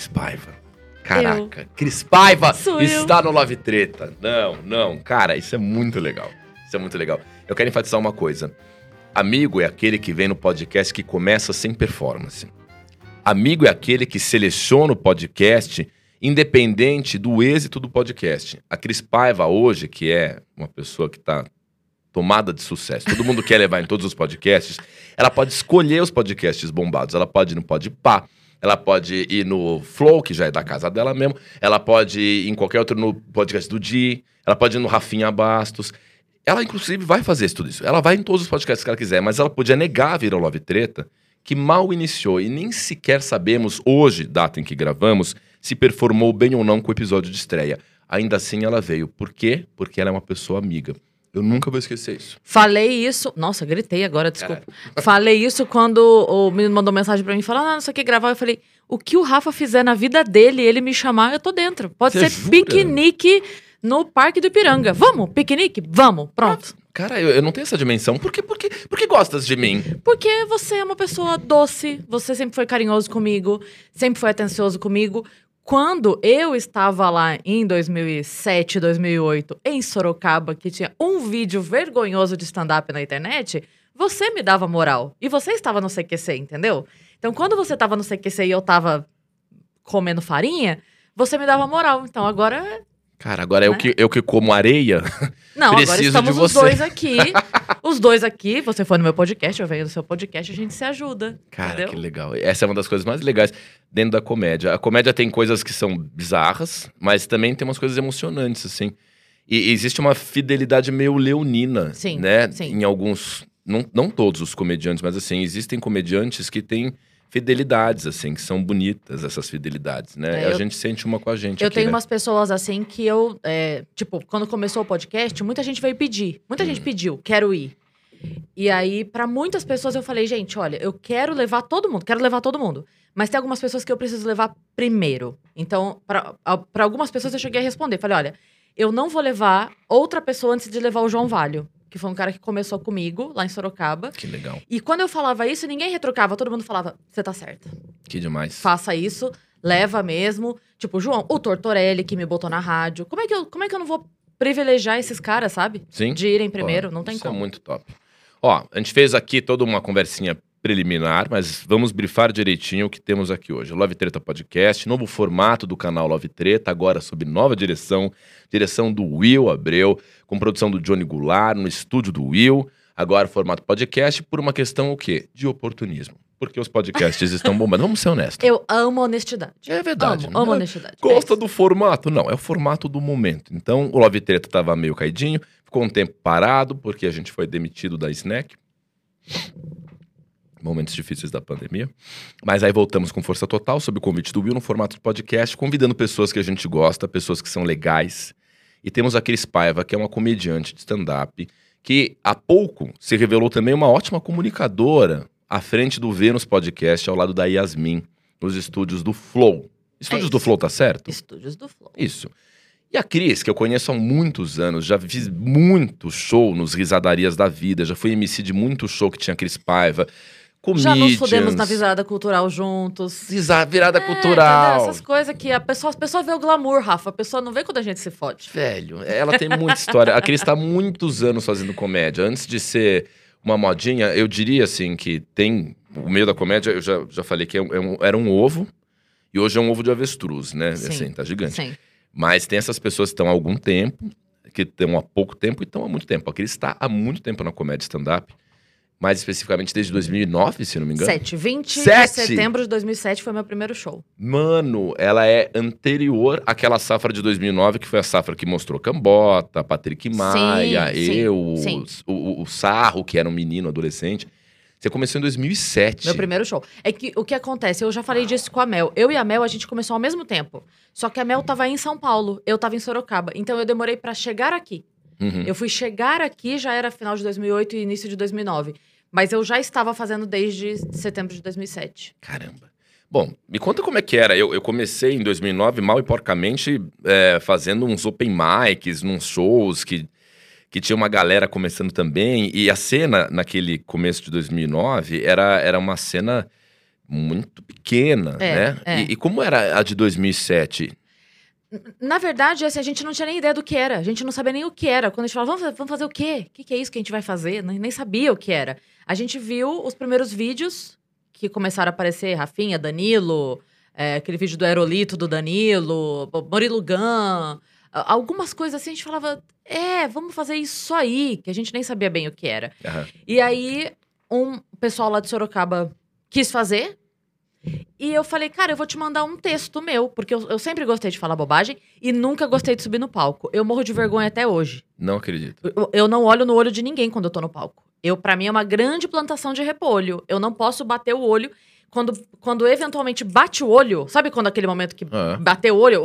Cris Paiva. Caraca, Cris Paiva Sou eu. está no Love Treta. Não, não, cara, isso é muito legal. Isso é muito legal. Eu quero enfatizar uma coisa. Amigo é aquele que vem no podcast que começa sem performance. Amigo é aquele que seleciona o podcast independente do êxito do podcast. A Cris Paiva hoje, que é uma pessoa que está tomada de sucesso, todo mundo quer levar em todos os podcasts, ela pode escolher os podcasts bombados. Ela pode ir no Podpah, ela pode ir no Flow, que já é da casa dela mesmo, ela pode ir em qualquer outro no podcast do Di, ela pode ir no Rafinha Bastos. Ela, inclusive, vai fazer tudo isso. Ela vai em todos os podcasts que ela quiser, mas ela podia negar vir ao Love Treta, que mal iniciou e nem sequer sabemos hoje, data em que gravamos, se performou bem ou não com o episódio de estreia. Ainda assim, ela veio. Por quê? Porque ela é uma pessoa amiga. Eu nunca vou esquecer isso. Falei isso. Nossa, gritei agora, desculpa. Falei isso quando o menino mandou mensagem pra mim falando: Ah, não sei o que gravar. Eu falei: o que o Rafa fizer na vida dele, ele me chamar, eu tô dentro. Pode Você ser jura? piquenique no Parque do Ipiranga. Vamos, piquenique? Vamos, pronto. Cara, eu, eu não tenho essa dimensão. Por que, por, que, por que gostas de mim? Porque você é uma pessoa doce, você sempre foi carinhoso comigo, sempre foi atencioso comigo. Quando eu estava lá em 2007, 2008, em Sorocaba, que tinha um vídeo vergonhoso de stand-up na internet, você me dava moral. E você estava no CQC, entendeu? Então, quando você estava no CQC e eu estava comendo farinha, você me dava moral. Então, agora. Cara, agora eu, Né? que, eu que como areia. Não, agora Preciso estamos de os você. dois aqui. os dois aqui. Você foi no meu podcast, eu venho no seu podcast, a gente se ajuda. Cara, entendeu? que legal. Essa é uma das coisas mais legais dentro da comédia. A comédia tem coisas que são bizarras, mas também tem umas coisas emocionantes, assim. E existe uma fidelidade meio leonina, Sim, né? sim. Em alguns. Não, não todos os comediantes, mas assim, existem comediantes que têm fidelidades, assim, que são bonitas, essas fidelidades, né? É, a eu- gente sente uma com a gente. Eu aqui, tenho né? umas pessoas assim que eu, é, tipo, quando começou o podcast, muita gente veio pedir. Muita Hum. gente pediu, quero ir. E aí, pra muitas pessoas, eu falei, gente, olha, eu quero levar todo mundo, quero levar todo mundo. Mas tem algumas pessoas que eu preciso levar primeiro. Então, pra a- pra algumas pessoas eu cheguei a responder. Falei, olha, eu não vou levar outra pessoa antes de levar o João Valho, que foi um cara que começou comigo lá em Sorocaba. Que legal. E quando eu falava isso, ninguém retrocava, todo mundo falava, você tá certa Que demais. faça isso, leva mesmo. Tipo, João, o Tortorelli que me botou na rádio. Como é que eu, como é que eu não vou privilegiar esses caras, sabe? Sim. De irem primeiro, Pô, não tem isso como. é muito top. Ó, a gente fez aqui toda uma conversinha preliminar, mas vamos brifar direitinho o que temos aqui hoje. Love Treta Podcast, novo formato do canal Love Treta, agora sob nova direção, direção do Will Abreu, com produção do Johnny Goulart, no estúdio do Will, agora formato podcast, por uma questão o quê? De oportunismo. Porque os podcasts estão bombando. Vamos ser honestos. Eu amo honestidade. É verdade. Amo, amo né? honestidade. Gosta É do formato? Não, é o formato do momento. Então, o Love Treta tava meio caidinho, ficou um tempo parado, porque a gente foi demitido da Snack. Momentos difíceis da pandemia. Mas aí voltamos com força total, sob o convite do Will, no formato de podcast, convidando pessoas que a gente gosta, pessoas que são legais. E temos a Cris Paiva, que é uma comediante de stand-up, que há pouco se revelou também uma ótima comunicadora à frente do Vênus Podcast, ao lado da Yasmin, nos estúdios do Flow. Estúdios do isso. Flow, tá certo? Estúdios do Flow. Isso. E a Cris, que eu conheço há muitos anos, já fiz muito show nos Risadarias da Vida, já fui MC de muito show que tinha Cris Paiva, Já nos fudemos na visada cultural juntos. Virada É, cultural. entendeu? Essas coisas que a pessoa, a pessoa vê o glamour, Rafa. A pessoa não vê quando a gente se fode. Velho, ela tem muita história. A Cris tá há muitos anos fazendo comédia. Antes de ser uma modinha, eu diria assim que tem. O meio da comédia, eu já, já falei que é é um- era um ovo, e hoje é um ovo de avestruz, né? Sim. Assim, tá gigante. Sim. Mas tem essas pessoas que estão há algum tempo, que estão há pouco tempo e estão há muito tempo. A Cris está há muito tempo na comédia stand-up. Mais especificamente desde 2009, se não me engano. 7. 20 Sete? de setembro de 2007 foi meu primeiro show. Mano, ela é anterior àquela safra de 2009, que foi a safra que mostrou Cambota, Patrick Maia, sim, eu, sim. O, o- o Sarro, que era um menino adolescente. Você começou em 2007. Meu primeiro show. É que o que acontece, eu já falei disso com a Mel. Eu e a Mel, a gente começou ao mesmo tempo. Só que a Mel tava em São Paulo, eu tava em Sorocaba. Então eu demorei pra chegar aqui. Uhum. Eu fui chegar aqui, já era final de 2008 e início de 2009. Mas eu já estava fazendo desde setembro de 2007. Caramba. Bom, me conta como é que era. Eu, eu comecei em 2009, mal e porcamente, é, fazendo uns open mics, nos shows que, que tinha uma galera começando também. E a cena, naquele começo de 2009, era, era uma cena muito pequena, É, né? é. E, e como era a de 2007? Na verdade, assim, a gente não tinha nem ideia do que era. A gente não sabia nem o que era. Quando a gente falava, vamos, vamos fazer o quê? O que, que é isso que a gente vai fazer? Nem, nem sabia o que era. A gente viu os primeiros vídeos que começaram a aparecer, Rafinha, Danilo, é, aquele vídeo do aerolito do Danilo, Murilo Gun, algumas coisas assim, a gente falava, é, vamos fazer isso aí, que a gente nem sabia bem o que era. Aham. E aí, um pessoal lá de Sorocaba quis fazer. E eu falei, cara, eu vou te mandar um texto meu, porque eu, eu sempre gostei de falar bobagem e nunca gostei de subir no palco. Eu morro de vergonha até hoje. Não acredito. Eu, eu não olho no olho de ninguém quando eu tô no palco. Eu, para mim, é uma grande plantação de repolho. Eu não posso bater o olho. Quando, quando eventualmente bate o olho, sabe quando aquele momento que Ah. bateu o olho,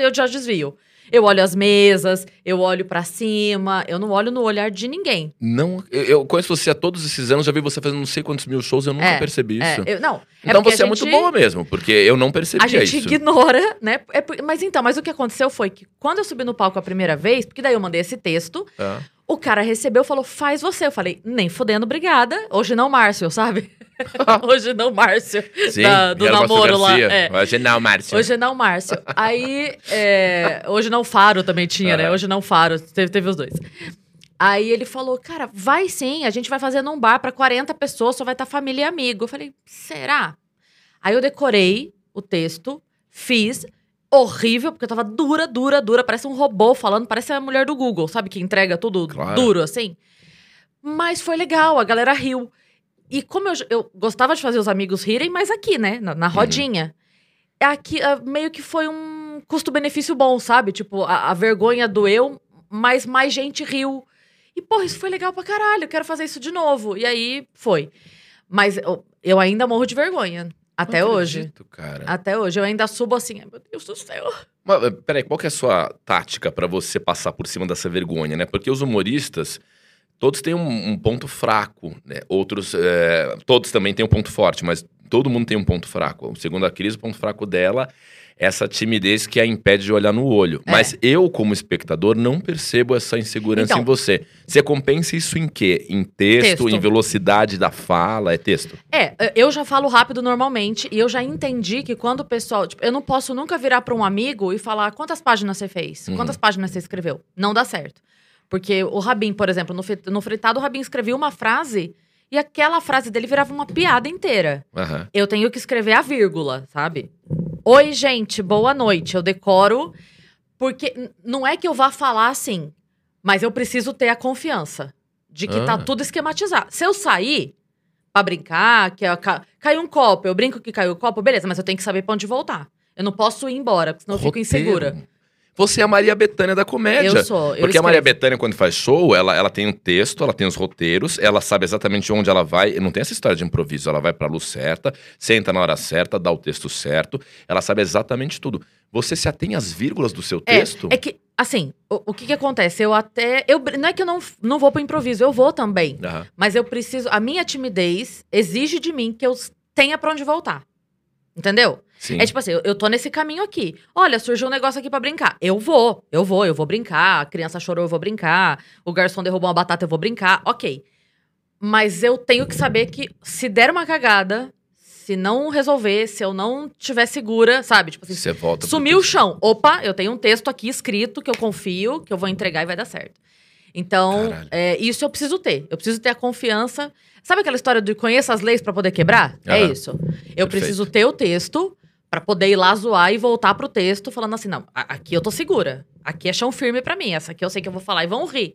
eu, já desvio. Eu olho as mesas, eu olho pra cima, eu não olho no olhar de ninguém. Não, eu, eu conheço você há todos esses anos, já vi você fazendo não sei quantos mil shows, eu nunca É, percebi isso. É, eu- não. é então porque você a é muito gente- boa mesmo, porque eu não percebia A gente isso. ignora, né? É mas então, mas o que aconteceu foi que quando eu subi no palco a primeira vez, porque daí eu mandei esse texto, Ah, o cara recebeu e falou: faz você. Eu falei, nem fudendo, obrigada. Hoje não, Márcio, sabe? Hoje não, Márcio. sim, Da- do namoro lá. É. Hoje não, Márcio. Hoje não, Márcio. Aí, é, hoje não, Faro também tinha, né? Aham. Hoje não, Faro. Teve, teve os dois. Aí ele falou, cara, vai sim, a gente vai fazer num bar pra 40 pessoas, só vai estar família e amigo. Eu falei, será? Aí eu decorei o texto, fiz, horrível, porque eu tava dura, dura, dura, parece um robô falando, parece a mulher do Google, sabe? Que entrega tudo Claro. duro, assim. Mas foi legal, a galera riu. E como eu, eu gostava de fazer os amigos rirem, mas aqui, né? Na, na rodinha. Aqui ah, meio que foi um custo-benefício bom, sabe? Tipo, a, a vergonha doeu, mas mais gente riu. E, porra, isso foi legal pra caralho, eu quero fazer isso de novo. E aí foi. Mas eu, eu ainda morro de vergonha. Até Não hoje. acredito, Cara. Até hoje. Eu ainda subo assim, meu Deus do céu. Mas, eh, peraí, qual que é a sua tática pra você passar por cima dessa vergonha, né? Porque os humoristas, todos têm um, um ponto fraco, né? Outros, eh, todos também têm um ponto forte, mas todo mundo tem um ponto fraco. Segundo a Cris, o ponto fraco dela é essa timidez que a impede de olhar no olho. É. Mas eu, como espectador, não percebo essa insegurança Então. em você. Você compensa isso em quê? Em texto, Texto. em velocidade da fala? É texto? É, eu já falo rápido normalmente e eu já entendi que quando o pessoal. Tipo, eu não posso nunca virar pra um amigo e falar quantas páginas você fez, Uhum. quantas páginas você escreveu. Não dá certo. Porque o Rabin, por exemplo, no, fri- no fritado, o Rabin escrevia uma frase e aquela frase dele virava uma piada inteira. Aham. Eu tenho que escrever a vírgula, sabe? Oi, gente, boa noite. Eu decoro. Porque não é que eu vá falar assim, mas eu preciso ter a confiança de que tá Ah. tudo esquematizado. Se eu sair pra brincar, que eu ca... caiu um copo, eu brinco que caiu o copo, beleza, mas eu tenho que saber pra onde voltar. Eu não posso ir embora, porque senão eu fico insegura. Você é a Maria Bethânia da comédia. Eu sou. Eu Porque a Maria. Bethânia, quando faz show, ela, ela tem um texto, ela tem os roteiros, ela sabe exatamente onde ela vai. Não tem essa história de improviso. Ela vai pra luz certa, senta na hora certa, dá o texto certo. Ela sabe exatamente tudo. Você se atém às vírgulas do seu texto? É que, assim, o, o que que acontece? Eu até. Eu, não é que eu não, não vou pro improviso, eu vou também. Aham. Mas eu preciso. A minha timidez exige de mim que eu tenha pra onde voltar. Entendeu? Sim. É tipo assim, eu, eu tô nesse caminho aqui. Olha, surgiu um negócio aqui pra brincar. Eu vou, eu vou, eu vou brincar. A criança chorou, eu vou brincar. O garçom derrubou uma batata, eu vou brincar. Ok. Mas eu tenho que saber que se der uma cagada, se não resolver, se eu não tiver segura, sabe? Tipo assim, Você volta. Sumiu o chão. Opa, eu tenho um texto aqui escrito que eu confio, que eu vou entregar e vai dar certo. Então, é, isso eu preciso ter. Eu preciso ter a confiança. Sabe aquela história de conheça as leis pra poder quebrar? É Aham. isso. Eu Perfeito. preciso ter o texto pra poder ir lá zoar e voltar pro texto falando assim: não, aqui eu tô segura. Aqui é chão firme pra mim. Essa aqui eu sei que eu vou falar e vão rir.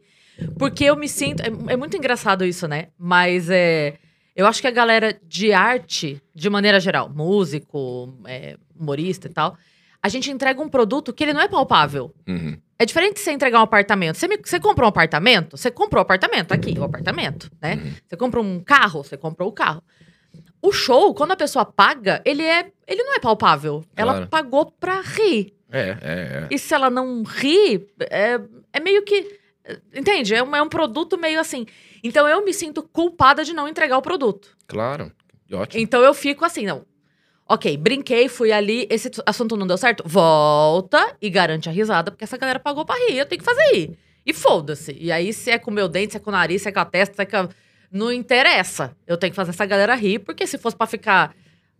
Porque eu me sinto. É, é muito engraçado isso, né? Mas é. Eu acho que a galera de arte, de maneira geral, músico, é, humorista e tal, a gente entrega um produto que ele não é palpável. Uhum. É diferente de você entregar um apartamento. Você, me- você comprou um apartamento? Você comprou o apartamento. Aqui, o apartamento, né? Uhum. Você compra um carro? Você comprou o carro. O show, quando a pessoa paga, ele é. Ele não é palpável. Ela Claro. pagou pra rir. É, é, é. E se ela não ri, é, é meio que. Entende? É um, é um produto meio assim. Então eu me sinto culpada de não entregar o produto. Claro. Ótimo. Então eu fico assim, não. Ok, brinquei, fui ali, esse assunto não deu certo? Volta e garante a risada, porque essa galera pagou pra rir, eu tenho que fazer rir. E foda-se. E aí, se é com o meu dente, se é com o nariz, se é com a testa, se é com a... Não interessa. Eu tenho que fazer essa galera rir, porque se fosse pra ficar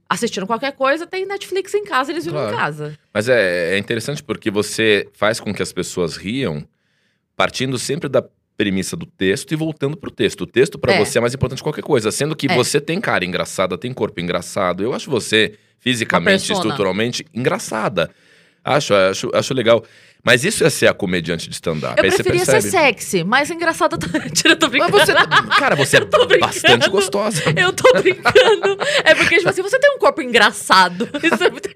assistindo qualquer coisa, tem Netflix em casa, eles Claro. em casa. Mas é, é interessante porque você faz com que as pessoas riam partindo sempre da premissa do texto e voltando pro texto. O texto pra É. você é mais importante que qualquer coisa, sendo que É. você tem cara engraçada, tem corpo engraçado. Eu acho você fisicamente, estruturalmente engraçada. Acho, acho, acho legal. Mas isso é ser a comediante de stand-up. Eu Aí você preferia ser sexy, mas engraçada. Tô... Tira, tô Mas brincando. você, cara, você é tô bastante gostosa. Eu tô brincando. É porque, tipo assim, você tem um corpo engraçado. Isso é muito...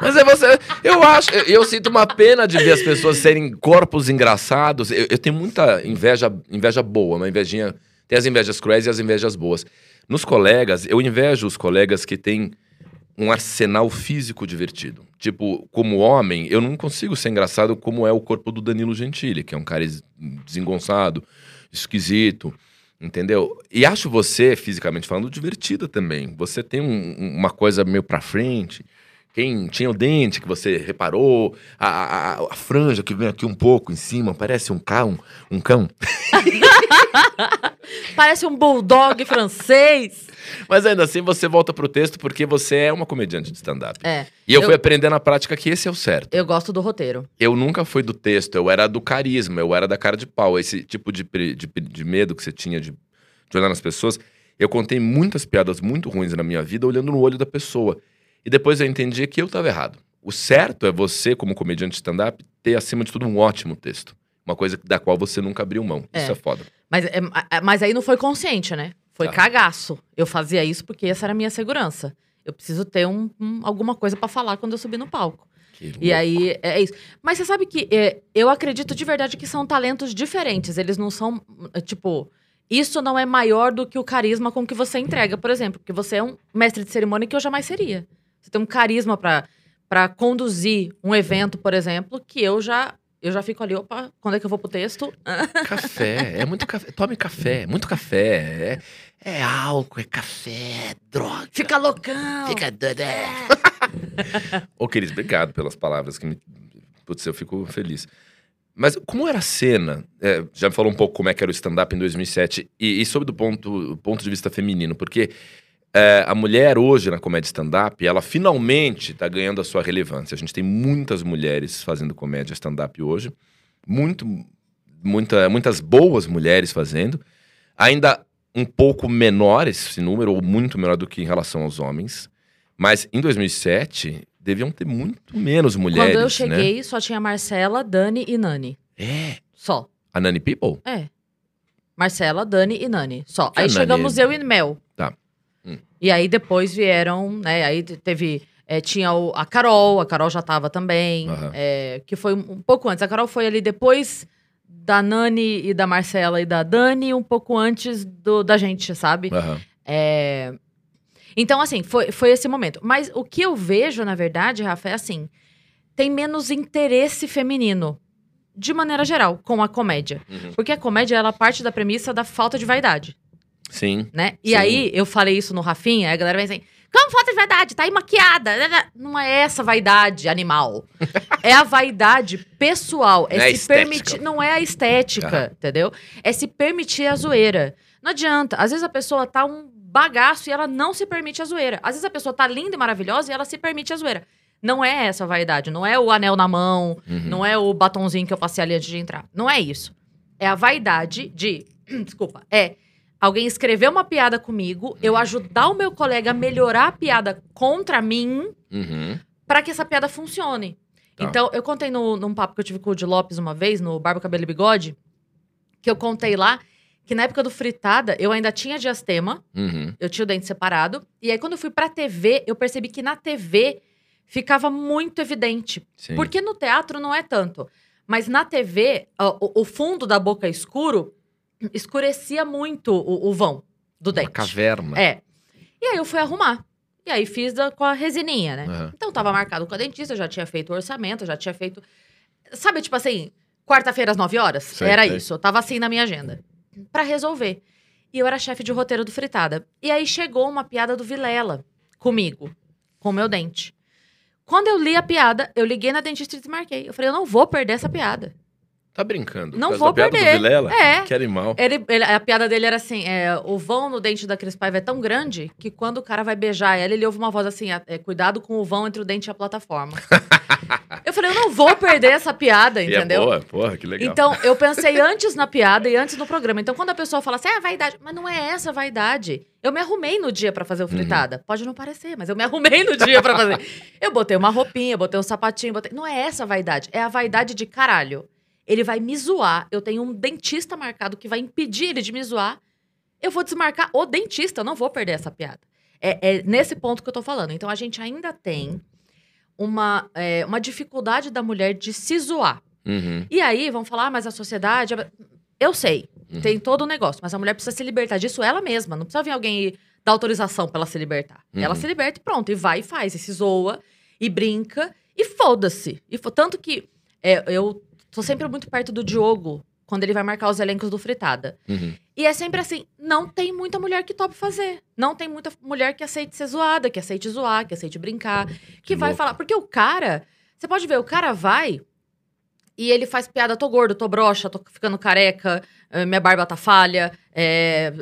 Mas é você. Eu acho. Eu, eu sinto uma pena de ver as pessoas serem corpos engraçados. Eu, eu tenho muita inveja, inveja boa, uma invejinha. Tem as invejas cruéis e as invejas boas. Nos colegas, eu invejo os colegas que têm um arsenal físico divertido. Tipo, como homem, eu não consigo ser engraçado como é o corpo do Danilo Gentili, que é um cara es- desengonçado, esquisito. Entendeu? E acho você, fisicamente falando, divertida também. Você tem um- um- uma coisa meio pra frente. Quem tinha o dente que você reparou, a- a- a franja que vem aqui um pouco em cima, parece um cão. Um cão. Parece um bulldog francês. Mas ainda assim você volta pro texto porque você é uma comediante de stand-up. É. E eu, Eu- fui aprender na prática que esse é o certo. Eu gosto do roteiro. Eu nunca fui do texto, eu era do carisma, eu era da cara de pau. Esse tipo de, de, de medo que você tinha de, de olhar nas pessoas. Eu contei muitas piadas muito ruins na minha vida olhando no olho da pessoa. E depois eu entendi que eu estava errado. O certo é você, como comediante de stand-up, ter acima de tudo um ótimo texto. Uma coisa da qual você nunca abriu mão. Isso É. é foda. Mas, é- é- mas aí não foi consciente, né? Foi Tá. cagaço. Eu fazia isso porque essa era a minha segurança. Eu preciso ter um- um- alguma coisa pra falar quando eu subir no palco. E aí, é isso. Mas você sabe que é, eu acredito de verdade que são talentos diferentes. Eles não são, é, tipo... Isso não é maior do que o carisma com que você entrega, por exemplo. Porque você é um mestre de cerimônia que eu jamais seria. Você tem um carisma pra conduzir um evento, por exemplo, que eu já... Eu já fico ali, opa, quando é que eu vou pro texto? Café, é muito café. Tome café, muito café. É, é álcool, é café, é droga. Fica loucão! Fica doido. é. Ô, Cris, obrigado pelas palavras que me. Putz, eu fico feliz. Mas como era a cena? É, já me falou um pouco como é que era o stand-up em 2007 e, e sobre do ponto, ponto de vista feminino, porque é, a mulher hoje na comédia stand-up, ela finalmente está ganhando a sua relevância. A gente tem muitas mulheres fazendo comédia stand-up hoje, muito, muita, muitas boas mulheres fazendo, ainda um pouco menor esse número, ou muito menor do que em relação aos homens. Mas em 2007, deviam ter muito menos mulheres, Quando eu né? cheguei, só tinha Marcela, Dani e Nani. É. Só. A Nani People? É. Marcela, Dani e Nani. Só. Que aí a Nani- chegamos eu e Mel. Tá. Hum. E aí depois vieram, né? Aí te- teve. é, tinha o- a Carol, a Carol já tava também. Aham. é, que foi um pouco antes. A Carol foi ali depois da Nani e da Marcela e da Dani, um pouco antes do, da gente, sabe? Aham. É, Então, assim, foi, foi esse momento. Mas o que eu vejo, na verdade, Rafa, é assim: tem menos interesse feminino, de maneira geral, com a comédia. Uhum. Porque a comédia, ela parte da premissa da falta de vaidade, Sim. né? E Sim. aí, eu falei isso no Rafinha, a galera vem assim. Como falta de vaidade? Tá aí maquiada. Não é essa vaidade animal. é a vaidade pessoal. É, Não é se permitir. Não é a estética, entendeu? É se permitir a zoeira. Não adianta. Às vezes a pessoa tá um bagaço e ela não se permite a zoeira. Às vezes a pessoa tá linda e maravilhosa e ela se permite a zoeira. Não é essa a vaidade. Não é o anel na mão. Uhum. Não é o batonzinho que eu passei ali antes de entrar. Não é isso. É a vaidade de. Desculpa. É alguém escrever uma piada comigo, eu ajudar o meu colega a melhorar a piada contra mim Uhum. para que essa piada funcione. Tá. Então, eu contei no, num papo que eu tive com o de Lopes uma vez, no Barba, Cabelo e Bigode, que eu contei lá que na época do Fritada eu ainda tinha diastema, Uhum. eu tinha o dente separado. E aí, quando eu fui pra TV, eu percebi que na TV ficava muito evidente. Sim. Porque no teatro não é tanto. Mas na TV, o, o fundo da boca escuro escurecia muito o, o vão do Uma dente. caverna. É. E aí eu fui arrumar. E aí fiz da- com a resininha, né? Aham. Então tava marcado com a dentista, já tinha feito o orçamento, já tinha feito. Sabe, tipo assim, quarta-feira às 9 horas? Sei, era sei. isso. Eu tava assim na minha agenda. Pra resolver. E eu era chefe de roteiro do Fritada. E aí chegou uma piada do Vilela comigo, com o meu dente. Quando eu li a piada, eu liguei na dentista e desmarquei. Eu falei, eu não vou perder essa piada. Tá brincando. Não vou perder. do Vilela? É. Que animal. Ele, ele- a piada dele era assim: é, o vão no dente da Cris Paiva é tão grande que quando o cara vai beijar ela, ele ouve uma voz assim: é, cuidado com o vão entre o dente e a plataforma. eu falei, eu não vou perder essa piada, E é entendeu? boa, porra, que legal. Então, eu pensei antes na piada e antes no programa. Então, quando a pessoa fala assim, é vaidade, mas não é essa a vaidade. Eu me arrumei no dia pra fazer o fritada. Pode não parecer, mas eu me arrumei no dia pra fazer. Eu botei uma roupinha, botei um sapatinho, botei... Não é essa a vaidade, é a vaidade de caralho. Ele vai me zoar. Eu tenho um dentista marcado que vai impedir ele de me zoar. Eu vou desmarcar o dentista, eu não vou perder essa piada. É, é nesse ponto que eu tô falando. Então, a gente ainda tem uma, é, uma dificuldade da mulher de se zoar. Uhum. E aí, vão falar, ah, mas a sociedade. Eu sei, Uhum. tem todo o negócio, mas a mulher precisa se libertar disso ela mesma. Não precisa vir alguém dar autorização pra ela se libertar. Uhum. Ela se liberta e pronto, e vai e faz, e se zoa, e brinca, e foda-se. E Tanto que é, eu tô sempre muito perto do Diogo quando ele vai marcar os elencos do Fritada. Uhum. E é sempre assim: não tem muita mulher que tope fazer. Não tem muita mulher que aceite ser zoada, que aceite zoar, que aceite brincar, que, vai louco. falar. Porque o cara, você pode ver, o cara vai e ele faz piada: tô gordo, tô broxa, tô ficando careca, eh, minha barba tá falha, eh,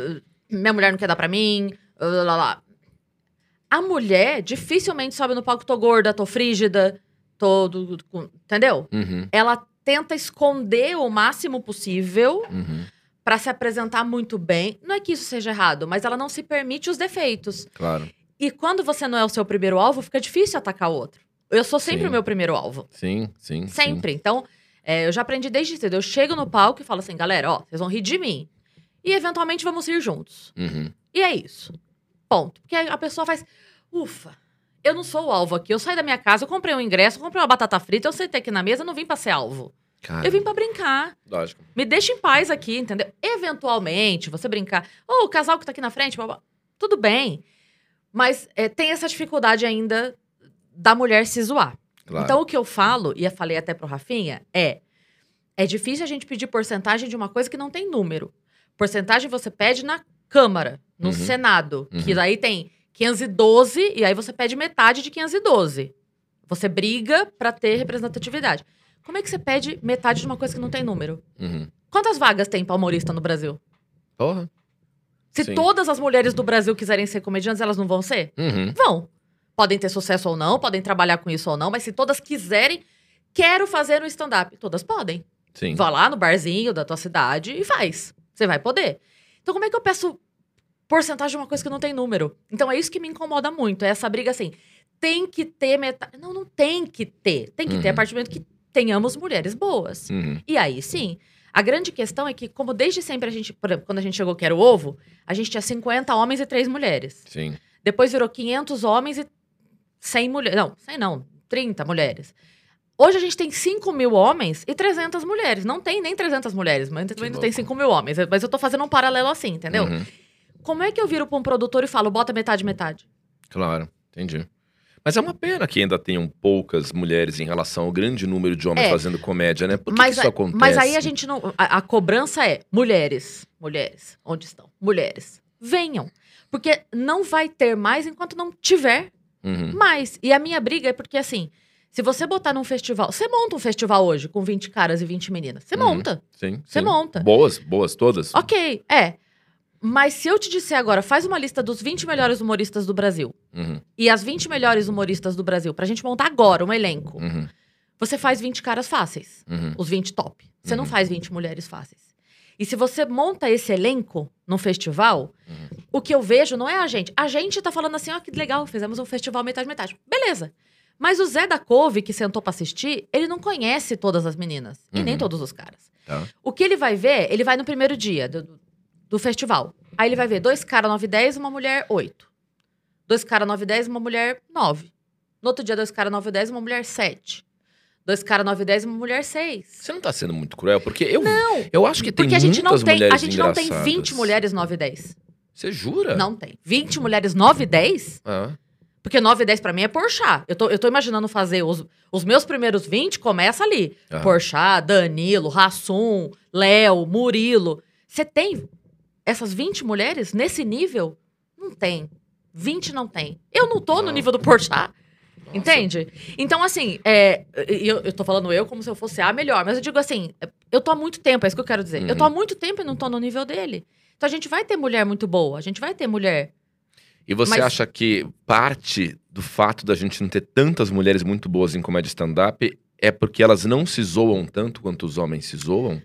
minha mulher não quer dar pra mim, lá, lá. A mulher dificilmente sobe no palco: tô gorda, tô frígida, tô. entendeu? Uhum. Ela tenta esconder o máximo possível Uhum. Pra se apresentar muito bem. Não é que isso seja errado, mas ela não se permite os defeitos. Claro. E quando você não é o seu primeiro alvo, fica difícil atacar o outro. Eu sou sempre Sim. o meu primeiro alvo. Sim, sim. Sempre. Então, é, eu já aprendi desde cedo. Eu chego no palco e falo assim, galera, ó, vocês vão rir de mim. E eventualmente vamos rir juntos. Sim. Uhum. E é isso. Ponto. Porque a pessoa faz, ufa, eu não sou o alvo aqui. Eu saí da minha casa, eu comprei um ingresso, eu comprei uma batata frita, eu sentei aqui na mesa, eu não vim pra ser alvo. Cara, Eu vim pra brincar. lógico. Me deixa em paz aqui, entendeu? Eventualmente, você brincar. Ô, o casal que tá aqui na frente, blá, blá, tudo bem. Mas é, tem essa dificuldade ainda da mulher se zoar. Claro. Então, o que eu falo, e eu falei até pro Rafinha, é: é difícil a gente pedir porcentagem de uma coisa que não tem número. Porcentagem você pede na Câmara, no Uhum. Senado, que Uhum. daí tem 512, e aí você pede metade de 512. Você briga pra ter representatividade. Como é que você pede metade de uma coisa que não tem número? Uhum. Quantas vagas tem pra humorista no Brasil? Porra. Se Sim. todas as mulheres do Brasil quiserem ser comediantes, elas não vão ser? Uhum. Vão. Podem ter sucesso ou não, podem trabalhar com isso ou não, mas se todas quiserem, quero fazer no stand-up, todas podem. Sim. Vá lá no barzinho da tua cidade e faz. Você vai poder. Então, como é que eu peço porcentagem de uma coisa que não tem número? Então, é isso que me incomoda muito. É essa briga assim. Tem que ter metade. Não, não tem que ter. Tem que ter a Uhum. partir do momento que tenhamos mulheres boas. Uhum. E aí, sim. A grande questão é que, como desde sempre a gente, por exemplo, quando a gente chegou que era o ovo, a gente tinha 50 homens e 3 mulheres. Sim. Depois virou 500 homens e 100 mulheres. Não, 100 não, 30 mulheres. Hoje a gente tem 5 mil homens e 300 mulheres. Não tem nem 300 mulheres, mas também não tem louco. 5 mil homens. Mas eu tô fazendo um paralelo assim, entendeu? Uhum. Como é que eu viro pra um produtor e falo, bota metade, metade? Claro, entendi. Mas é uma pena que ainda tenham poucas mulheres em relação ao grande número de homens É. fazendo comédia, né? Por que, mas, que isso acontece? mas aí a gente não. A, a cobrança é mulheres. Mulheres. Onde estão? Mulheres. Venham. Porque não vai ter mais enquanto não tiver Uhum. mais. E a minha briga é porque, assim, se você botar num festival. Você monta um festival hoje com 20 caras e 20 meninas. Você Uhum. monta. Sim. Você monta. Boas, boas, todas. Ok, é. Mas se eu te disser agora, faz uma lista dos 20 melhores humoristas do Brasil Uhum. e as 20 melhores humoristas do Brasil, pra gente montar agora um elenco, Uhum. você faz 20 caras fáceis. Uhum. Os 20 top. Você não Uhum. faz 20 mulheres fáceis. E se você monta esse elenco num festival, Uhum. o que eu vejo não é a gente. A gente tá falando assim, ó, que legal, fizemos um festival metade-metade. Beleza. Mas o Zé da Couve, que sentou pra assistir, ele não conhece todas as meninas. E nem Uhum. todos os caras. Tá. O que ele vai ver, ele vai no primeiro dia do, do festival. Aí ele vai ver dois caras 9 e 10, uma mulher 8. Dois caras 9 e 10, uma mulher 9. No outro dia, dois caras 9 e 10, uma mulher 7. Dois caras 9 e 10, uma mulher 6. Você não tá sendo muito cruel? Porque eu, Não, eu acho que tem porque a gente não tem, a gente não tem engraçadas. 20 mulheres 9 e 10. Você jura? Não tem. 20 mulheres 9 e 10? Ah, Porque 9 e 10 pra mim é Porchat. Eu tô, eu tô imaginando fazer os, os meus primeiros 20, começa ali. Aham. Porchat, Danilo, Rassum, Léo, Murilo. Você tem essas 20 mulheres nesse nível? Não tem. 20 não tem. Eu não tô no nível do Porchat. Nossa. Entende? Então, assim, é, eu, eu tô falando eu como se eu fosse a melhor, mas eu digo assim, eu tô há muito tempo, é isso que eu quero dizer. Eu tô há muito tempo e não tô no nível dele. Então a gente vai ter mulher muito boa, a gente vai ter mulher. E você Mas- acha que parte do fato da gente não ter tantas mulheres muito boas em comédia stand-up é porque elas não se zoam tanto quanto os homens se zoam?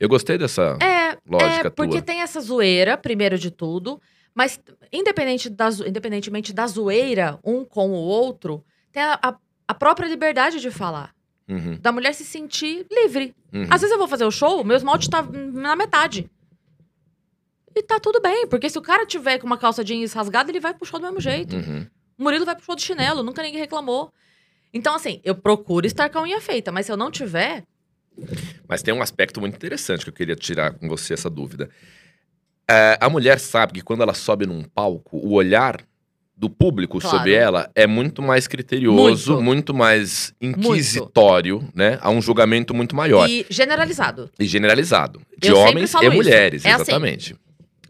Eu gostei dessa É, lógica é porque tua. tem essa zoeira, primeiro de tudo, mas independente da, independentemente da zoeira, um com o outro, tem a, a- a própria liberdade de falar. Uhum, Da mulher se sentir livre. uhum. Às vezes eu vou fazer o show, meu esmalte tá na metade. E tá tudo bem, porque se o cara tiver com uma calça jeans rasgada, ele vai pro show do mesmo jeito. Uhum. O Murilo vai pro show de chinelo, nunca ninguém reclamou. Então, assim, eu procuro estar com a unha feita, mas se eu não tiver, Mas tem um aspecto muito interessante que eu queria tirar com você essa dúvida. É, a mulher sabe que quando ela sobe num palco, o olhar do público Claro. sobre ela é muito mais criterioso, muito, Muito. mais inquisitório, né? Há um julgamento muito maior e, e generalizado. generalizado. De Eu homens e mulheres, É assim. exatamente.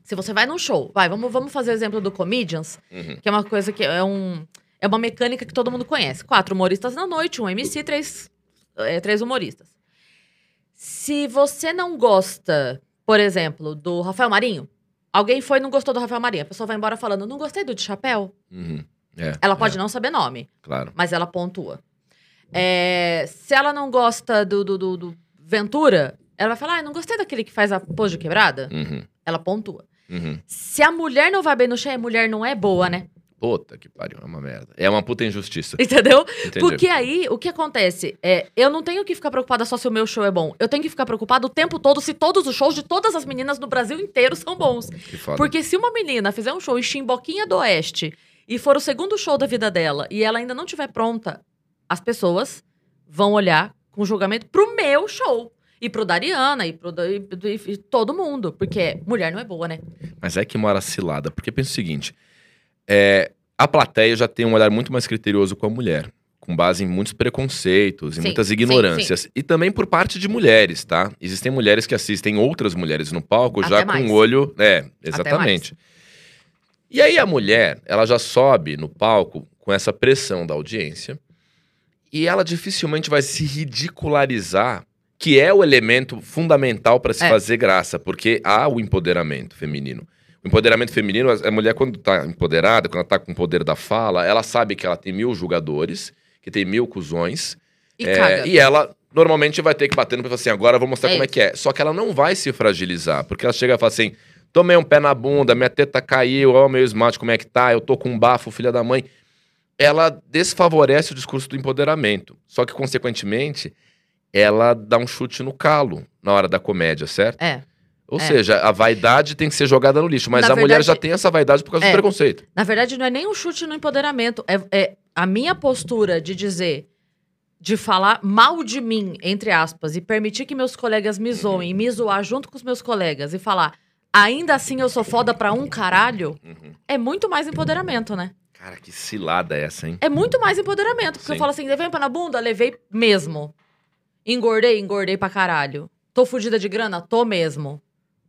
Se você vai num show, vai, vamos, vamos fazer o exemplo do Comedians, Uhum. que é uma coisa que é um. É uma mecânica que todo mundo conhece. Quatro humoristas na noite, um MC, três, é, três humoristas. Se você não gosta, por exemplo, do Rafael Marinho, alguém foi e não gostou do Rafael Marinho, a pessoa vai embora falando, não gostei do de chapéu. Uhum. É, Ela pode é, não saber nome, claro. mas ela pontua. É, se ela não gosta do, do, do- do Ventura, ela vai falar, ah, não gostei daquele que faz a pose de quebrada. Uhum. Ela pontua. Uhum. Se a mulher não vai bem no chão, a mulher não é boa, né? Puta que pariu, é uma merda. É uma puta injustiça. Entendeu? Entendi. Porque aí, o que acontece? É, eu não tenho que ficar preocupada só se o meu show é bom. Eu tenho que ficar preocupada o tempo todo se todos os shows de todas as meninas no Brasil inteiro são bons. Que foda. Porque se uma menina fizer um show em Chimboquinha do Oeste e for o segundo show da vida dela e ela ainda não estiver pronta, as pessoas vão olhar com julgamento pro meu show. E pro da Ariana, e pro e, e- e todo mundo. Porque mulher não é boa, né? Mas é que mora cilada. Porque pensa o seguinte: é, a plateia já tem um olhar muito mais criterioso com a mulher. Com base em muitos preconceitos, Sim, muitas sim, ignorâncias. E também por parte de mulheres, tá? Existem mulheres que assistem outras mulheres no palco Até já mais. com o olho. É, exatamente. E aí a mulher, ela já sobe no palco com essa pressão da audiência. E ela dificilmente vai se ridicularizar, que é o elemento fundamental para se É. fazer graça, porque há o empoderamento feminino. Empoderamento feminino, a mulher, quando tá empoderada, quando ela tá com o poder da fala, ela sabe que ela tem mil julgadores, que tem mil cuzões, E é, e ela normalmente vai ter que bater no e falar assim, agora eu vou mostrar É como é isso. que é. Só que ela não vai se fragilizar, porque ela chega e fala assim, tomei um pé na bunda, minha teta caiu, ó o meu esmalte como é que tá, eu tô com um bafo, filha da mãe. Ela desfavorece o discurso do empoderamento. Só que, consequentemente, ela dá um chute no calo na hora da comédia, certo? É. Ou É. seja, a vaidade tem que ser jogada no lixo, mas Na a mulher verdade- já tem essa vaidade por causa É. do preconceito. Na verdade, não é nem um chute no empoderamento. É, é a minha postura de dizer, de falar mal de mim, entre aspas, e permitir que meus colegas me zoem, e me zoar junto com os meus colegas e falar, ainda assim eu sou foda pra um caralho, Uhum. é muito mais empoderamento, né? Cara, que cilada é essa, hein? É muito mais empoderamento. Porque Sim. eu falo assim, levei um pé na bunda? Levei mesmo. Engordei? Engordei pra caralho. Tô fudida de grana? Tô mesmo.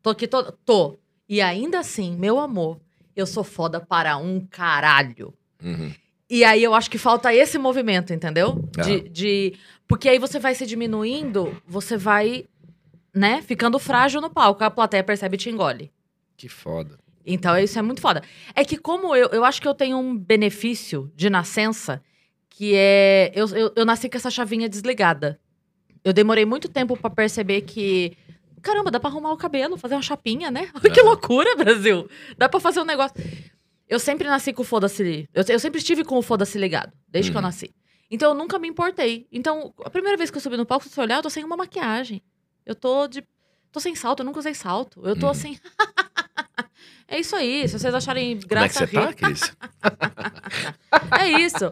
Tô aqui, tô. Tô. E ainda assim, meu amor, eu sou foda para um caralho. Uhum. E aí eu acho que falta esse movimento, entendeu? Ah. De, de- Porque aí você vai se diminuindo, você vai, né, ficando frágil no palco. A plateia percebe e te engole. Que foda. Então, isso é muito foda. É que como eu, eu acho que eu tenho um benefício de nascença, que é... Eu, eu, eu nasci com essa chavinha desligada. Eu demorei muito tempo pra perceber que... Caramba, dá pra arrumar o cabelo, fazer uma chapinha, né? Que É. loucura, Brasil. Dá pra fazer um negócio... Eu sempre nasci com o foda-se... Eu, eu sempre estive com o foda-se ligado, desde que eu Uhum. nasci. Então, eu nunca me importei. Então, a primeira vez que eu subi no palco, se você olhar, eu tô sem uma maquiagem. Eu tô de... Tô sem salto, eu nunca usei salto. Eu tô Uhum. assim... É isso aí. Se vocês acharem Como é que graça você tá, rir, Cris? é isso.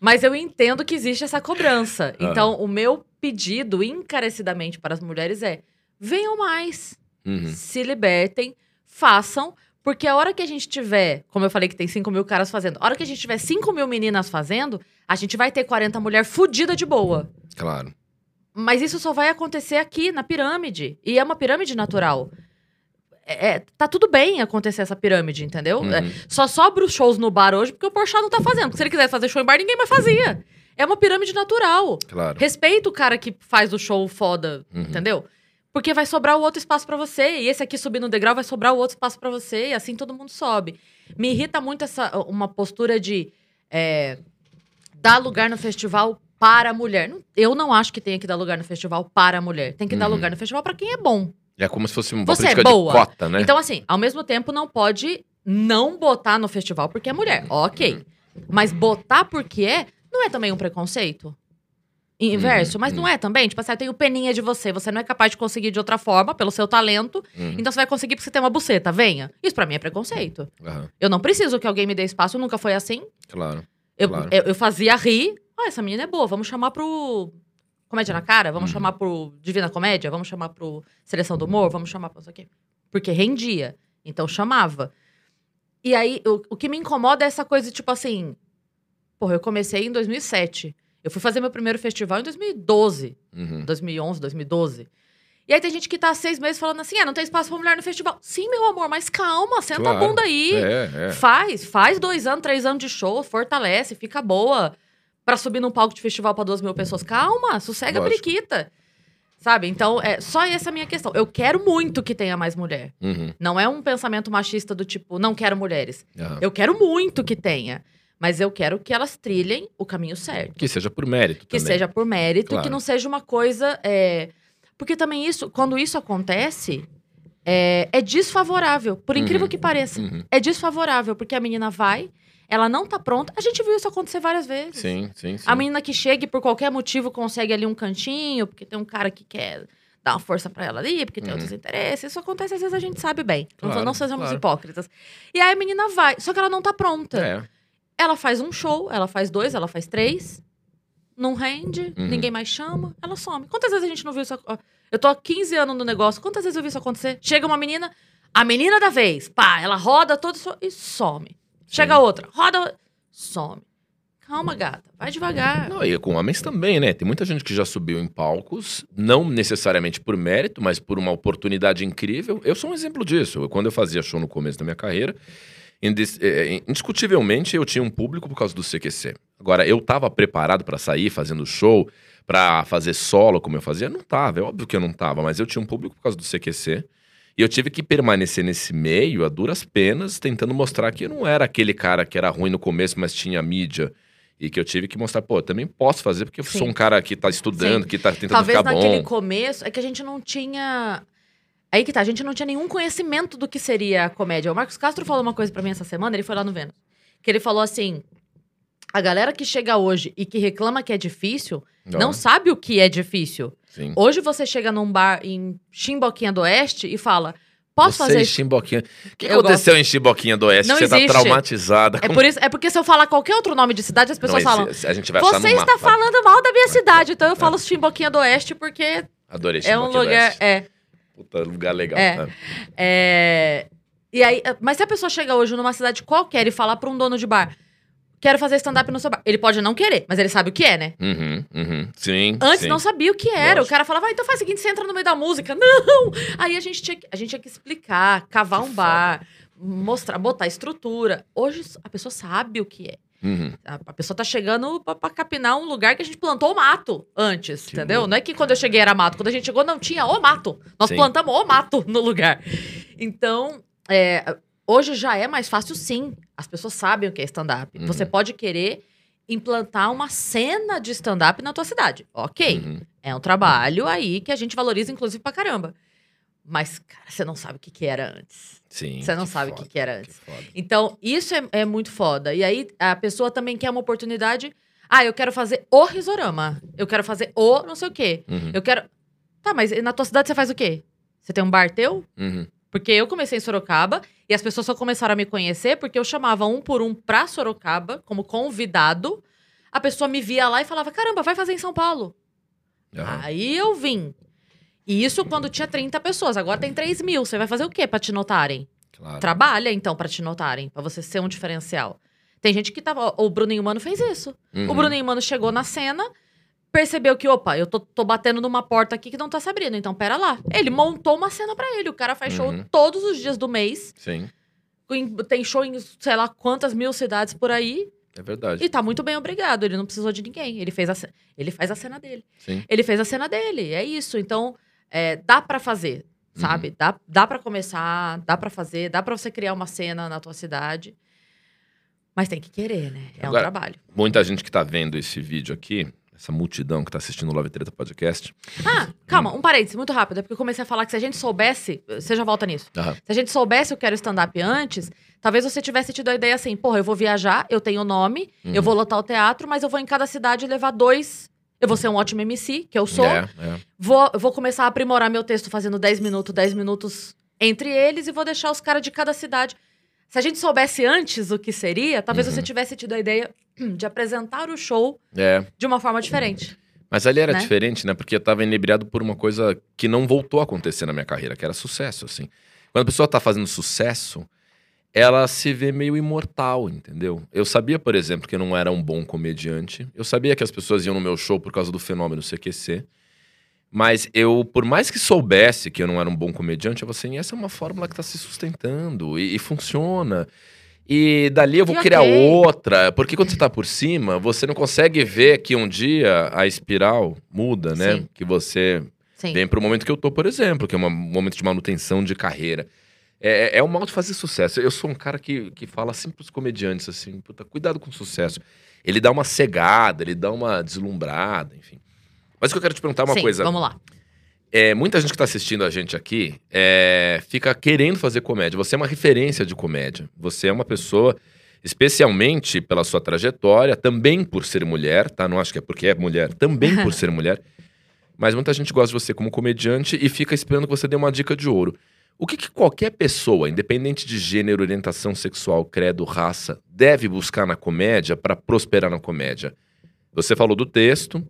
Mas eu entendo que existe essa cobrança. Ah. Então, o meu pedido encarecidamente para as mulheres é: venham mais, Uhum. se libertem, façam. Porque a hora que a gente tiver, como eu falei que tem 5 mil caras fazendo, a hora que a gente tiver 5 mil meninas fazendo, a gente vai ter 40 mulher fudida de boa. Claro. Mas isso só vai acontecer aqui, na pirâmide. E é uma pirâmide natural. é, é, tá tudo bem acontecer essa pirâmide, entendeu? Uhum. É, só sobra os shows no bar hoje porque o Porchat não tá fazendo. Porque se ele quisesse fazer show em bar, ninguém mais fazia. É uma pirâmide natural. Claro. Respeita o cara que faz o show foda, Uhum. entendeu? Porque vai sobrar o outro espaço pra você. E esse aqui subir no degrau vai sobrar o outro espaço pra você. E assim todo mundo sobe. Me irrita muito essa uma postura de é, dar lugar no festival para a mulher. Eu não acho que tenha que dar lugar no festival para a mulher. Tem que dar Uhum. lugar no festival pra quem é bom. É como se fosse uma Você é política boa. de cota, né? Então, assim, ao mesmo tempo, não pode não botar no festival porque é mulher. Ok. Mas botar porque é, não é também um preconceito? Inverso, Uhum, mas não é também? Tipo assim, eu tenho peninha de você, você não é capaz de conseguir de outra forma, pelo seu talento, Uhum. então você vai conseguir porque você tem uma buceta, venha. Isso pra mim é preconceito. Aham, Eu não preciso que alguém me dê espaço, nunca foi assim. claro. Eu, Claro. eu, eu fazia rir, ah, essa menina é boa, vamos chamar pro Comédia na Cara, vamos Uhum. chamar pro Divina Comédia, vamos chamar pro Seleção do Humor, vamos chamar pro isso aqui. Porque rendia, então chamava. E aí, o, o que me incomoda é essa coisa, tipo assim, porra, eu comecei em 2007, eu fui fazer meu primeiro festival em 2012, Uhum. 2011, 2012. E aí tem gente que tá há seis meses falando assim, ah, não tem espaço pra mulher no festival. Sim, meu amor, mas calma, senta Claro. a bunda aí. É, é. Faz, faz dois anos, três anos de show, fortalece, fica boa. Pra subir num palco de festival pra duas mil pessoas. Calma, sossega a Lógico. periquita. Sabe? Então, é só essa é a minha questão. Eu quero muito que tenha mais mulher. Uhum. Não é um pensamento machista do tipo, não quero mulheres. Aham. Eu quero muito que tenha. Mas eu quero que elas trilhem o caminho certo. Que seja por mérito Que também. seja por mérito, Claro. que não seja uma coisa. é, Porque também isso, quando isso acontece, é, é desfavorável. Por incrível Uhum. que pareça. Uhum. É desfavorável, porque a menina vai, ela não tá pronta. A gente viu isso acontecer várias vezes. Sim, sim, sim. A menina que chega e por qualquer motivo consegue ali um cantinho, porque tem um cara que quer dar uma força pra ela ali, porque tem Uhum. outros interesses. Isso acontece às vezes a gente sabe bem. Não- Claro, não sejamos claro. hipócritas. E aí a menina vai, só que ela não tá pronta. É. Ela faz um show, ela faz dois, ela faz três. Não rende, Uhum. ninguém mais chama, ela some. Quantas vezes a gente não viu isso? Eu tô há 15 anos no negócio, quantas vezes eu vi isso acontecer? Chega uma menina, a menina da vez, pá, ela roda todo e some. Chega Sim. outra, roda, some. Calma, gata, vai devagar. Não, e com homens também, né? Tem muita gente que já subiu em palcos, não necessariamente por mérito, mas por uma oportunidade incrível. Eu sou um exemplo disso. Quando eu fazia show no começo da minha carreira, indiscutivelmente eu tinha um público por causa do CQC. Agora, eu tava preparado pra sair fazendo show, pra fazer solo como eu fazia? Não tava, é óbvio que eu não tava, mas eu tinha um público por causa do CQC. E eu tive que permanecer nesse meio, a duras penas, tentando mostrar que eu não era aquele cara que era ruim no começo, mas tinha mídia. E que eu tive que mostrar, pô, eu também posso fazer, porque eu Sim. sou um cara que tá estudando, que tá tentando Talvez ficar naquele bom. começo, é que a gente não tinha. Aí que tá, a gente não tinha nenhum conhecimento do que seria a comédia. O Marcos Castro falou uma coisa pra mim essa semana, ele foi lá no Vênus. Que ele falou assim: a galera que chega hoje e que reclama que é difícil, Ó, não sabe o que é difícil. sim. Hoje você chega num bar em Chimboquinha do Oeste e fala: Posso Você fazer em isso? Chimboquinha. O que Eu aconteceu em Chimboquinha do Oeste? Não você existe. tá traumatizada. É, por isso, é porque se eu falar qualquer outro nome de cidade, as pessoas Não falam. A gente vai Você está falando mal da minha cidade, então eu falo Chimboquinha do Oeste porque Adorei é um Chimboquinha lugar. É. Puta, lugar legal. É. né? É, E aí, mas se a pessoa chega hoje numa cidade qualquer e falar pra um dono de bar, quero fazer stand-up no seu bar, ele pode não querer, mas ele sabe o que é, né? Uhum, uhum. Sim, Antes sim. não sabia o que era. Lógico. O cara falava, ah, então faz o seguinte, você entra no meio da música. Não! Aí a gente tinha que, a gente tinha que explicar, cavar Que um bar, mostrar, botar estrutura. Hoje a pessoa sabe o que é. Uhum. A, a pessoa tá chegando pra, pra capinar um lugar que a gente plantou o mato antes, Que entendeu? louco. Não é que quando eu cheguei era mato. Quando a gente chegou, não tinha o mato. Nós Sim. plantamos o mato no lugar. Então, é, hoje já é mais fácil, sim. As pessoas sabem o que é stand-up. Uhum. Você pode querer implantar uma cena de stand-up na tua cidade. Ok. Uhum. É um trabalho aí que a gente valoriza, inclusive, pra caramba. Mas, cara, você não sabe o que, que era antes. Sim. Você não sabe o que, que era antes. que. Então, isso é, é muito foda. E aí, a pessoa também quer uma oportunidade. Ah, eu quero fazer o risorama. Eu quero fazer o não sei o quê. Uhum. Eu quero. Tá, mas na tua cidade você faz o quê? Você tem um bar teu? Uhum. Porque eu comecei em Sorocaba e as pessoas só começaram a me conhecer porque eu chamava um por um pra Sorocaba, como convidado. A pessoa me via lá e falava: caramba, vai fazer em São Paulo. Aham. Aí eu vim. E isso quando tinha 30 pessoas. Agora tem 3 mil. Você vai fazer o quê pra te notarem? Claro. Trabalha, então, pra te notarem, pra você ser um diferencial. Tem gente que tava. O Bruninho Mano fez isso. O Uhum. Bruninho Mano chegou na cena, percebeu que, opa, eu tô, tô batendo numa porta aqui que não tá se abrindo, então pera lá. Ele montou uma cena pra ele. O cara faz show Uhum. todos os dias do mês. Sim, em- Tem show em sei lá quantas mil cidades por aí. é verdade. E tá muito bem, obrigado. Ele não precisou de ninguém. Ele fez a, ele faz a cena dele. Sim. Ele fez a cena dele. É isso. Então, é, dá pra fazer, sabe? Uhum. Dá, dá para começar, dá pra fazer, dá pra você criar uma cena na tua cidade. Mas tem que querer, né? É Agora- um trabalho. Muita gente que tá vendo esse vídeo aqui, essa multidão que tá assistindo o Love Treta Podcast. Ah, calma, um parênteses, muito rápido. É porque eu comecei a falar que se a gente soubesse. Você já volta nisso. Aham. Se a gente soubesse o que era stand-up antes, talvez você tivesse tido a ideia assim: porra, eu vou viajar, eu tenho nome, Uhum. eu vou lotar o teatro, mas eu vou em cada cidade levar dois. Eu vou ser um ótimo MC, que eu sou. É, é. Vou, vou começar a aprimorar meu texto fazendo 10 minutos, 10 minutos entre eles e vou deixar os caras de cada cidade. Se a gente soubesse antes o que seria, talvez Uhum. você tivesse tido a ideia de apresentar o show É. de uma forma diferente. Mas ali era Né? diferente, né? Porque eu tava inebriado por uma coisa que não voltou a acontecer na minha carreira, que era sucesso, assim. Quando a pessoa tá fazendo sucesso, ela se vê meio imortal, entendeu? Eu sabia, por exemplo, que eu não era um bom comediante. Eu sabia que as pessoas iam no meu show por causa do fenômeno CQC. Mas eu, por mais que soubesse que eu não era um bom comediante, eu falei assim, essa é uma fórmula que tá se sustentando e, e funciona. E dali eu vou E criar outra, porque quando você tá por cima, você não consegue ver que um dia a espiral muda, né? Sim. Que você Sim. vem pro momento que eu tô, por exemplo, que é um momento de manutenção de carreira. É, é o mal de fazer sucesso. Eu sou um cara que, que fala assim pros comediantes, assim, puta, cuidado com o sucesso. Ele dá uma cegada, ele dá uma deslumbrada, enfim. Mas o que eu quero te perguntar é uma Sim, coisa. Vamos lá. É, muita gente que tá assistindo a gente aqui é, fica querendo fazer comédia. Você é uma referência de comédia. Você é uma pessoa, especialmente pela sua trajetória, também por ser mulher, tá? Não acho que é porque é mulher, também por ser mulher. Mas muita gente gosta de você como comediante e fica esperando que você dê uma dica de ouro. O que, que qualquer pessoa, independente de gênero, orientação sexual, credo, raça, deve buscar na comédia para prosperar na comédia? Você falou do texto,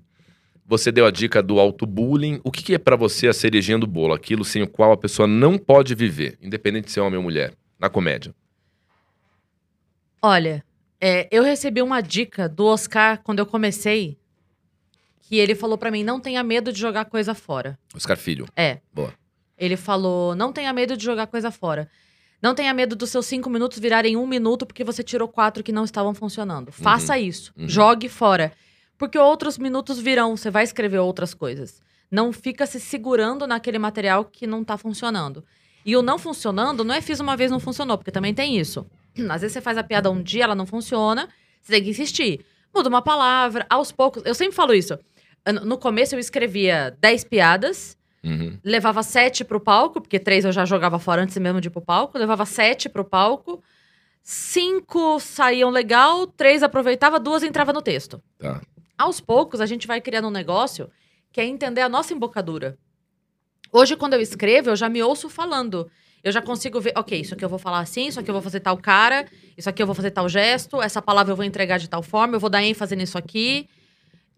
você deu a dica do autobullying. O que, que é pra você a cerejinha do bolo? Aquilo sem o qual a pessoa não pode viver, independente de ser homem ou mulher, na comédia. Olha, é, eu recebi uma dica do Oscar quando eu comecei, que ele falou pra mim: não tenha medo de jogar coisa fora. Oscar Filho. É. Boa. Ele falou: não tenha medo de jogar coisa fora. Não tenha medo dos seus cinco minutos virarem um minuto porque você tirou quatro que não estavam funcionando. Faça isso. Uhum. Jogue fora. Porque outros minutos virão. Você vai escrever outras coisas. Não fica se segurando naquele material que não tá funcionando. E o não funcionando não é fiz uma vez não funcionou, porque também tem isso. Às vezes você faz a piada um dia, ela não funciona, você tem que insistir. Muda uma palavra, aos poucos. Eu sempre falo isso. No no começo eu escrevia 10 piadas, Uhum. levava sete pro palco, porque três eu já jogava fora antes mesmo de ir pro palco, levava sete pro palco, cinco saíam legal, três aproveitava, duas entrava no texto. Tá. Aos poucos, a gente vai criando um negócio que é entender a nossa embocadura. Hoje, quando eu escrevo, eu já me ouço falando. Eu já consigo ver, ok, isso aqui eu vou falar assim, isso aqui eu vou fazer tal cara, isso aqui eu vou fazer tal gesto, essa palavra eu vou entregar de tal forma, eu vou dar ênfase nisso aqui.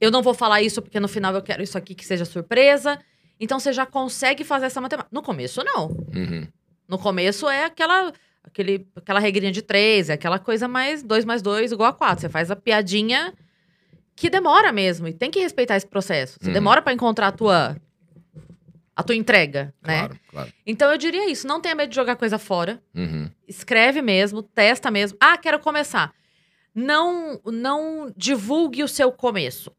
Eu não vou falar isso porque no final eu quero isso aqui que seja surpresa. Então você já consegue fazer essa matemática. No começo, não. Uhum. No começo é aquela, aquele, aquela regrinha de três, é aquela coisa mais dois mais dois igual a quatro. Você faz a piadinha que demora mesmo. E tem que respeitar esse processo. Você Uhum. demora pra encontrar a tua, a tua entrega, né? Claro, claro. Então eu diria isso. Não tenha medo de jogar coisa fora. Uhum. Escreve mesmo, testa mesmo. Ah, quero começar. Não, não divulgue o seu começo.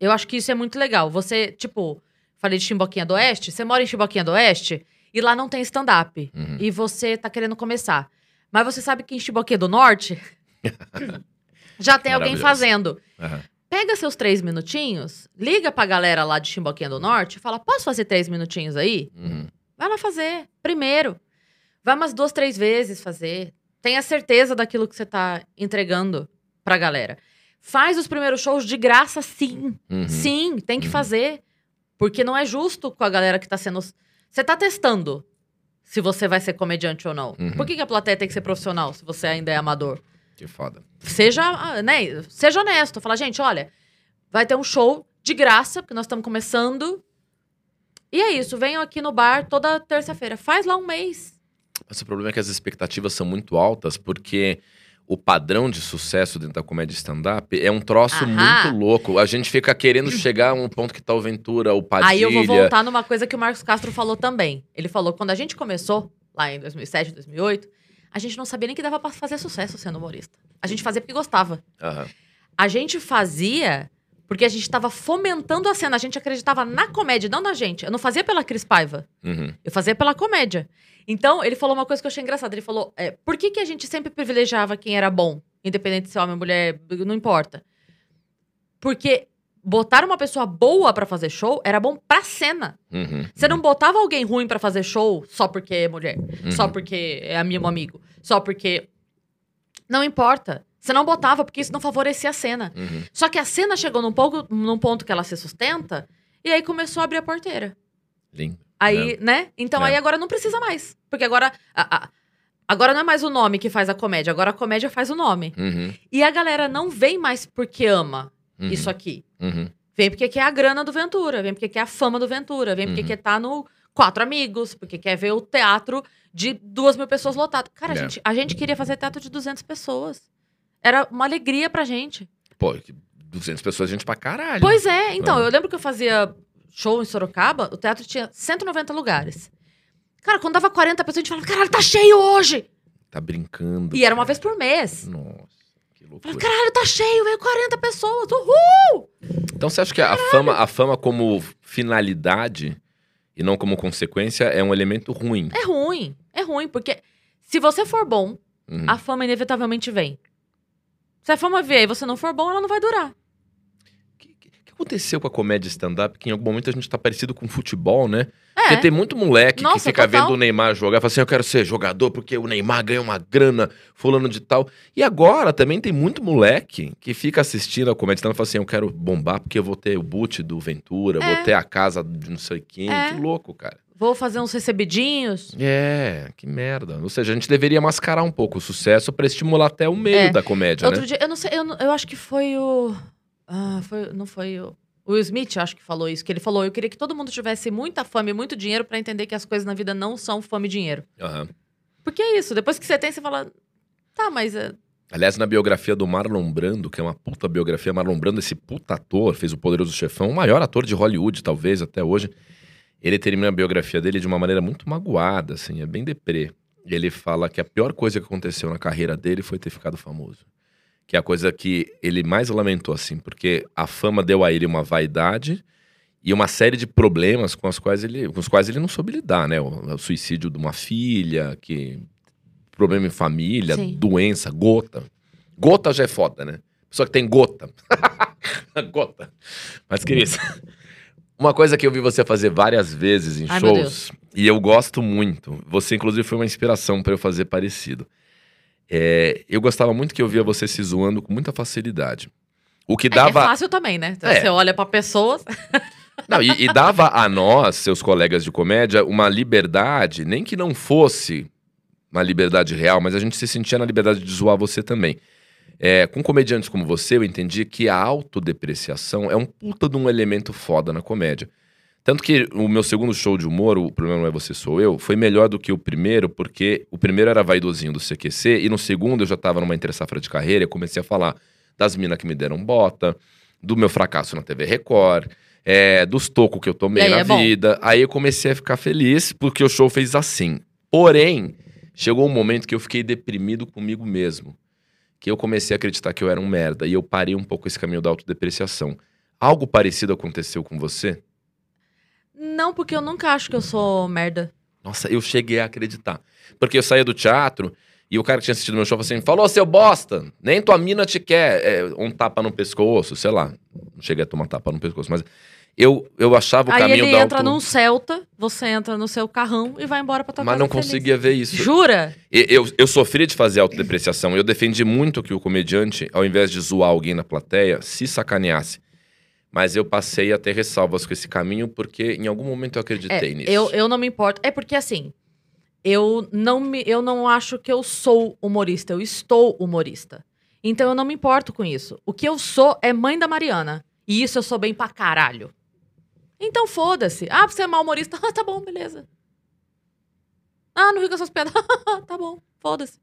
Eu acho que isso é muito legal. Você, tipo, falei de Chimboquinha do Oeste. Você mora em Chimboquinha do Oeste e lá não tem stand-up. Uhum. E você tá querendo começar. Mas você sabe que em Chimboquinha do Norte já tem alguém fazendo. Aham. Pega seus três minutinhos, liga pra galera lá de Chimboquinha do Norte e fala: posso fazer três minutinhos aí? Uhum. Vai lá fazer. Primeiro. Vai umas duas, três vezes fazer. Tenha certeza daquilo que você tá entregando pra galera. Faz os primeiros shows de graça, sim. Uhum. Sim, tem que Uhum. fazer. Porque não é justo com a galera que tá sendo. Você tá testando se você vai ser comediante ou não. Uhum. Por que, que a plateia tem que ser profissional se você ainda é amador? Que foda. Seja, ah, né, seja honesto. Fala, gente, olha, vai ter um show de graça, porque nós estamos começando. E é isso, venham aqui no bar toda terça-feira. Faz lá um mês. Mas o problema é que as expectativas são muito altas, porque o padrão de sucesso dentro da comédia stand-up é um troço muito louco. A gente fica querendo chegar a um ponto que tá o Ventura, o Padilha. Aí eu vou voltar numa coisa que o Marcos Castro falou também. Ele falou que quando a gente começou, lá em 2007, 2008, a gente não sabia nem que dava pra fazer sucesso sendo humorista. A gente fazia porque gostava. Aham. A gente fazia porque a gente tava fomentando a cena. A gente acreditava na comédia, não na gente. Eu não fazia pela Cris Paiva. Uhum. Eu fazia pela comédia. Então, ele falou uma coisa que eu achei engraçada. Ele falou: é, por que, que a gente sempre privilegiava quem era bom? Independente se é homem ou mulher, não importa. Porque botar uma pessoa boa pra fazer show era bom pra cena. Uhum. Você não botava alguém ruim pra fazer show só porque é mulher, Uhum. só porque é amigo amigo, só porque. Não importa. Você não botava porque isso não favorecia a cena. Uhum. Só que a cena chegou num, pouco, num ponto que ela se sustenta e aí começou a abrir a porteira. Lindo. Aí, né? Então É. aí agora não precisa mais. Porque agora. a- a- agora não é mais o nome que faz a comédia, agora a comédia faz o nome. Uhum. E a galera não vem mais porque ama Uhum. isso aqui. Uhum. Vem porque quer a grana do Ventura, vem porque quer a fama do Ventura, vem porque Uhum. quer estar no Quatro Amigos, porque quer ver o teatro de duas mil pessoas lotado. Cara, a, É. gente, a gente queria fazer teatro de 200 pessoas. Era uma alegria pra gente. Pô, que 200 pessoas, gente pra caralho. Pois é, então, É. eu lembro que eu fazia show em Sorocaba, o teatro tinha 190 lugares. Cara, quando dava 40 pessoas, a gente falava, caralho, tá cheio hoje! Tá brincando. E era uma cara. vez por mês. Nossa, que loucura. Falava, caralho, tá cheio, veio 40 pessoas, uhul! Então você acha que a fama, a fama como finalidade e não como consequência é um elemento ruim? É ruim, é ruim, porque se você for bom, Uhum. a fama inevitavelmente vem. Se a fama vier e você não for bom, ela não vai durar. O que, que- que aconteceu com a comédia stand-up? Que em algum momento a gente tá parecido com futebol, né? Porque É, tem muito moleque que Nossa, fica total. vendo o Neymar jogar e fala assim: eu quero ser jogador porque o Neymar ganha uma grana, fulano de tal. E agora também tem muito moleque que fica assistindo a comédia stand-up e fala assim: eu quero bombar porque eu vou ter o boot do Ventura, É. vou ter a casa de não sei quem. É. Que louco, cara. vou fazer uns recebidinhos. É, que merda. Ou seja, a gente deveria mascarar um pouco o sucesso pra estimular até o meio É. da comédia, Outro né? dia, eu não sei, eu, eu acho que foi o. Ah, foi, não foi o. O Will Smith, acho que falou isso, que ele falou: eu queria que todo mundo tivesse muita fama e muito dinheiro pra entender que as coisas na vida não são fama e dinheiro. Aham. Porque é isso, depois que você tem, você fala. Tá, mas. é, Aliás, na biografia do Marlon Brando, que é uma puta biografia, Marlon Brando, esse puta ator, fez o Poderoso Chefão, o maior ator de Hollywood, talvez, até hoje. Ele termina a biografia dele de uma maneira muito magoada, assim, é bem deprê. Ele fala que a pior coisa que aconteceu na carreira dele foi ter ficado famoso. Que é a coisa que ele mais lamentou, assim, porque a fama deu a ele uma vaidade e uma série de problemas com, as quais ele, com os quais ele não soube lidar, né? O, o suicídio de uma filha, que problema em família, Sim. doença, gota. Gota já é foda, né? Pessoa que tem gota. gota. Mas, querido, uma coisa que eu vi você fazer várias vezes em Ai, shows, e eu gosto muito, você inclusive foi uma inspiração pra eu fazer parecido. É, eu gostava muito que eu via você se zoando com muita facilidade. O que É, dava. é fácil também, né? Então, É. Você olha pra pessoas. Não, e, e dava a nós, seus colegas de comédia, uma liberdade, nem que não fosse uma liberdade real, mas a gente se sentia na liberdade de zoar você também. É, com comediantes como você, eu entendi que a autodepreciação é um puta de um elemento foda na comédia. Tanto que o meu segundo show de humor, o Problema Não É Você Sou Eu, foi melhor do que o primeiro, porque o primeiro era vaidosinho do CQC, e no segundo eu já tava numa entre-safra de carreira e comecei a falar das minas que me deram bota, do meu fracasso na TV Record, é, dos tocos que eu tomei aí na é vida. Aí eu comecei a ficar feliz porque o show fez assim. Porém, chegou um momento que eu fiquei deprimido comigo mesmo. Que eu comecei a acreditar que eu era um merda. E eu parei um pouco esse caminho da autodepreciação. Algo parecido aconteceu com você? Não, porque eu nunca acho que eu sou merda. Nossa, eu cheguei a acreditar. Porque eu saía do teatro e o cara que tinha assistido meu show falou assim: falou, seu bosta, nem tua mina te quer. É, um tapa no pescoço, sei lá. Não cheguei a tomar tapa no pescoço, mas eu, eu achava o Aí caminho ele da entra auto... num Celta, você entra no seu carrão e vai embora pra tua Mas não feliz. conseguia ver isso. Jura? E- Eu, eu sofri de fazer autodepreciação. Eu defendi muito que o comediante, ao invés de zoar alguém na plateia, se sacaneasse. Mas eu passei a ter ressalvas com esse caminho porque em algum momento eu acreditei É, nisso. eu, eu não me importo. É porque assim, eu não, me, eu não acho que eu sou humorista, eu estou humorista. Então eu não me importo com isso. O que eu sou é mãe da Mariana. E isso eu sou bem pra caralho. Então foda-se. Ah, você é mal humorista? Ah, tá bom, beleza. Ah, não ri com essas piadas. tá bom, foda-se.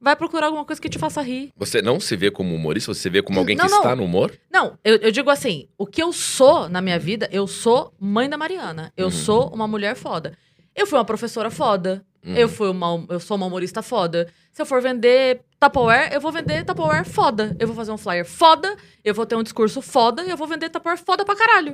Vai procurar alguma coisa que te faça rir. Você não se vê como humorista, você se vê como alguém Não, que não. está no humor? Não, eu, eu digo assim: o que eu sou na minha vida, eu sou mãe da Mariana. Eu Uhum. sou uma mulher foda. Eu fui uma professora foda. Uhum. Eu, fui uma, eu sou uma humorista foda. Se eu for vender Tupperware, eu vou vender Tupperware foda. Eu vou fazer um flyer foda, eu vou ter um discurso foda e eu vou vender Tupperware foda pra caralho.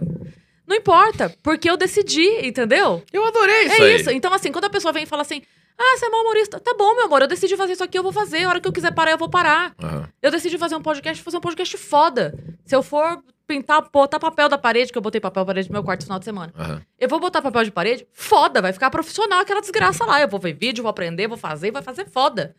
Não importa, porque eu decidi, entendeu? Eu adorei isso É aí. isso. Então, assim, quando a pessoa vem e fala assim: Ah, você é uma humorista. Tá bom, meu amor, eu decidi fazer isso aqui, eu vou fazer. A hora que eu quiser parar, eu vou parar. Aham. Eu decidi fazer um podcast, vou fazer um podcast foda. Se eu for pintar, botar papel da parede, que eu botei papel da parede no meu quarto no final de semana. Aham. Eu vou botar papel de parede, foda, vai ficar profissional aquela desgraça lá. Eu vou ver vídeo, vou aprender, vou fazer, vai fazer foda.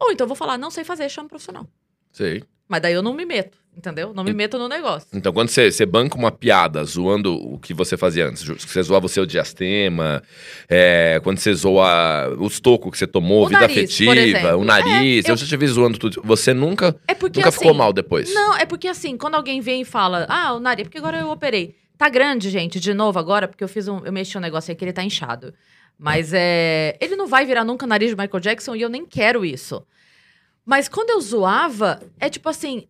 Ou então eu vou falar, não sei fazer, chama um profissional. Sei. Mas daí eu não me meto, entendeu? Não me meto no negócio. Então, quando você, você banca uma piada zoando o que você fazia antes, você zoava o seu diastema, é, quando você zoa os tocos que você tomou, O vida nariz, afetiva, o nariz, É, eu... eu- já te vi zoando tudo. Você nunca, É porque nunca assim, ficou mal depois. Não, é porque assim, quando alguém vem e fala, ah, o nariz, porque agora eu operei. Tá grande, gente, de novo agora, porque eu fiz um. Eu mexi um negócio aí que ele tá inchado. Mas é. Ele não vai virar nunca nariz de Michael Jackson e eu nem quero isso. Mas quando eu zoava, é tipo assim: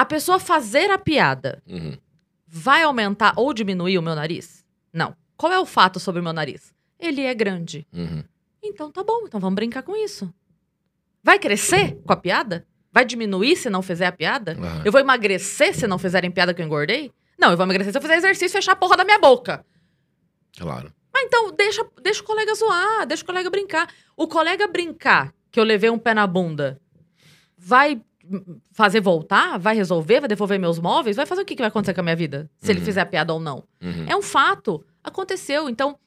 a pessoa fazer a piada Uhum. vai aumentar ou diminuir o meu nariz? Não. Qual é o fato sobre o meu nariz? Ele é grande. Uhum. Então tá bom, então vamos brincar com isso. Vai crescer com a piada? Vai diminuir se não fizer a piada? Aham. Eu vou emagrecer se não fizerem piada que eu engordei? Não, eu vou emagrecer se eu fizer exercício e fechar a porra da minha boca. Claro. Mas então, deixa, deixa o colega zoar, deixa o colega brincar. O colega brincar que eu levei um pé na bunda vai fazer voltar? Vai resolver? Vai devolver meus móveis? Vai fazer o que, que vai acontecer com a minha vida? Se ele Uhum. fizer a piada ou não? Uhum. É um fato. Aconteceu. Então,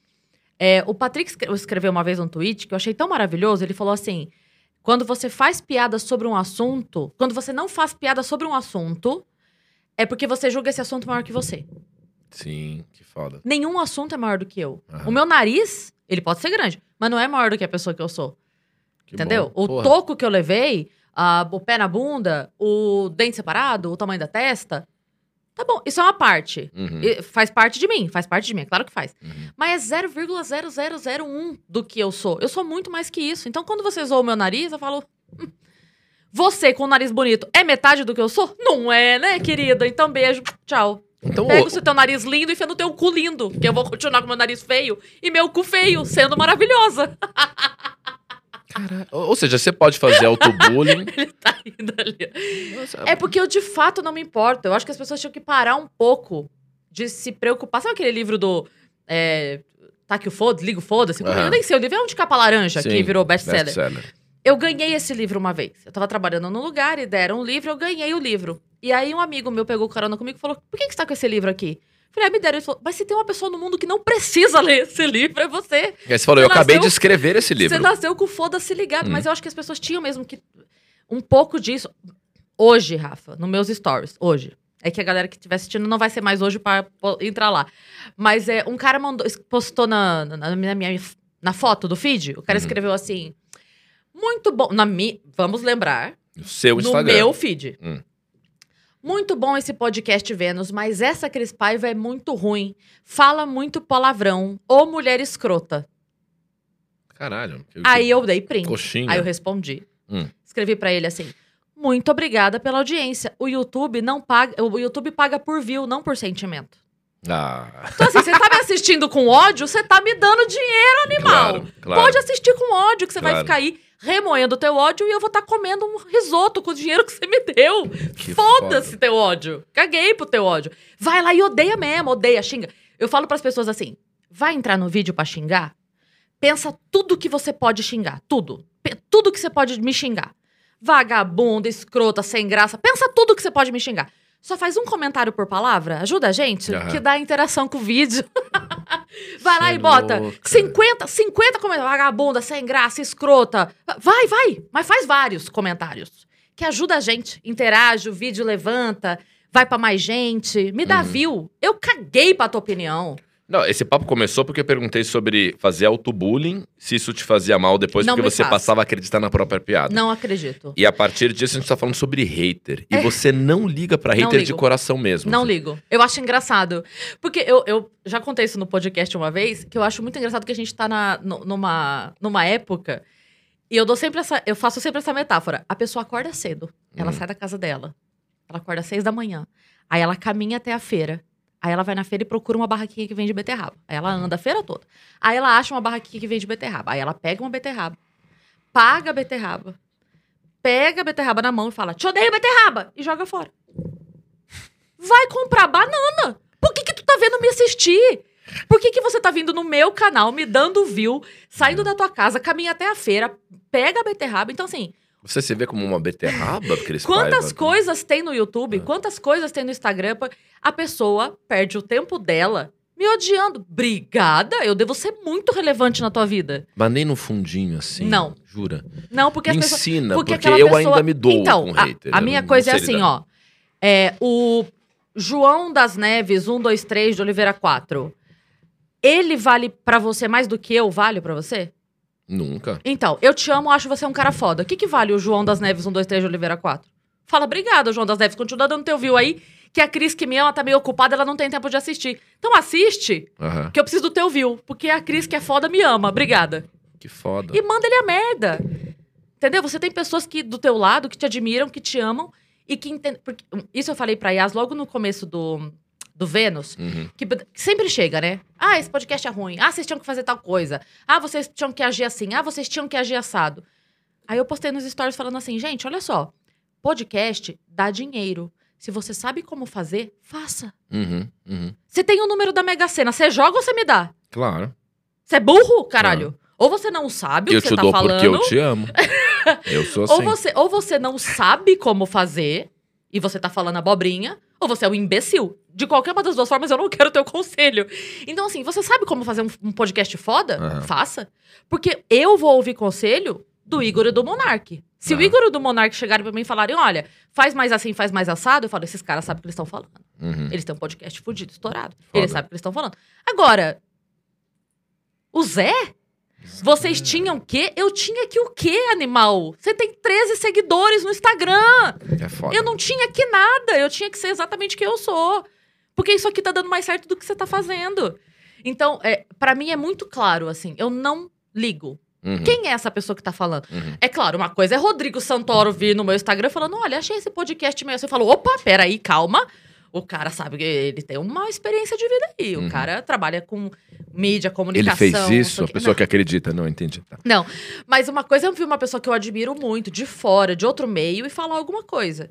é, o Patrick escre- escreveu uma vez um tweet que eu achei tão maravilhoso. Ele falou assim: quando você faz piada sobre um assunto, quando você não faz piada sobre um assunto, é porque você julga esse assunto maior que você. Sim, que foda. Nenhum assunto é maior do que eu. Aham. O meu nariz, ele pode ser grande, mas não é maior do que a pessoa que eu sou. Que entendeu? bom. O Porra. toco que eu levei, a- o pé na bunda, o dente separado, o tamanho da testa. Tá bom, isso é uma parte. Uhum. Faz parte de mim, faz parte de mim, é claro que faz. Uhum. Mas é 0,0001 do que eu sou. Eu sou muito mais que isso. Então, quando você zoa o meu nariz, eu falo. "Hum, Você com o nariz bonito é metade do que eu sou? Não é, né, querida? Então, beijo. Tchau. Então, Pega o seu teu nariz lindo e enfia no teu cu lindo. Que eu vou continuar com meu nariz feio e meu cu feio, sendo maravilhosa. Cara, ou seja, você pode fazer autobullying. Ele tá rindo ali. Nossa, É porque eu de fato não me importo. Eu acho que as pessoas tinham que parar um pouco de se preocupar. Sabe aquele livro do. É, tá que o foda, liga o foda-se? Aham. Eu nem sei, o livro é um de capa laranja que Sim, virou best-seller. best-seller. Eu ganhei esse livro uma vez. Eu tava trabalhando num lugar e deram um livro, eu ganhei o livro. E aí um amigo meu pegou carona comigo e falou: Por que, que você tá com esse livro aqui? Falei, ah, me deram. Ele falou, mas se tem uma pessoa no mundo que não precisa ler esse livro, é você. E aí você falou, Você eu acabei de escrever esse livro. Você nasceu com foda-se ligado. Hum. Mas eu acho que as pessoas tinham mesmo que. Um pouco disso. Hoje, Rafa, nos meus stories, hoje. É que a galera que estiver assistindo não vai ser mais hoje pra po- entrar lá. Mas é, um cara mandou, postou na, na, na minha, na foto do feed, o cara Uhum. escreveu assim. Muito bom. Na mi, vamos lembrar, O seu no Instagram. meu feed. Hum. Muito bom esse podcast Vênus, mas essa Cris Paiva é muito ruim. Fala muito palavrão. Ou mulher escrota. Caralho. que- Aí eu dei print. Coxinha. Aí eu respondi. Hum. Escrevi pra ele assim: Muito obrigada pela audiência. O YouTube não paga. O YouTube paga por view, não por sentimento. Ah, Então, assim, você tá me assistindo com ódio, você tá me dando dinheiro, animal. claro, claro. Pode assistir com ódio, que você vai Claro. ficar aí remoendo o teu ódio e eu vou estar comendo um risoto com o dinheiro que você me deu. Foda-se foda. teu ódio. Caguei pro teu ódio. Vai lá e odeia mesmo, odeia, xinga. Eu falo pras pessoas assim: vai entrar no vídeo pra xingar? Pensa tudo que você pode xingar. Tudo. Pe- Tudo que você pode me xingar. Vagabunda, escrota, sem graça. Pensa tudo que você pode me xingar. Só faz um comentário por palavra. Ajuda a gente, Aham. que dá interação com o vídeo. Vai lá e é bota louca. 50, 50 comentários. Vagabunda, sem graça, escrota. Vai, vai. Mas faz vários comentários. Que ajuda a gente. Interage, o vídeo levanta, vai pra mais gente. Me dá Uhum. view. Eu caguei pra tua opinião. Não, esse papo começou porque eu perguntei sobre fazer autobullying, se isso te fazia mal depois, Não porque você faz. passava a acreditar na própria piada. Não acredito. E a partir disso a gente tá falando sobre hater. E você não liga pra É. Hater de coração mesmo. Não assim. ligo. Eu acho engraçado. Porque eu, eu já contei isso no podcast uma vez, que eu acho muito engraçado que a gente tá na, nu- numa, numa época E eu dou sempre essa. Eu faço sempre essa metáfora. A pessoa acorda cedo. Ela Hum. sai da casa dela. Ela acorda às seis da manhã. Aí ela caminha até a feira. Aí ela vai na feira e procura uma barraquinha que vende beterraba. Aí ela anda a feira toda. Aí ela acha uma barraquinha que vende beterraba. Aí ela pega uma beterraba, paga a beterraba, pega a beterraba na mão e fala: Te odeio beterraba! E joga fora. Vai comprar banana. Por que, que tu tá vendo me assistir? Por que, que você tá vindo no meu canal, me dando view, saindo da tua casa, caminha até a feira, pega a beterraba? Então, assim, Você se vê como uma beterraba, Cris Quantas Paiva? coisas tem no YouTube, Ah. quantas coisas tem no Instagram, a pessoa perde o tempo dela me odiando. Obrigada, eu devo ser muito relevante na tua vida. Mas nem no fundinho, assim. Não. Jura? Não, porque me as pessoas. ensina, porque porque, eu pessoa- ainda me dou Então, com a- hater. a, minha não- coisa é não assim, ó. É, o João das Neves, 1, 2, 3, de Oliveira 4. Ele vale pra você mais do que eu valho pra você? Nunca. Então, eu te amo, acho você um cara foda. O que, que vale o João das Neves 1, 2, 3 de Oliveira 4? Fala, obrigada, João das Neves. Continua dando teu view aí, que a Cris que me ama tá meio ocupada, ela não tem tempo de assistir. Então assiste, Aham. que eu preciso do teu view. Porque a Cris que é foda me ama. Obrigada. Que foda. E manda ele a merda. Entendeu? Você tem pessoas que do teu lado, que te admiram, que te amam e que entendem. Porque, isso eu falei pra Yas logo no começo do, do Vênus. Uhum. Que que sempre chega, né? Ah, esse podcast é ruim. Ah, vocês tinham que fazer tal coisa. Ah, vocês tinham que agir assim. Ah, vocês tinham que agir assado. Aí eu postei nos stories falando assim, gente, olha só. Podcast dá dinheiro. Se você sabe como fazer, faça. Uhum. Uhum. Você tem o número da Mega Sena, você joga ou você me dá? Claro. Você é burro, caralho? Ou você não sabe o Eu que te você tá dou falando. porque eu te amo. eu sou Ou assim. você, ou você não sabe como fazer e você tá falando abobrinha, ou você é um imbecil. De qualquer uma das duas formas, eu não quero teu conselho. Então, assim, você sabe como fazer um, um podcast foda? Aham. Faça. Porque eu vou ouvir conselho do Igor e do Monark. Se o Aham. Igor e do Monark chegarem pra mim e falarem, olha, faz mais assim, faz mais assado, eu falo, esses caras sabem o que eles estão falando. Uhum. Eles têm um podcast fudido, estourado. Foda. Eles sabem o que eles estão falando. Agora, o Zé? Vocês tinham o quê? Eu tinha que o quê, animal? Você tem 13 seguidores no Instagram. É foda. Eu não tinha que nada. Eu tinha que ser exatamente quem eu sou. Porque isso aqui tá dando mais certo do que você tá fazendo. Então, é, para mim é muito claro, assim, eu não ligo. Uhum. Quem é essa pessoa que tá falando? Uhum. É claro, uma coisa é Rodrigo Santoro vir no meu Instagram falando: olha, achei esse podcast meio. Você falou, opa, peraí, calma. O cara sabe que ele tem uma experiência de vida aí. Uhum. O cara trabalha com mídia, Ele comunicação. fez não sei isso? A pessoa Não. que acredita. Não, entendi. Tá. Não, mas uma coisa é eu vi uma pessoa que eu admiro muito, de fora, de outro meio, e falar alguma coisa.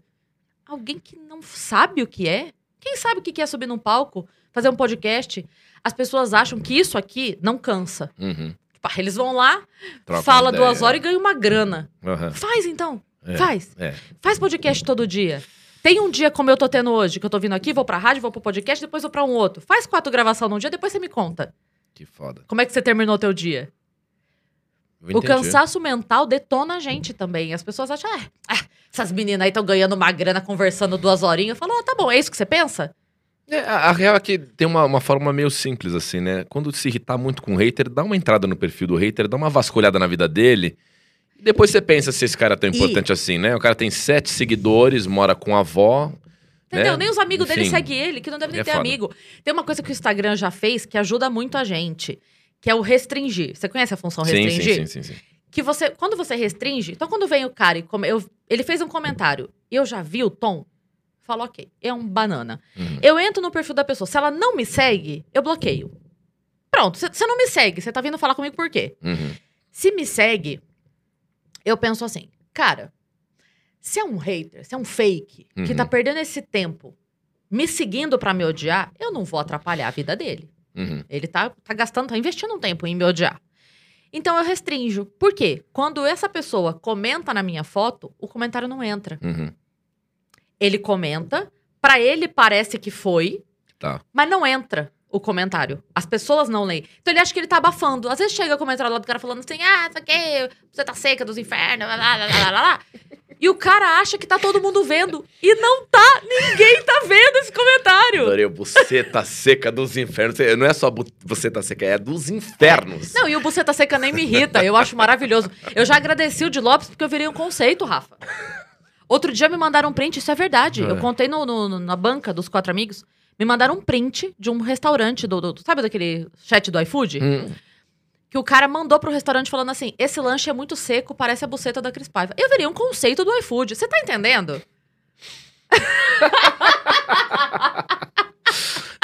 Alguém que não sabe o que é? Quem sabe o que é subir num palco, fazer um podcast? As pessoas acham que isso aqui não cansa. Uhum. Tipo, Eles vão lá, Troca fala duas horas e ganha uma grana. Aham. Faz então. É. Faz. É. Faz podcast todo dia. Tem um dia como eu tô tendo hoje, que eu tô vindo aqui, vou pra rádio, vou pro podcast, depois vou pra um outro. Faz quatro gravações num dia, depois você me conta. Que foda. Como é que você terminou o teu dia? O cansaço mental detona a gente também. As pessoas acham, ah, ah, essas meninas aí estão ganhando uma grana conversando duas horinhas. Eu falo, ah, tá bom, é isso que você pensa? É, a, a real é que tem uma, uma forma meio simples, assim, né? Quando se irritar muito com o hater, dá uma entrada no perfil do hater, dá uma vasculhada na vida dele. E depois você pensa se esse cara é tão E- importante assim, né? O cara tem sete seguidores, mora com a avó. Entendeu? né? Nem os amigos dele Enfim, seguem ele, que não devem nem é ter foda. amigo. Tem uma coisa que o Instagram já fez que ajuda muito a gente, que é o restringir. Você conhece a função Sim, restringir? sim, sim, sim, sim. Que você, quando você restringe, então quando vem o cara e come, eu- ele fez um comentário e eu já vi o tom, falo, ok, é um banana. Uhum. Eu entro no perfil da pessoa, se ela não me segue, eu bloqueio. Pronto, você não me segue, você tá vindo falar comigo por quê? Uhum. Se me segue, eu penso assim, cara, se é um hater, se é um fake, que Uhum. tá perdendo esse tempo me seguindo pra me odiar, eu não vou atrapalhar a vida dele. Uhum. Ele tá, tá gastando, tá investindo um tempo em me odiar. Então eu restringo. Por quê? Quando essa pessoa comenta na minha foto, o comentário não entra. Uhum. Ele comenta, pra ele parece que foi, Tá. mas não entra o comentário. As pessoas não leem. Então ele acha que ele tá abafando. Às vezes chega o comentário lá do cara falando assim: ah, isso aqui, você tá seca dos infernos, lá, lá, lá, lá, lá, lá. E o cara acha que tá todo mundo vendo. E não tá. Ninguém tá vendo esse comentário. Adorei, buceta seca dos infernos. Não é só bu- buceta seca, é dos infernos. Não, e o Buceta Seca nem me irrita. Eu acho maravilhoso. Eu já agradeci o de Lopes porque eu virei um conceito, Rafa. Outro dia me mandaram um print, isso é verdade. É. Eu contei no, no- na banca dos quatro amigos. Me mandaram um print de um restaurante, do, do- sabe daquele chat do iFood? Hum. que o cara mandou pro restaurante falando assim: esse lanche é muito seco, parece a buceta da Cris Paiva. Eu veria um conceito do iFood. Você tá entendendo?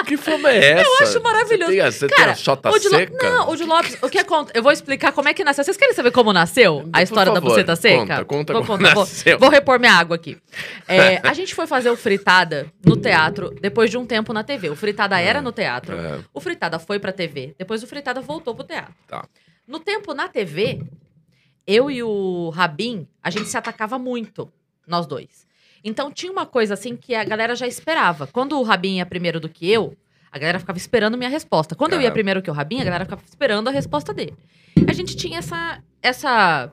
Que fama é essa? Eu acho maravilhoso. Você tem, você Cara, tem a chota o seca? Não, o de Lopes, o que acontece? Eu vou explicar como é que nasceu. Vocês querem saber como nasceu a história da favor, buceta seca? conta, conta vou, como contar, vou- nasceu. vou repor minha água aqui. É, a gente foi fazer o Fritada no teatro depois de um tempo na TV. O Fritada era no teatro. É, O Fritada foi pra TV. Depois o Fritada voltou pro teatro. Tá. No tempo na TV, eu e o Rabin, a gente se atacava muito, nós dois. Então tinha uma coisa assim que a galera já esperava. Quando o Rabin ia primeiro do que eu, a galera ficava esperando minha resposta. Quando eu ia primeiro que o Rabin, a galera ficava esperando a resposta dele. A gente tinha essa essa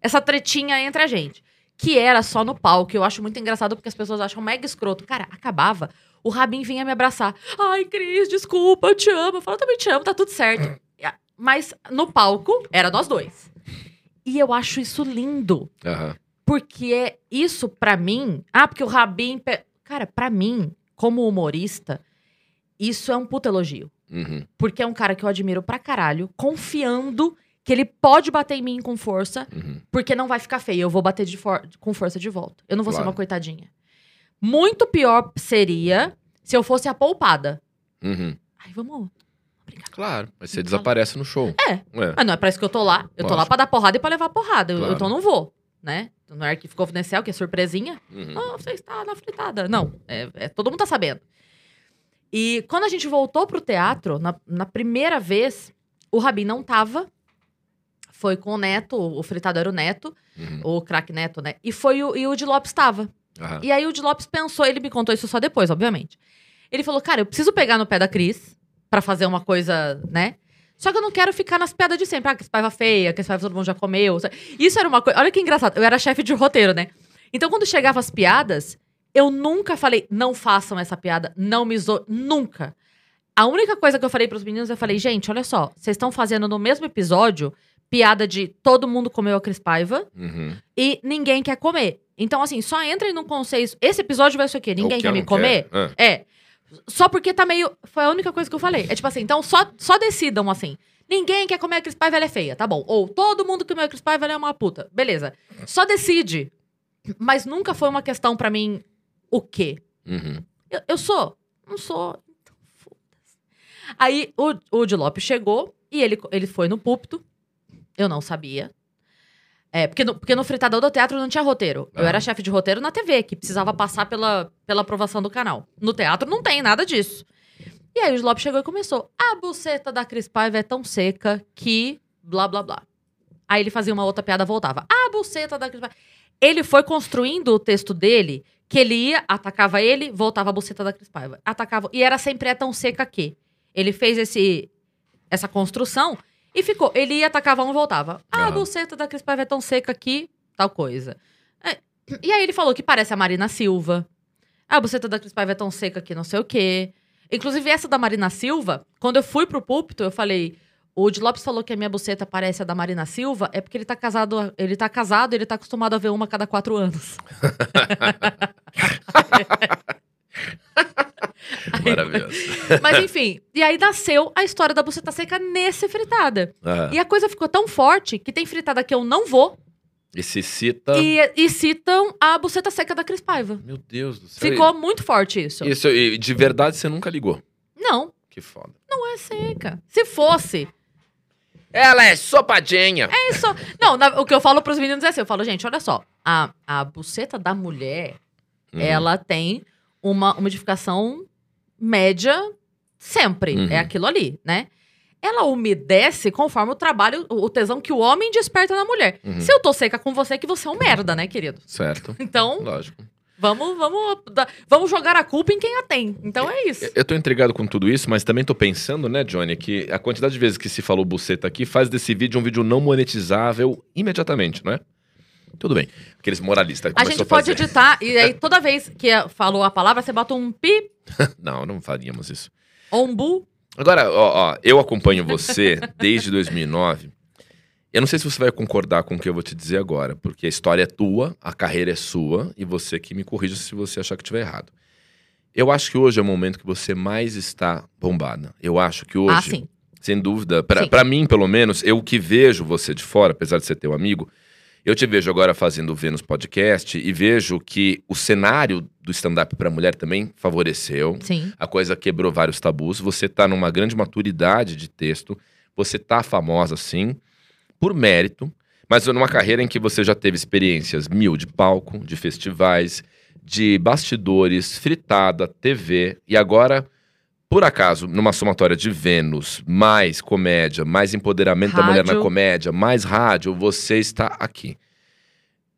essa tretinha entre a gente, que era só no palco. que Eu acho muito engraçado porque as pessoas acham mega escroto. Cara, acabava, o Rabin vinha me abraçar. Ai, Cris, desculpa, eu te amo. Eu falo, eu também te amo, tá tudo certo. Mas no palco, era nós dois. E eu acho isso lindo. aham. Porque é isso pra mim. Ah, porque o Rabin. Cara, pra mim, como humorista, isso é um puta elogio. Uhum. Porque é um cara que eu admiro pra caralho, confiando que ele pode bater em mim com força, Uhum. porque não vai ficar feio. Eu vou bater for- com força de volta. Eu não vou ser Claro. uma coitadinha. Muito pior seria se eu fosse a poupada. Uhum. Ai, vamos. Claro, mas você Então- desaparece no show. É. É. Mas não é pra isso que eu tô lá. Eu tô lá pra dar porrada e pra levar porrada. Eu- Claro. Então não vou, né? No arquivo confidencial, que é surpresinha. Uhum. Ah, você está na fritada. Não, é, é- todo mundo tá sabendo. E quando a gente voltou pro teatro, na, na primeira vez, o Rabin não tava. Foi com o Neto, o fritado era o Neto, Uhum. o craque Neto, né? E foi o, e o de Lopes tava. Aham. E aí o de Lopes pensou, ele me contou isso só depois, obviamente. Ele falou, cara, eu preciso pegar no pé da Cris pra fazer uma coisa, né? Só que eu não quero ficar nas piadas de sempre. Ah, que esse paiva feia, que esse paiva todo mundo já comeu. Isso era uma coisa. Olha que engraçado. Eu era chefe de roteiro, né? Então, quando chegavam as piadas, eu nunca falei, não façam essa piada, não me zo... Nunca. A única coisa que eu falei pros meninos, eu falei, gente, olha só, vocês estão fazendo no mesmo episódio piada de todo mundo comeu a Cris Paiva Uhum. e ninguém quer comer. Então, assim, só entrem num conceito. Esse episódio vai ser o quê? Ninguém quer me comer? quer. Ah. É. Só porque tá meio. Foi a única coisa que eu falei. É tipo assim, então só, só decidam assim. Ninguém quer comer a Cris Paiva, ela é feia, tá bom. Ou todo mundo que comeu a Cris Paiva, ela é uma puta. Beleza. Só decide. Mas nunca foi uma questão pra mim o quê? Uhum. Eu, eu sou? Não sou. Então, foda-se. Aí o, o Di Lopes chegou e ele, ele foi no púlpito. Eu não sabia. É, porque no, porque no Fritadão do Teatro não tinha roteiro. Eu Ah. era chefe de roteiro na TV, que precisava passar pela, pela aprovação do canal. No teatro não tem nada disso. E aí o Lopes chegou e começou. A buceta da Cris Paiva é tão seca que blá, blá, blá. Aí ele fazia uma outra piada, voltava. A buceta da Cris Paiva... Ele foi construindo o texto dele, que ele ia, atacava ele, voltava a buceta da Cris Paiva. Atacava. E era sempre é tão seca que. Ele fez esse, essa construção e ficou. Ele ia, atacava um, voltava. Ah, a buceta da Cris Paiva é tão seca que tal coisa. É, E aí ele falou que parece a Marina Silva. Ah, a buceta da Cris Paiva é tão seca que não sei o quê. Inclusive, essa da Marina Silva, quando eu fui pro púlpito, eu falei. O de Lopes falou que a minha buceta parece a da Marina Silva, é porque ele tá casado, ele tá casado, ele tá acostumado a ver uma a cada quatro anos. Maravilhoso. Mas enfim, e aí nasceu a história da buceta seca nesse fritada. Aham. E a coisa ficou tão forte que tem fritada que eu não vou E se cita. e, e citam a buceta seca da Cris Paiva. Meu Deus do céu. Ficou muito forte isso. Isso, e de verdade você nunca ligou. Não, Que foda. não é seca. Se fosse, Ela é sopadinha. é isso. Não, na- o que eu falo pros meninos é assim: eu falo, gente, olha só, a, a buceta da mulher, Uhum. ela tem uma umidificação média sempre. Uhum. É aquilo ali, né? Ela umedece conforme o trabalho, o tesão que o homem desperta na mulher. Uhum. Se eu tô seca com você, é que você é um merda, né, querido? Certo. Então, Lógico. vamos, vamos, vamos jogar a culpa em quem a tem. Então é isso. Eu tô intrigado com tudo isso, mas também tô pensando, né, Johnny, que a quantidade de vezes que se falou buceta aqui faz desse vídeo um vídeo não monetizável imediatamente, não é? Tudo bem. Aqueles moralistas A gente pode fazer. editar, e aí toda vez que falou a palavra, você bota um pi Não, não faríamos isso. ou um bu. Agora, ó, ó, eu acompanho você desde 2009. Eu não sei se você vai concordar com o que eu vou te dizer agora, porque a história é tua, a carreira é sua, e você que me corrija se você achar que estiver errado. Eu acho que hoje é o momento que você mais está bombada. Eu acho que hoje Ah. Sem dúvida. Pra mim, pelo menos, eu que vejo você de fora, apesar de ser teu amigo, eu te vejo agora fazendo o Vênus Podcast e vejo que o cenário do stand-up pra mulher também favoreceu. Sim. A coisa quebrou vários tabus. Você tá numa grande maturidade de texto. Você tá famosa, sim, por mérito, mas numa carreira em que você já teve experiências mil de palco, de festivais, de bastidores, fritada, TV, e agora, por acaso, numa somatória de Vênus, mais comédia, mais empoderamento da mulher na Rádio. comédia, mais rádio, você está aqui.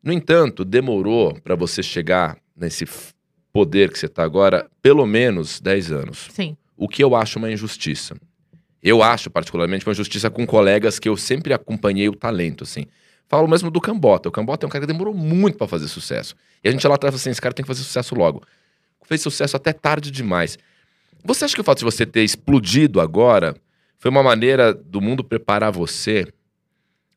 No entanto, demorou para você chegar nesse poder que você está agora, pelo menos 10 anos. Sim. O que eu acho uma injustiça. Eu acho, particularmente, uma injustiça com colegas que eu sempre acompanhei o talento, assim. Falo mesmo do Cambota. O Cambota é um cara que demorou muito pra fazer sucesso. E a gente lá atrás assim, esse cara tem que fazer sucesso logo. Fez sucesso até tarde demais. Você acha que o fato de você ter explodido agora foi uma maneira do mundo preparar você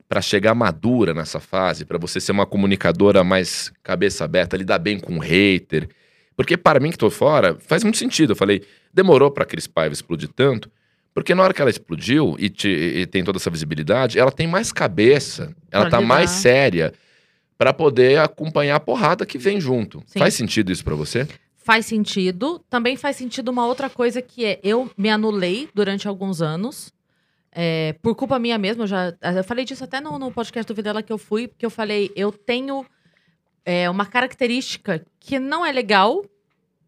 pra chegar madura nessa fase, pra você ser uma comunicadora mais cabeça aberta, lidar bem com o hater? Porque para mim que tô fora, faz muito sentido. Eu falei, demorou pra Cris Paiva explodir tanto, porque na hora que ela explodiu e, te- e tem toda essa visibilidade, ela tem mais cabeça, ela Pra tá lidar. mais séria pra poder acompanhar a porrada que vem junto. Sim. Faz sentido isso pra você? Faz sentido. Também faz sentido uma outra coisa que é eu me anulei durante alguns anos. é, por culpa minha mesma, eu já. Eu falei disso até no, no podcast do Videla que eu fui, porque eu falei, eu tenho é, uma característica que não é legal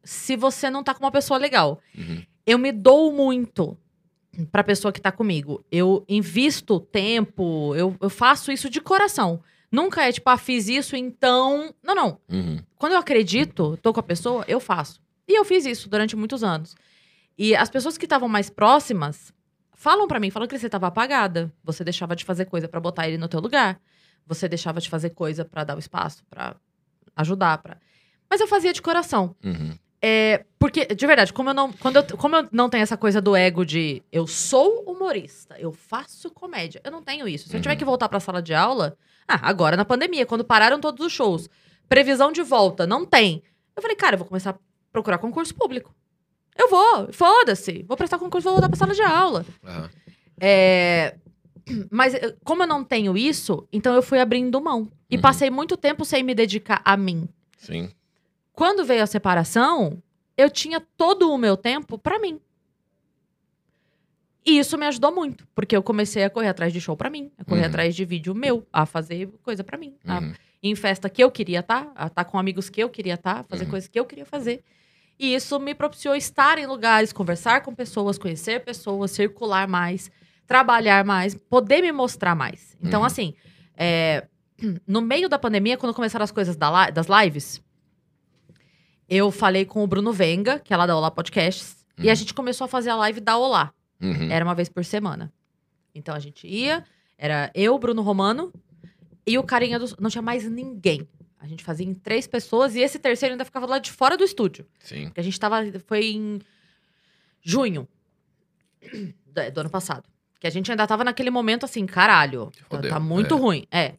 se você não tá com uma pessoa legal. Uhum. Eu me dou muito pra pessoa que tá comigo. Eu invisto tempo, eu, eu faço isso de coração. Nunca é tipo, ah, fiz isso, então. Não, não Uhum. quando eu acredito, tô com a pessoa, eu faço. E eu fiz isso durante muitos anos. E as pessoas que estavam mais próximas falam pra mim, falam que você tava apagada. Você deixava de fazer coisa pra botar ele no teu lugar. Você deixava de fazer coisa pra dar o espaço, pra ajudar, para. Mas eu fazia de coração. Uhum. É, porque, de verdade, como eu, não, quando eu, como eu não tenho essa coisa do ego de eu sou humorista, eu faço comédia. Eu não tenho isso. Se eu tiver Uhum. que voltar pra sala de aula, ah, agora na pandemia, quando pararam todos os shows, previsão de volta, não tem. Eu falei, cara, eu vou começar a procurar concurso público. Eu vou, foda-se. Vou prestar concurso, vou voltar pra sala de aula. Aham. É, Mas eh, como eu não tenho isso, então eu fui abrindo mão. E Uhum. passei muito tempo sem me dedicar a mim. Sim. Quando veio a separação, eu tinha todo o meu tempo pra mim. E isso me ajudou muito, porque eu comecei a correr atrás de show pra mim, a correr Uhum. atrás de vídeo meu, a fazer coisa pra mim, a Uhum. em festa que eu queria estar, a estar com amigos que eu queria estar, fazer Uhum. coisas que eu queria fazer. E isso me propiciou estar em lugares, conversar com pessoas, conhecer pessoas, circular mais, trabalhar mais, poder me mostrar mais. Então, Uhum. assim, é, no meio da pandemia, quando começaram as coisas da das lives, eu falei com o Bruno Venga, que é lá da Olá Podcasts, e a Uhum. gente começou a fazer a live da Olá. Uhum. Era uma vez por semana. Então a gente ia, era eu, Bruno Romano e o carinha do. Não tinha mais ninguém. A gente fazia em três pessoas e esse terceiro ainda ficava lá de fora do estúdio. Sim. Porque a gente tava. Foi em junho do, ano passado. Que a gente ainda tava naquele momento assim, caralho. Tá, Fodeu, tá muito é. ruim. É.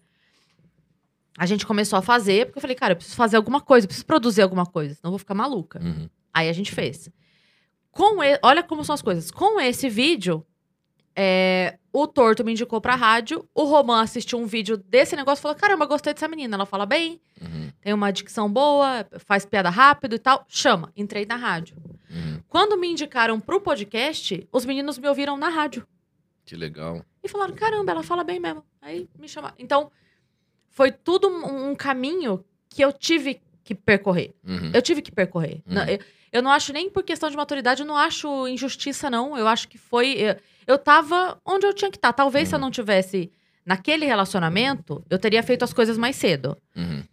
A gente começou a fazer, porque eu falei, cara, eu preciso fazer alguma coisa, eu preciso produzir alguma coisa, senão eu vou ficar maluca. Uhum. Aí a gente fez. Com e- Olha como são as coisas. Com esse vídeo, é, o Torto me indicou pra rádio. O Roman assistiu um vídeo desse negócio e falou: Caramba, gostei dessa menina. Ela fala bem, Uhum. tem uma dicção boa, faz piada rápido e tal. Chama. Entrei na rádio. Uhum. Quando me indicaram pro podcast, os meninos me ouviram na rádio. Que legal. E falaram: Caramba, ela fala bem mesmo. Aí me chamaram. Então, foi tudo um, um caminho que eu tive que percorrer. Uhum. Eu tive que percorrer. Uhum. Não, eu, eu não acho nem por questão de maturidade, eu não acho injustiça, não. Eu acho que foi. Eu, eu tava onde eu tinha que estar. Talvez se eu Uhum. não tivesse naquele relacionamento, eu teria feito as coisas mais cedo. Uhum.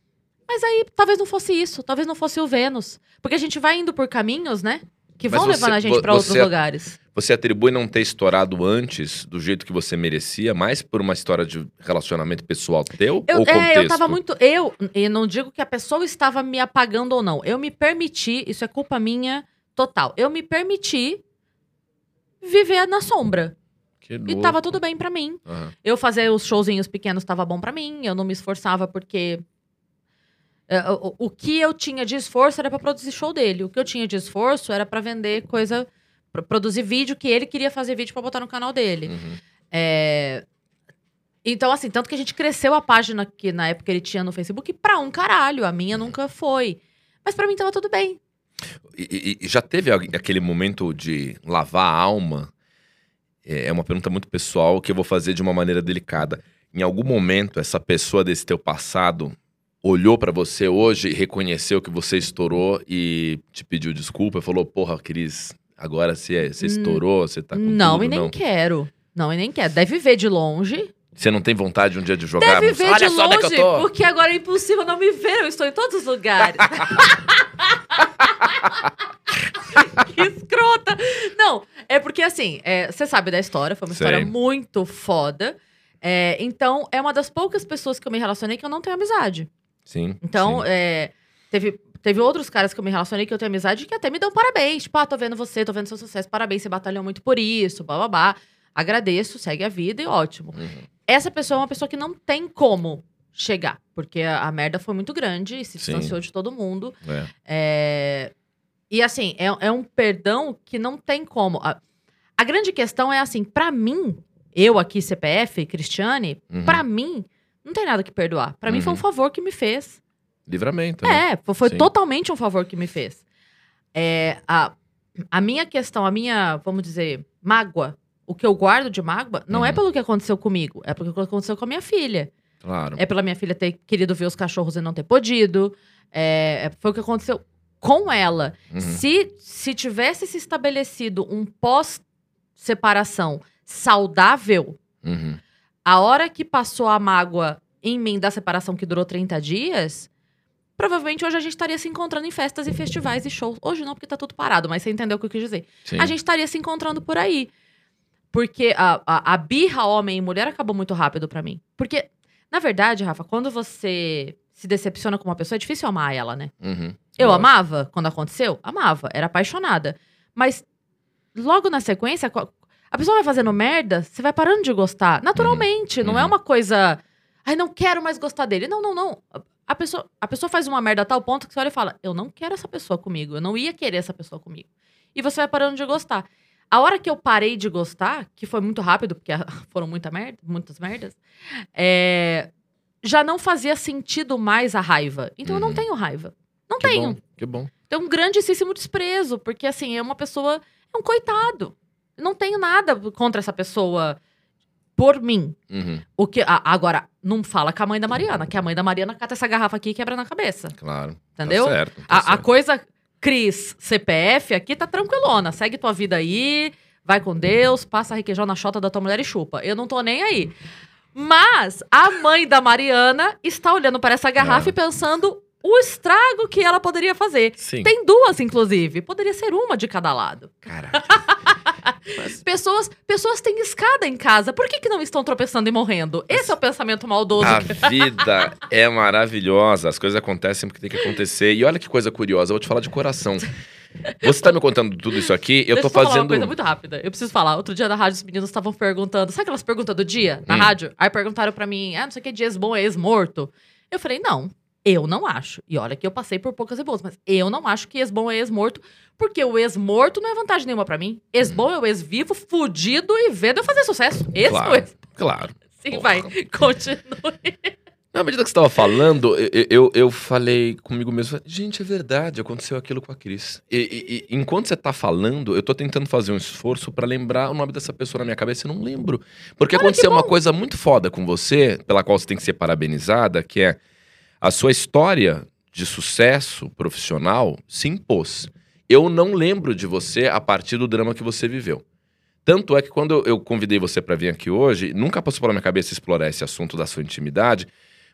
Mas aí talvez não fosse isso, talvez não fosse o Vênus. Porque a gente vai indo por caminhos, né? Que Mas vão você- levando a gente pra outros lugares. Você atribui não ter estourado antes do jeito que você merecia, mais por uma história de relacionamento pessoal teu? Eu, ou contexto? é, eu tava muito. Eu, e não digo que a pessoa estava me apagando ou não. Eu me permiti, isso é culpa minha total. Eu me permiti viver na sombra. Que E tava tudo bem pra mim. Aham. Eu fazer os showzinhos pequenos tava bom pra mim. Eu não me esforçava porque. é, o, o- o que eu tinha de esforço era pra produzir show dele. O que eu tinha de esforço era pra vender coisa pra produzir vídeo que ele queria fazer vídeo pra botar no canal dele. Uhum. É, Então, assim, tanto que a gente cresceu a página que na época ele tinha no Facebook pra um caralho. A minha nunca foi. Mas pra mim tava tudo bem. E, e- já teve aquele momento de lavar a alma? É é uma pergunta muito pessoal que eu vou fazer de uma maneira delicada. Em algum momento, essa pessoa desse teu passado olhou pra você hoje e reconheceu que você estourou e te pediu desculpa e falou: Porra, Cris, agora você, você estourou, você tá com não, tudo, e nem não. quero. Não, e nem quero. Deve ver de longe. Você não tem vontade um dia de jogar? Deve ver Olha de só onde é que longe, eu tô. porque agora é impossível não me ver. Eu estou em todos os lugares. que escrota. Não, é porque assim, é, você sabe da história, foi uma Sei. história muito foda. É, então, é uma das poucas pessoas que eu me relacionei que eu não tenho amizade. Sim. Então, sim. é, teve, teve outros caras que eu me relacionei que eu tenho amizade que até me dão parabéns. Tipo, ah, tô vendo você, tô vendo seu sucesso, parabéns, você batalhou muito por isso, blá blá blá. Agradeço, segue a vida e ótimo. Uhum. Essa pessoa é uma pessoa que não tem como chegar, porque a, a merda foi muito grande e se Sim. distanciou de todo mundo. É. É, E assim, é, é um perdão que não tem como. A, a grande questão é assim, pra mim, eu aqui, CPF, Cristiane, Uhum. pra mim, não tem nada que perdoar. Pra mim foi um Uhum. favor que me fez. Livramento. né? É, fo- foi Sim. totalmente um favor que me fez. É, a, a minha questão, a minha, vamos dizer, mágoa, o que eu guardo de mágoa, não é Uhum. pelo que aconteceu comigo, é pelo que aconteceu com a minha filha. Claro. É pela minha filha ter querido ver os cachorros e não ter podido. É, é- foi o que aconteceu com ela. Uhum. Se, se tivesse se estabelecido um pós-separação saudável, Uhum. a hora que passou a mágoa em mim da separação que durou 30 dias, provavelmente hoje a gente estaria se encontrando em festas e festivais e shows. Hoje não, porque tá tudo parado, mas você entendeu o que eu quis dizer. Sim. A gente estaria se encontrando por aí. Porque a, a, a birra homem e mulher acabou muito rápido pra mim. Porque, na verdade, Rafa, quando você se decepciona com uma pessoa, é difícil amar ela, né? Uhum. Eu amava quando aconteceu? Amava, era apaixonada. Mas logo na sequência, a pessoa vai fazendo merda, você vai parando de gostar. Naturalmente, não é Uhum. uma coisa. Ai, não quero mais gostar dele. Não, não, não. A pessoa, a pessoa faz uma merda a tal ponto que você olha e fala: Eu não quero essa pessoa comigo. Eu não ia querer essa pessoa comigo. E você vai parando de gostar. A hora que eu parei de gostar, que foi muito rápido, porque foram muita merda, muitas merdas, é, já não fazia sentido mais a raiva. Então eu não Uhum. tenho raiva. Não Que tenho. bom, que bom. Tem um grandíssimo desprezo, porque assim, é uma pessoa. É um coitado. Eu não tenho nada contra essa pessoa por mim. Uhum. O que, a- agora, não fala com a mãe da Mariana, que a mãe da Mariana cata essa garrafa aqui e quebra na cabeça. Claro. Entendeu? Tá certo. tá A, a certo. coisa Cris CPF aqui tá tranquilona. Segue tua vida aí, vai com Deus, passa requeijão na chota da tua mulher e chupa. Eu não tô nem aí. Mas a mãe da Mariana está olhando para essa garrafa É. e pensando o estrago que ela poderia fazer. Sim. Tem duas, inclusive. Poderia ser uma de cada lado. Caraca. Mas- Pessoas, pessoas têm escada em casa. Por que, que não estão tropeçando e morrendo? Esse é o pensamento maldoso. A que- vida é maravilhosa, as coisas acontecem porque tem que acontecer. E olha que coisa curiosa, eu vou te falar de coração. Você tá me contando tudo isso aqui, eu Deixa tô só falar uma fazendo. coisa muito rápida. Eu preciso falar. Outro dia na rádio, os meninos estavam perguntando. Sabe aquelas perguntas do dia na Hum. rádio? Aí perguntaram pra mim: ah, não sei o que, de ex-bom é ex-morto. Eu falei: não, eu não acho. E olha que eu passei por poucas e boas, mas eu não acho que ex-bom é ex-morto, porque o ex-morto não é vantagem nenhuma pra mim. Ex-bom é o ex-vivo, fudido e vendo eu fazer sucesso. Esse Claro. é ex. Claro. Sim, Porra. vai. Continue. Na medida que você tava falando, eu, eu, eu falei comigo mesmo, gente, é verdade, aconteceu aquilo com a Cris. E, e- enquanto você tá falando, eu tô tentando fazer um esforço pra lembrar o nome dessa pessoa na minha cabeça e não lembro. Porque Olha aconteceu uma coisa muito foda com você, pela qual você tem que ser parabenizada, que é a sua história de sucesso profissional se impôs. Eu não lembro de você a partir do drama que você viveu. Tanto é que quando eu- convidei você pra vir aqui hoje, nunca passou pela minha cabeça explorar esse assunto da sua intimidade,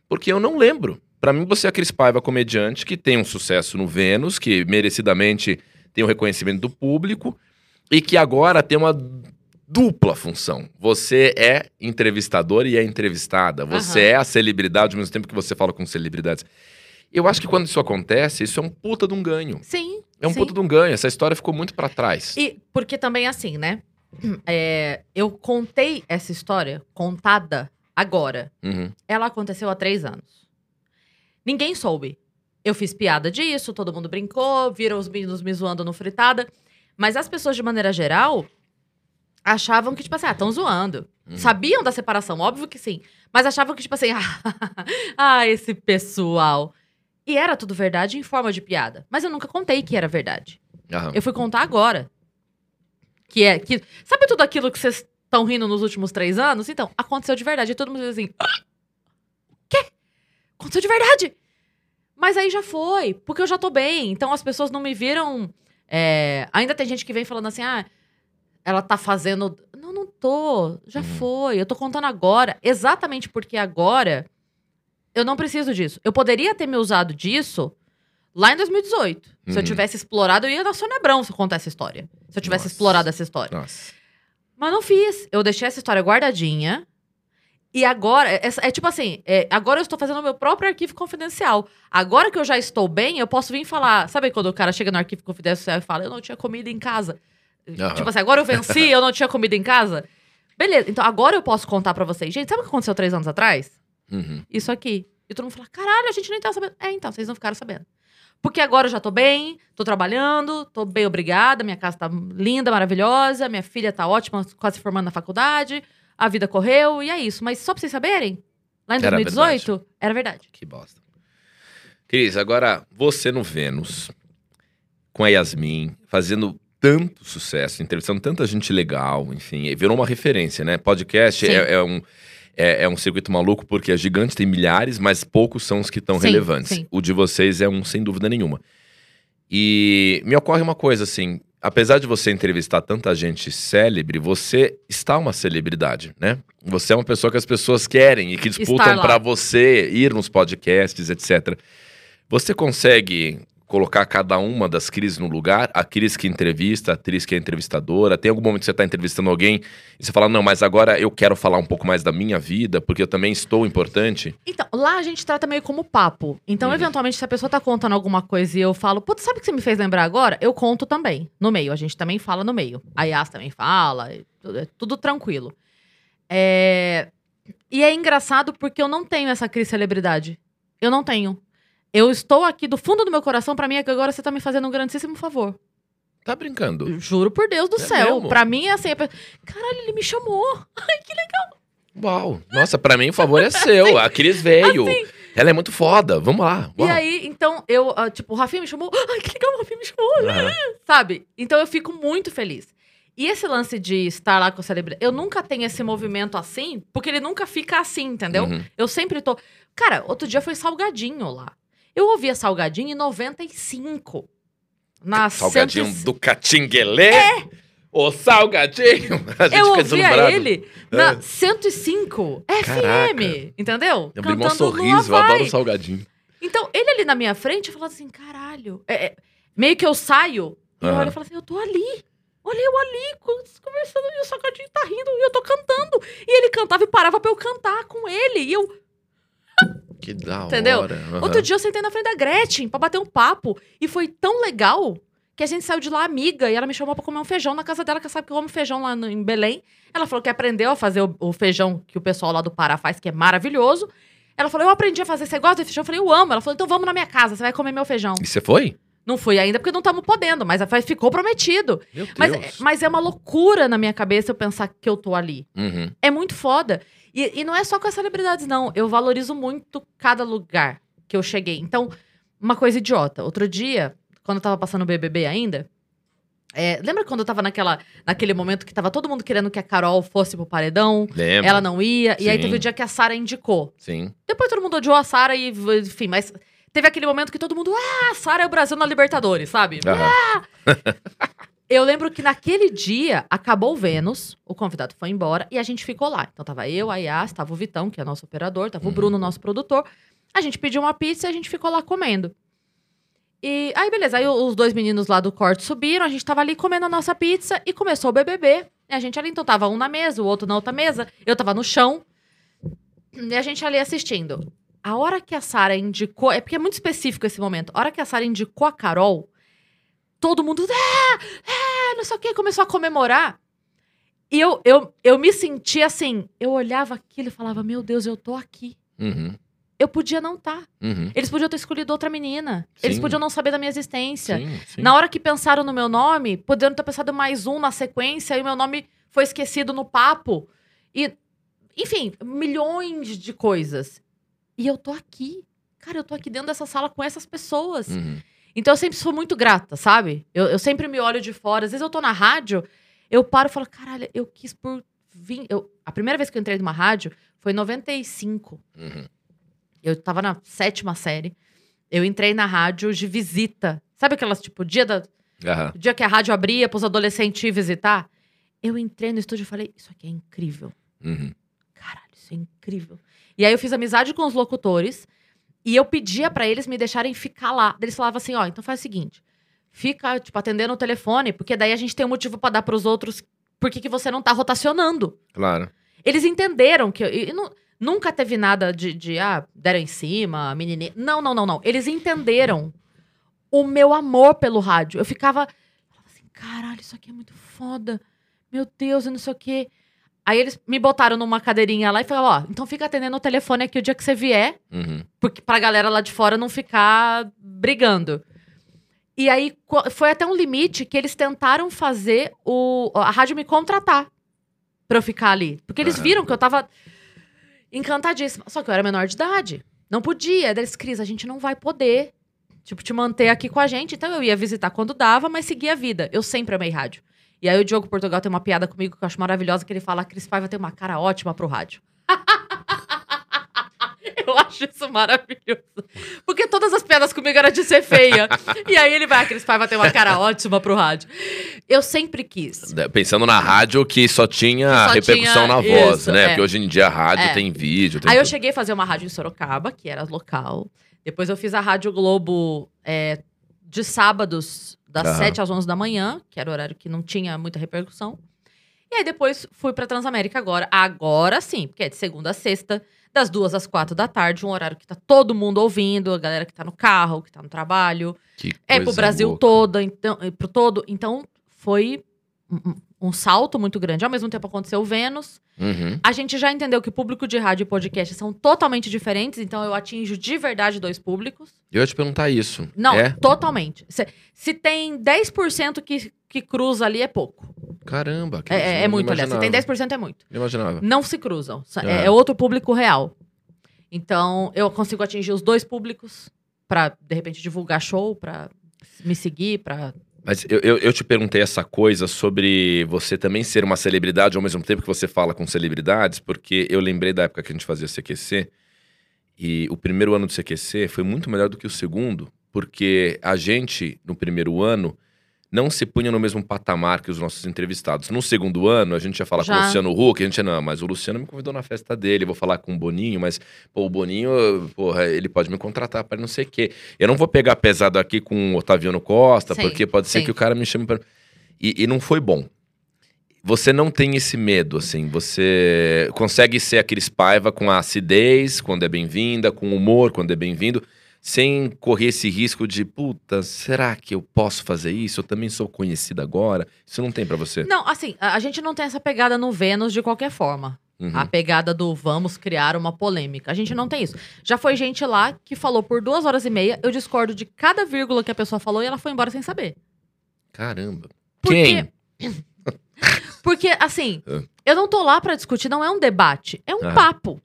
porque eu não lembro. Pra mim, você é a Cris Paiva, comediante, que tem um sucesso no Vênus, que merecidamente tem o reconhecimento do público, e que agora tem uma dupla função. Você é entrevistador e é entrevistada. Você Aham. é a celebridade ao mesmo tempo que você fala com celebridades. Eu acho que quando isso acontece, isso é um puta de um ganho. Sim. É um sim. puta de um ganho. Essa história ficou muito pra trás. E porque também assim, né? É, eu contei essa história contada agora. Uhum. Ela aconteceu há três anos. Ninguém soube. Eu fiz piada disso, todo mundo brincou, viram os meninos me zoando no fritada. Mas as pessoas, de maneira geral, achavam que, tipo assim, ah, estão zoando. Uhum. Sabiam da separação, óbvio que sim. Mas achavam que, tipo assim, ah, esse pessoal. E era tudo verdade em forma de piada. Mas eu nunca contei que era verdade. Aham. Eu fui contar agora. Que é. Que, sabe tudo aquilo que vocês estão rindo nos últimos três anos? Então, aconteceu de verdade. E todo mundo diz assim: "Ah, o quê? Aconteceu de verdade? Mas aí já foi, porque eu já tô bem. Então as pessoas não me viram. é, ainda tem gente que vem falando assim: ah, ela tá fazendo. Não, não tô. Já Uhum. foi. Eu tô contando agora. Exatamente porque agora eu não preciso disso. Eu poderia ter me usado disso lá em 2018. Se eu Uhum. tivesse explorado, eu ia na Sônia Abrão se eu contar essa história. Se eu tivesse Nossa. explorado essa história. Nossa. Mas não fiz. Eu deixei essa história guardadinha. E agora, é, é tipo assim, é, agora eu estou fazendo o meu próprio arquivo confidencial. Agora que eu já estou bem, eu posso vir falar. Sabe quando o cara chega no arquivo confidencial e fala, eu não tinha comida em casa? Aham. Tipo assim, agora eu venci, eu não tinha comida em casa? Beleza, então agora eu posso contar pra vocês. Gente, sabe o que aconteceu três anos atrás? Uhum. Isso aqui. E todo mundo fala, caralho, a gente nem tava sabendo. É, então, vocês não ficaram sabendo. Porque agora eu já tô bem, tô trabalhando, tô bem obrigada, minha casa tá linda, maravilhosa, minha filha tá ótima, quase se formando na faculdade, a vida correu e é isso. Mas só pra vocês saberem, lá em Era 2018, era verdade. Que bosta. Cris, agora você no Vênus, com a Yasmin, fazendo tanto sucesso, entrevistando tanta gente legal, enfim, virou uma referência, né? Podcast é, é um. É, é um circuito maluco porque a gigante tem milhares, mas poucos são os que estão relevantes. sim. O de vocês é um sem dúvida nenhuma. E me ocorre uma coisa assim: apesar de você entrevistar tanta gente célebre, você está uma celebridade, né? Você é uma pessoa que as pessoas querem e que disputam para você ir nos podcasts, etc. Você consegue colocar cada uma das Cris no lugar? A Cris que entrevista, a Cris que é entrevistadora. Tem algum momento que você está entrevistando alguém e você fala, não, mas agora eu quero falar um pouco mais da minha vida, porque eu também estou importante? Então, lá a gente trata meio como papo. Então, Uhum. eventualmente, se a pessoa tá contando alguma coisa e eu falo, putz, sabe o que você me fez lembrar agora? Eu conto também, no meio. A gente também fala no meio. A Yas também fala, é tudo, é tudo tranquilo. É, E é engraçado porque eu não tenho essa crise celebridade. Eu não tenho. Eu estou aqui do fundo do meu coração, pra mim é que agora você tá me fazendo um grandíssimo favor. Tá brincando? Eu Juro por Deus do É céu. mesmo? Pra mim é assim, é... caralho, ele me chamou. Uau! Nossa, pra mim o favor é seu. A Cris veio. Ela é muito foda. Vamos lá. E Uau. aí, então, eu, ah, tipo, o Rafinha me chamou. Ai, que legal, o Rafinha me chamou. Aham. Sabe? Então eu fico muito feliz. E esse lance de estar lá com a celebridade, eu nunca tenho esse movimento assim, porque ele nunca fica assim, entendeu? Uhum. Eu sempre tô. Cara, outro dia foi Salgadinho lá. Eu ouvia Salgadinho em 95. Na Salgadinho 100 do Catinguelê. O Salgadinho. A gente É. Eu ouvia ele na É. 105 Caraca. FM, entendeu? Eu abri um Cantando sorriso, eu adoro Salgadinho. Então, ele ali na minha frente, eu falava assim, caralho. É, é, meio que eu saio, e eu Aham. olho e falo assim, eu tô ali. Olha eu ali, co- conversando, e o Salgadinho tá rindo, e eu tô cantando. E ele cantava e parava pra eu cantar com ele. E eu, Que da Entendeu? hora. Aham. outro dia eu sentei na frente da Gretchen pra bater um papo. E foi tão legal que a gente saiu de lá amiga. E ela me chamou pra comer um feijão na casa dela, que ela sabe que eu amo feijão lá no- em Belém. Ela falou que aprendeu a fazer o, o feijão que o pessoal lá do Pará faz, que é maravilhoso. Ela falou, eu aprendi a fazer, você gosta de feijão? Eu falei, eu amo. Ela falou, então vamos na minha casa, você vai comer meu feijão. E você foi? Não fui ainda porque não estamos podendo, mas ficou prometido. Mas, Deus. mas é uma loucura na minha cabeça eu pensar que eu tô ali. Uhum. É muito foda. E, e não é só com as celebridades, não. Eu valorizo muito cada lugar que eu cheguei. Então, uma coisa idiota. Outro dia, quando eu tava passando o BBB ainda, é, lembra quando eu tava naquela, naquele momento que tava todo mundo querendo que a Carol fosse pro paredão? Lembro. Ela não ia. E aí Sim. teve o dia que a Sara indicou. Sim. Depois todo mundo odiou a Sara e, enfim, mas teve aquele momento que todo mundo, ah, Sara é o Brasil na Libertadores, sabe? Aham. Eu lembro que naquele dia acabou o Vênus, o convidado foi embora e a gente ficou lá. Então tava eu, a Yas, tava o Vitão, que é nosso operador, tava o Uhum. Bruno, nosso produtor. A gente pediu uma pizza e a gente ficou lá comendo. E aí, beleza, aí os dois meninos lá do corte subiram, a gente tava ali comendo a nossa pizza e começou o BBB. E a gente ali, então tava um na mesa, o outro na outra mesa, eu tava no chão. E a gente ali assistindo. A hora que a Sara indicou, é porque é muito específico esse momento. A hora que a Sara indicou a Carol, todo mundo, ah, ah, não sei o que, começou a comemorar. E eu, eu, eu me senti assim, eu olhava aquilo e falava, meu Deus, eu tô aqui. Uhum. eu podia não estar. Uhum. Eles podiam ter escolhido outra menina. Eles Sim. podiam não saber da minha existência. Sim, sim. Na hora que pensaram no meu nome, poderiam ter pensado mais um na sequência e o meu nome foi esquecido no papo. E, enfim, milhões de coisas. E eu tô aqui. Cara, eu tô aqui dentro dessa sala com essas pessoas. Uhum. Então eu sempre sou muito grata, sabe? Eu, eu sempre me olho de fora. Às vezes eu tô na rádio, eu paro e falo, caralho, eu quis por. Vim... Eu... A primeira vez que eu entrei numa rádio foi em 95. Uhum. Eu tava na sétima série. Eu entrei na rádio de visita. Sabe aquelas, tipo, dia, da... Aham. dia que a rádio abria pros adolescentes ir visitar? Eu entrei no estúdio e falei, isso aqui é incrível. Uhum. Caralho, isso é incrível. E aí eu fiz amizade com os locutores e eu pedia pra eles me deixarem ficar lá. Eles falavam assim, ó, então faz o seguinte, fica, tipo, atendendo o telefone, porque daí a gente tem um motivo pra dar pros outros por que você não tá rotacionando. Claro. Eles entenderam que. eu- não- nunca teve nada de, de, ah, deram em cima, menininha. Não, não, não, não. Eles entenderam o meu amor pelo rádio. Eu ficava. falava assim, caralho, isso aqui é muito foda. Meu Deus, e não sei o quê. Aí eles me botaram numa cadeirinha lá e falaram: ó, então fica atendendo o telefone aqui o dia que você vier, Uhum. porque pra galera lá de fora não ficar brigando. E aí foi até um limite que eles tentaram fazer o, a rádio me contratar pra eu ficar ali. Porque eles Aham. viram que eu tava encantadíssima. Só que eu era menor de idade. Não podia. Eles, Cris, a gente não vai poder, tipo, te manter aqui com a gente. Então eu ia visitar quando dava, mas seguia a vida. Eu sempre amei rádio. E aí o Diogo Portugal tem uma piada comigo que eu acho maravilhosa, que ele fala, a Cris Paiva tem uma cara ótima pro rádio. Eu acho isso maravilhoso. Porque todas as piadas comigo eram de ser feia. e aí ele vai, a Cris Paiva tem uma cara ótima pro rádio. Eu sempre quis. Pensando na rádio que só tinha só repercussão tinha na voz, isso, né? é. Porque hoje em dia a rádio É. tem vídeo, tem Aí eu tudo. cheguei a fazer uma rádio em Sorocaba, que era local. Depois eu fiz a Rádio Globo é, de sábados, das Aham. 7 às 11 da manhã, que era o horário que não tinha muita repercussão. E aí depois fui pra Transamérica agora. Agora sim, porque é de segunda a sexta, das duas às quatro da tarde, um horário que tá todo mundo ouvindo, a galera que tá no carro, que tá no trabalho. Que É pro Brasil louca. todo, então, eh, pro todo. Então, foi um, salto muito grande. Ao mesmo tempo aconteceu o Vênus. Uhum. A gente já entendeu que o público de rádio e podcast são totalmente diferentes, então eu atinjo de verdade dois públicos. Eu ia te perguntar isso. Não, É? totalmente. Se, se tem 10% que, que cruza ali, é pouco. Caramba. que É, é- eu é muito, aliás. Se tem imaginava. 10% é muito. Não imaginava. Não se cruzam. É. É, é outro público real. Então, eu consigo atingir os dois públicos pra, de repente, divulgar show, pra me seguir, pra Mas eu, eu, eu te perguntei essa coisa sobre você também ser uma celebridade ao mesmo tempo que você fala com celebridades, porque eu lembrei da época que a gente fazia CQC e o primeiro ano do CQC foi muito melhor do que o segundo, porque a gente, no primeiro ano, não se punha no mesmo patamar que os nossos entrevistados. No segundo ano, a gente ia falar com Já. o Luciano Huck, a gente ia, não, mas o Luciano me convidou na festa dele, vou falar com o Boninho, mas, pô, o Boninho, porra, ele pode me contratar para não sei o quê. Eu não vou pegar pesado aqui com o Otaviano Costa, Sim, porque pode ser sim. que o cara me chame para. E, e não foi bom. Você não tem esse medo, assim. Você consegue ser aquele Paiva com a acidez, quando é bem-vinda, com humor, quando é bem-vindo, sem correr esse risco de, puta, será que eu posso fazer isso? Eu também sou conhecida agora. Isso não tem pra você. Não, assim, a, gente não tem essa pegada no Vênus de qualquer forma. Uhum. A pegada do vamos criar uma polêmica. A gente não tem isso. Já foi gente lá que falou por duas horas e meia, eu discordo de cada vírgula que a pessoa falou e ela foi embora sem saber. Caramba. Porque- Quem? Porque, assim, Ah. eu não tô lá pra discutir, não é um debate, é um Aham. papo.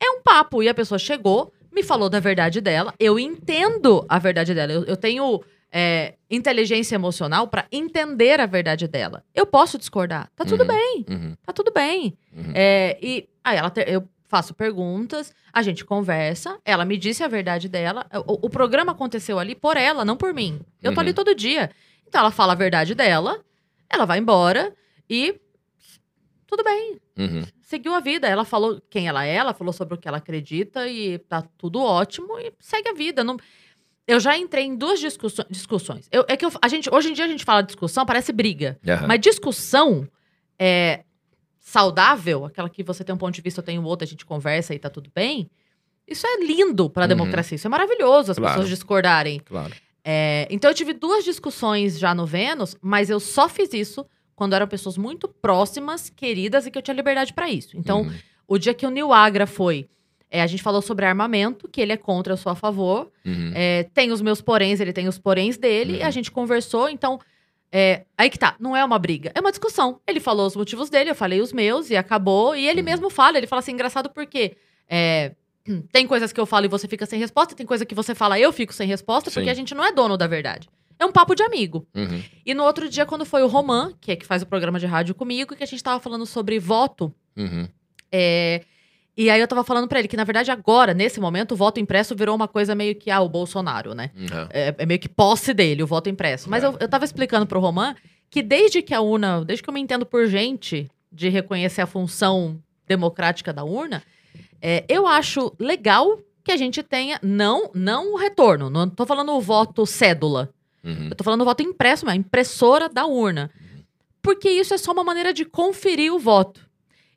É um papo. E a pessoa chegou, me falou da verdade dela, eu entendo a verdade dela. Eu, eu tenho é, inteligência emocional pra entender a verdade dela. Eu posso discordar, tá tudo Uhum. bem, Uhum, tá tudo bem. uhum. É, e aí ela te- eu faço perguntas, a gente conversa, ela me disse a verdade dela. O, o programa aconteceu ali por ela, não por mim. Eu tô Uhum. ali todo dia. Então ela fala a verdade dela, ela vai embora e tudo bem. Uhum. Seguiu a vida. Ela falou quem ela é, ela falou sobre o que ela acredita e tá tudo ótimo e segue a vida. Não... Eu já entrei em duas discussões. discussões. Eu- é que eu- a gente, hoje em dia a gente fala discussão, parece briga. Aham. Mas discussão é saudável, aquela que você tem um ponto de vista, eu tenho outro, a gente conversa e tá tudo bem. Isso é lindo pra Uhum. democracia. Isso é maravilhoso as Claro. pessoas discordarem. Claro. É, então eu tive duas discussões já no Vênus, mas eu só fiz isso quando eram pessoas muito próximas, queridas e que eu tinha liberdade pra isso. Então, Uhum. o dia que o Nil Agra foi É, a gente falou sobre armamento, que ele é contra, eu sou a favor. Uhum. É, tem os meus poréns, ele tem os poréns dele. Uhum. E a gente conversou, então. é, aí que tá, não é uma briga, é uma discussão. Ele falou os motivos dele, eu falei os meus e acabou. E ele Uhum. mesmo fala, ele fala assim, engraçado porque é, tem coisas que eu falo e você fica sem resposta, tem coisa que você fala e eu fico sem resposta, porque Sim. a gente não é dono da verdade. É um papo de amigo. Uhum. E no outro dia, quando foi o Roman, que é que faz o programa de rádio comigo, que a gente tava falando sobre voto, Uhum. é, e aí eu tava falando pra ele que, na verdade, agora, nesse momento, o voto impresso virou uma coisa meio que, ah, o Bolsonaro, né? Uhum. É, é meio que posse dele, o voto impresso. Mas É. eu, eu tava explicando pro Roman que desde que a urna, desde que eu me entendo por gente de reconhecer a função democrática da urna, é, eu acho legal que a gente tenha, não, não o retorno, não tô falando o voto cédula, Uhum. eu tô falando o voto impresso, mas a impressora da urna. Porque isso é só uma maneira de conferir o voto.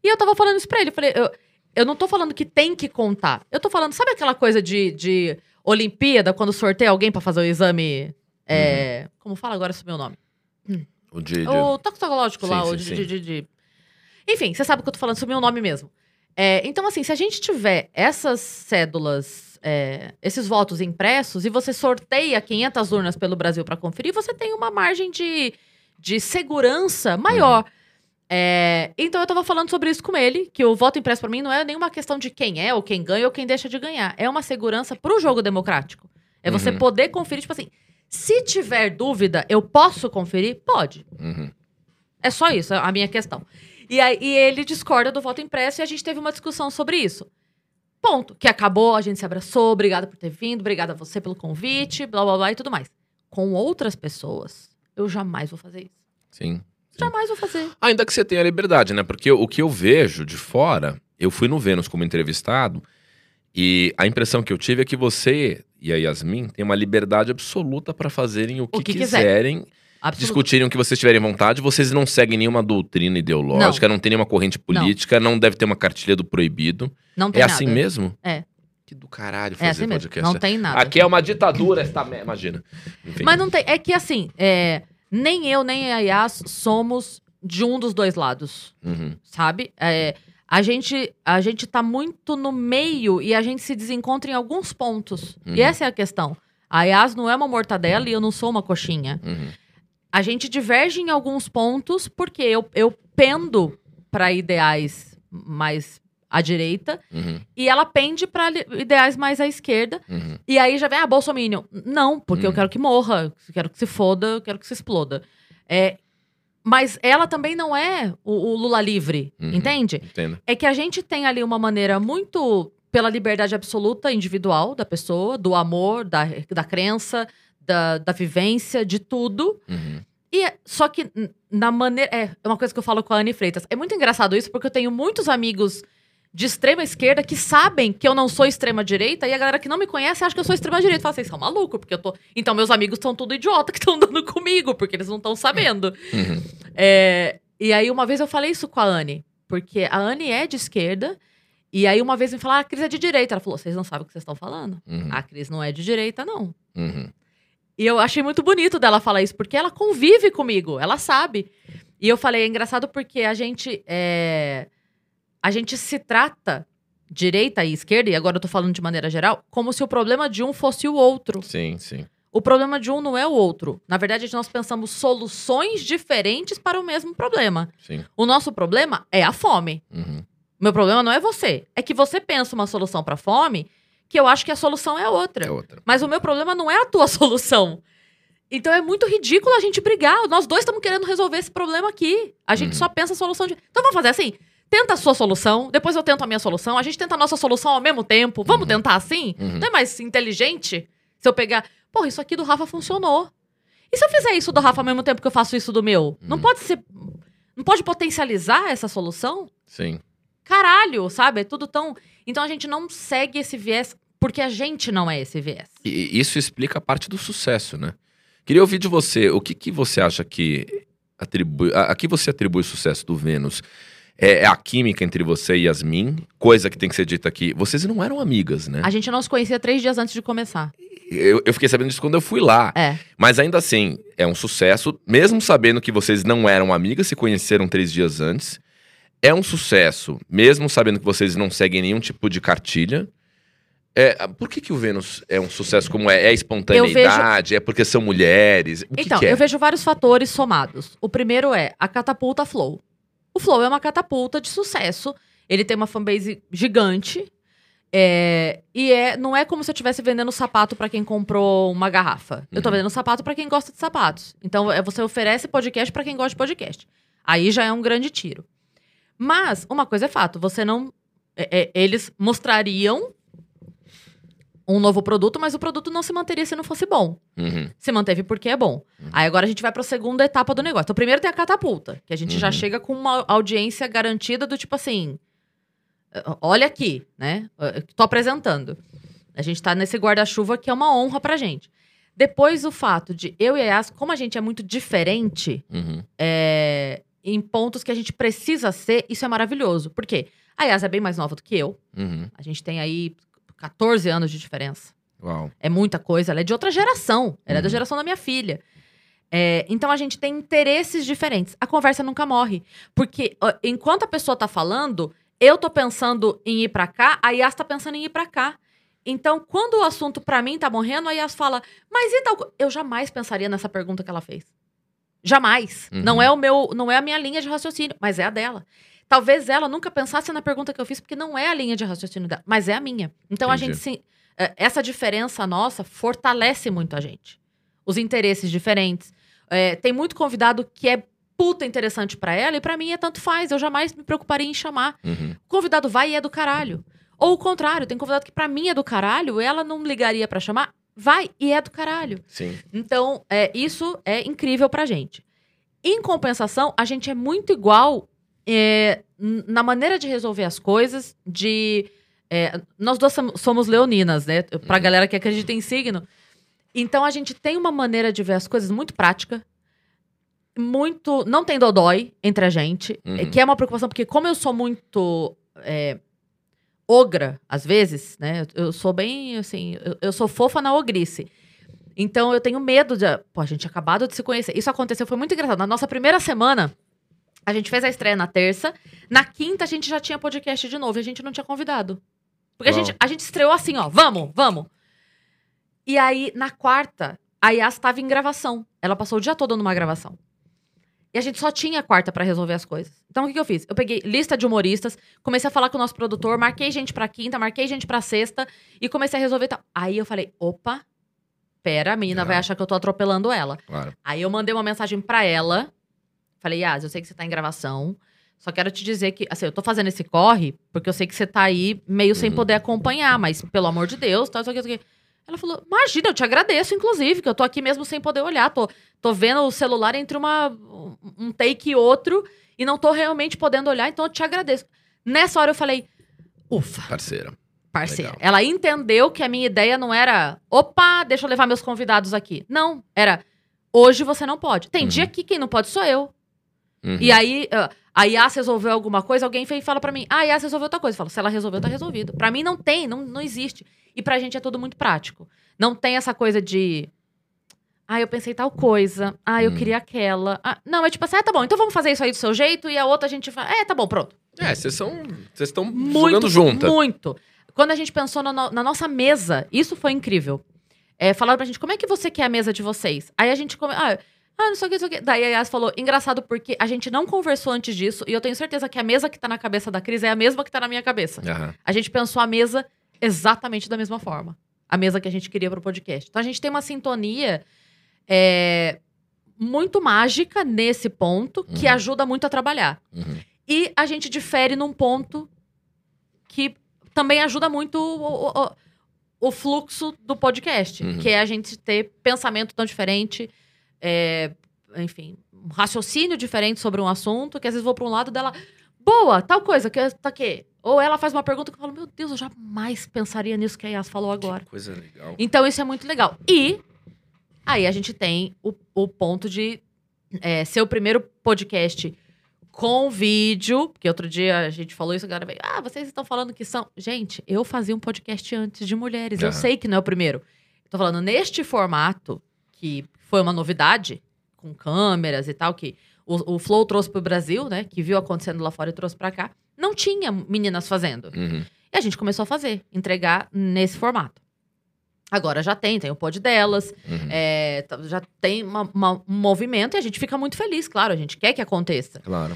E eu tava falando isso pra ele. Eu falei, eu, eu não tô falando que tem que contar. Eu tô falando, sabe aquela coisa de, de Olimpíada, quando sorteia alguém pra fazer o exame. é, Como fala agora esse meu nome? O de, de- O toxicológico lá, Sim, o sim, de, sim. de- de- de- Enfim, você sabe o que eu tô falando, sobre o meu nome mesmo. É, então, assim, se a gente tiver essas cédulas, é, esses votos impressos, e você sorteia 500 urnas pelo Brasil pra conferir, você tem uma margem de, de segurança maior. É, então, eu tava falando sobre isso com ele, que o voto impresso pra mim não é nenhuma questão de quem é, ou quem ganha, ou quem deixa de ganhar. É uma segurança pro jogo democrático. É você Uhum. poder conferir, tipo assim, se tiver dúvida, eu posso conferir? Pode. Uhum. É só isso, a minha questão. E aí e ele discorda do voto impresso e a gente teve uma discussão sobre isso. Ponto. Que acabou, a gente se abraçou, obrigada por ter vindo, obrigada a você pelo convite, blá blá blá e tudo mais. Com outras pessoas, eu jamais vou fazer isso. Sim. Jamais vou fazer. Ainda que você tenha liberdade, né? Porque o que eu vejo de fora, eu fui no Vênus como entrevistado, e a impressão que eu tive é que você e a Yasmin têm uma liberdade absoluta pra fazerem o que, que quiser. Absoluto. discutirem o que vocês tiverem vontade. Vocês não seguem nenhuma doutrina ideológica, não, tem nenhuma corrente política, não. deve ter uma cartilha do proibido. Não tem É nada. assim mesmo? É. Que do caralho É fazer assim mesmo. podcast. Não tem nada. Aqui é uma ditadura, esta me- imagina. Enfim. Mas não tem. É que assim, é, nem eu nem a Yas somos de um dos dois lados. Uhum. sabe? É, a gente a gente tá muito no meio e a gente se desencontra em alguns pontos. Uhum. E essa é a questão. A Yas não é uma mortadela e eu não sou uma coxinha. Uhum. A gente diverge em alguns pontos porque eu, eu pendo para ideais mais à direita Uhum. e ela pende para ideais mais à esquerda. Uhum. E aí já vem, ah, Bolsominion. Não, porque eu Uhum. quero que morra, eu quero que se foda, eu quero que se exploda. É, mas ela também não é o, o Lula livre, Uhum. entende? Entendo. É que a gente tem ali uma maneira muito pela liberdade absoluta individual da pessoa, do amor, da, da crença, da, da vivência, de tudo. Uhum. E é- só que na maneira. É, é uma coisa que eu falo com a Anne Freitas. É muito engraçado isso, porque eu tenho muitos amigos de extrema esquerda que sabem que eu não sou extrema direita e a galera que não me conhece acha que eu sou extrema direita. Fala, vocês são malucos, porque eu tô. Então, meus amigos são tudo idiota que estão dando comigo, porque eles não estão sabendo. Uhum. É, e aí, uma vez eu falei isso com a Anne, porque a Anne é de esquerda. E aí, uma vez me falaram, ah, a Cris é de direita. Ela falou, vocês não sabem o que vocês estão falando. Uhum. A Cris não é de direita, não. Uhum. E eu achei muito bonito dela falar isso, porque ela convive comigo, ela sabe. E eu falei, é engraçado porque a gente é, a gente se trata direita e esquerda, e agora eu tô falando de maneira geral, como se o problema de um fosse o outro. Sim, sim. O problema de um não é o outro. Na verdade, nós pensamos soluções diferentes para o mesmo problema. Sim. O nosso problema é a fome. Uhum. Meu problema não é você. É que você pensa uma solução para a fome que eu acho que a solução é outra. É outra. Mas o meu problema não é a tua solução. Então é muito ridículo a gente brigar. Nós dois estamos querendo resolver esse problema aqui. A gente Uhum. só pensa a solução de. Então vamos fazer assim? Tenta a sua solução, depois eu tento a minha solução, a gente tenta a nossa solução ao mesmo tempo. Vamos Uhum. tentar assim? Uhum. Não é mais inteligente se eu pegar. Porra, isso aqui do Rafa funcionou. E se eu fizer isso do Rafa ao mesmo tempo que eu faço isso do meu? Não Uhum. pode ser. Não pode potencializar essa solução? Sim. Caralho, sabe? É tudo tão. Então a gente não segue esse viés porque a gente não é esse viés. E isso explica a parte do sucesso, né? Queria ouvir de você, o que, que você acha que atribui. A, a que você atribui o sucesso do Vênus? É, é a química entre você e Yasmin? Coisa que tem que ser dita aqui. Vocês não eram amigas, né? A gente não se conhecia três dias antes de começar. Eu, eu fiquei sabendo disso quando eu fui lá. É. Mas ainda assim, é um sucesso, mesmo sabendo que vocês não eram amigas, se conheceram três dias antes. é um sucesso, mesmo sabendo que vocês não seguem nenhum tipo de cartilha. É, por que, que o Vênus é um sucesso como é? É a espontaneidade? É porque são mulheres? O que então, que é? eu vejo vários fatores somados. O primeiro é a catapulta Flow. O Flow é uma catapulta de sucesso. Ele tem uma fanbase gigante. é, e é, não é como se eu estivesse vendendo sapato pra quem comprou uma garrafa. Eu tô Uhum. vendendo sapato pra quem gosta de sapatos. Então, é, você oferece podcast pra quem gosta de podcast. Aí já é um grande tiro. Mas, uma coisa é fato, você não. é, é, eles mostrariam um novo produto, mas o produto não se manteria se não fosse bom Uhum, se manteve porque é bom. Aí agora a gente vai pra segunda etapa do negócio. Então, primeiro tem a catapulta, que a gente já Uhum. chega com uma audiência garantida do tipo assim: "Eh, olha aqui, né? Tô apresentando. A gente tá nesse guarda-chuva que é uma honra pra gente. Depois o fato de eu e a Yas, como a gente é muito diferente uhum. é, em pontos que a gente precisa ser, isso é maravilhoso. Por quê? A Yas é bem mais nova do que eu. Uhum. A gente tem aí 14 anos de diferença. Uau. É muita coisa. Ela é de outra geração. Ela é da Uhum. geração da minha filha. É, então a gente tem interesses diferentes. A conversa nunca morre. Porque ó, enquanto a pessoa tá falando, eu tô pensando em ir pra cá, a Yas tá pensando em ir pra cá. Então, quando o assunto pra mim tá morrendo, a Yas fala, mas e tal? co-?" Eu jamais pensaria nessa pergunta que ela fez. Jamais. Uhum. Não é o meu, não é a minha linha de raciocínio, mas é a dela. Talvez ela nunca pensasse na pergunta que eu fiz, porque não é a linha de raciocínio dela, mas é a minha. Então a Entendi. gente se, é, essa diferença nossa fortalece muito a gente. Os interesses diferentes. É, tem muito convidado que é puta interessante pra ela e pra mim é tanto faz. Eu jamais me preocuparia em chamar. Uhum. O convidado vai e é do caralho. Ou o contrário, tem convidado que pra mim é do caralho, ela não ligaria pra chamar, vai e é do caralho. Sim. Então, é, isso é incrível pra gente. Em compensação, a gente é muito igual é, na maneira de resolver as coisas, de. é, nós duas som- somos leoninas, né? Pra Uhum. galera que acredita em signo. Então, a gente tem uma maneira de ver as coisas muito prática. Muito. Não tem dodói entre a gente. Uhum. é, que é uma preocupação, porque como eu sou muito. é, ogra, às vezes, né? Eu sou bem, assim, eu, eu sou fofa na ogrice. Então eu tenho medo de. Pô, a gente tinha acabado de se conhecer. Isso aconteceu, foi muito engraçado. Na nossa primeira semana, a gente fez a estreia na terça. Na quinta, a gente já tinha podcast de novo e a gente não tinha convidado. Porque a Uau. gente, a gente estreou assim, ó, vamos, vamos. E aí, na quarta, a Yas estava em gravação. Ela passou o dia todo numa gravação. E a gente só tinha quarta pra resolver as coisas. Então, o que, que eu fiz? Eu peguei lista de humoristas, comecei a falar com o nosso produtor, marquei gente pra quinta, marquei gente pra sexta e comecei a resolver tal. Aí eu falei, opa, pera, a menina Ah. vai achar que eu tô atropelando ela. Claro. Aí eu mandei uma mensagem pra ela. Falei, Yas, eu sei que você tá em gravação. Só quero te dizer que, assim, eu tô fazendo esse corre porque eu sei que você tá aí meio sem Uhum. poder acompanhar, mas pelo amor de Deus, tal, tal, tal, tal. Ela falou, imagina, eu te agradeço, inclusive, que eu tô aqui mesmo sem poder olhar. Tô, tô vendo o celular entre uma, um take e outro e não tô realmente podendo olhar, então eu te agradeço. Nessa hora eu falei, ufa, Parceira. parceira. Legal. Ela entendeu que a minha ideia não era, opa, deixa eu levar meus convidados aqui. Não, era, hoje você não pode. Tem Uhum. dia que quem não pode sou eu. Uhum. E aí, ah, a Yas resolveu alguma coisa, alguém vem e fala pra mim, ah, a Yas resolveu outra coisa. Eu falo, se ela resolveu, tá resolvido. Pra mim não tem, não, não existe. E pra gente é tudo muito prático. Não tem essa coisa de, ah, eu pensei tal coisa, ah, eu Hum. queria aquela. Ah, não, é tipo assim, ah, tá bom, então vamos fazer isso aí do seu jeito e a outra a gente fala, é, tá bom, pronto. É, vocês são. Vocês estão Muito, jogando junta. Muito. Quando a gente pensou na, no- na nossa mesa, isso foi incrível. É, falaram pra gente, como é que você quer a mesa de vocês? Aí a gente come... ah, ah, não sei o que, não sei o que. Daí a Yas falou, engraçado porque a gente não conversou antes disso e eu tenho certeza que a mesa que tá na cabeça da Cris é a mesma que tá na minha cabeça. Aham. A gente pensou a mesa exatamente da mesma forma. A mesa que a gente queria pro podcast. Então a gente tem uma sintonia é, muito mágica nesse ponto que Uhum. ajuda muito a trabalhar. Uhum. E a gente difere num ponto que também ajuda muito o, o- o- o fluxo do podcast, Uhum. que é a gente ter pensamento tão diferente, é, enfim, um raciocínio diferente sobre um assunto, que às vezes vou para um lado dela, boa, tal coisa, que tá quê? Ou ela faz uma pergunta que eu falo, meu Deus, eu jamais pensaria nisso que a Yas falou agora. Que coisa legal. Então isso é muito legal. E aí a gente tem o, o ponto de é, ser o primeiro podcast com vídeo, porque outro dia a gente falou isso, a galera veio, ah, vocês estão falando que são... Gente, eu fazia um podcast antes de mulheres, eu Aham. sei que não é o primeiro. Tô falando neste formato, que foi uma novidade, com câmeras e tal, que o, o Flow trouxe pro Brasil, né? Que viu acontecendo lá fora e trouxe pra cá. Não tinha meninas fazendo. Uhum. E a gente começou a fazer, entregar nesse formato. Agora já tem, tem o pod delas, Uhum. é, tá- já tem uma- uma- um movimento e a gente fica muito feliz, claro, a gente quer que aconteça. Claro.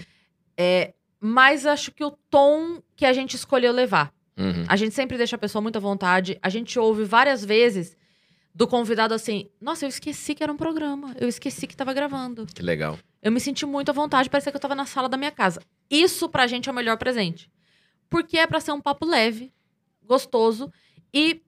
Mas acho que o tom que a gente escolheu levar. Uhum. A gente sempre deixa a pessoa muito à vontade. A gente ouve várias vezes do convidado assim: Nossa, eu esqueci que era um programa. Eu esqueci que tava gravando. Que legal. Eu me senti muito à vontade, parecia que eu tava na sala da minha casa. Isso pra gente é o melhor presente. Porque é pra ser um papo leve, gostoso e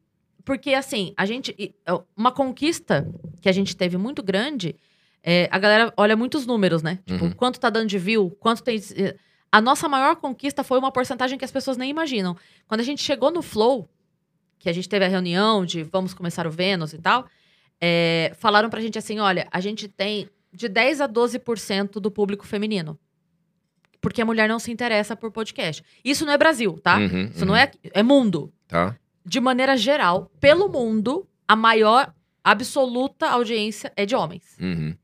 porque assim, a gente é, uma conquista que a gente teve muito grande, é, a galera olha muitos números, né? Tipo, Uhum. quanto tá dando de view, quanto tem eh, a nossa maior conquista foi uma porcentagem que as pessoas nem imaginam. Quando a gente chegou no Flow, que a gente teve a reunião de vamos começar o Vênus e tal, é, falaram pra gente assim: olha, a gente tem de 10 a 12% do público feminino. Porque a mulher não se interessa por podcast. Isso não é Brasil, tá? Uhum, Isso uhum. não é. É mundo. Tá? De maneira geral, pelo mundo, a maior absoluta audiência é de homens. Uhum.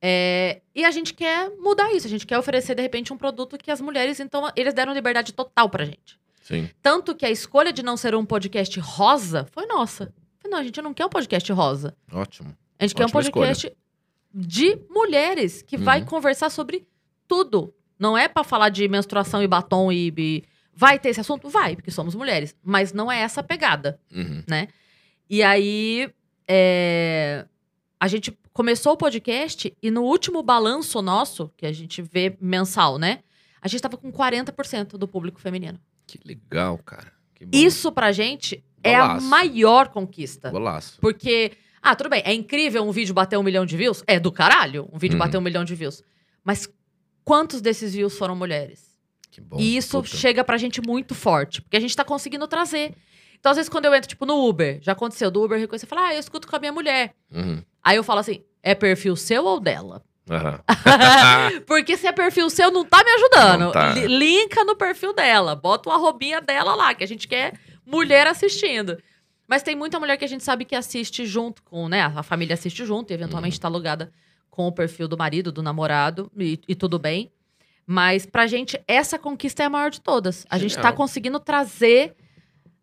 É, e a gente quer mudar isso. A gente quer oferecer, de repente, um produto que as mulheres, então, eles deram liberdade total pra gente. Sim. Tanto que a escolha de não ser um podcast rosa foi nossa. Não, a gente não quer um podcast rosa. Ótimo. A gente quer um Ótima podcast de mulheres que vai Uhum. conversar sobre tudo. Não é pra falar de menstruação e batom e, e- Vai ter esse assunto? Vai, porque somos mulheres. Mas não é essa a pegada. Uhum. E aí, é, a gente começou o podcast e no último balanço nosso, que a gente vê mensal, né? A gente tava com 40% do público feminino. Que legal, cara. Que. Isso pra gente é a maior conquista. Golaço. Porque, ah, tudo bem, é incrível um vídeo bater um milhão de views? É do caralho um vídeo Uhum. bater um milhão de views. Mas quantos desses views foram mulheres? Que bom. e isso Puta. chega pra gente muito forte, porque a gente tá conseguindo trazer. Então, às vezes, quando eu entro, tipo, no Uber, já aconteceu, do Uber e falar, ah, eu escuto com a minha mulher. Uhum. Aí eu falo assim, é perfil seu ou dela? Aham. Porque se é perfil seu, não tá me ajudando. Tá. Li- Linka no perfil dela, bota o arrobinha dela lá, que a gente quer mulher assistindo. Mas tem muita mulher que a gente sabe que assiste junto com, né? A família assiste junto e Uhum. eventualmente tá logada com o perfil do marido, do namorado, e, e tudo bem. Mas pra gente, essa conquista é a maior de todas. A gente tá Genial. conseguindo trazer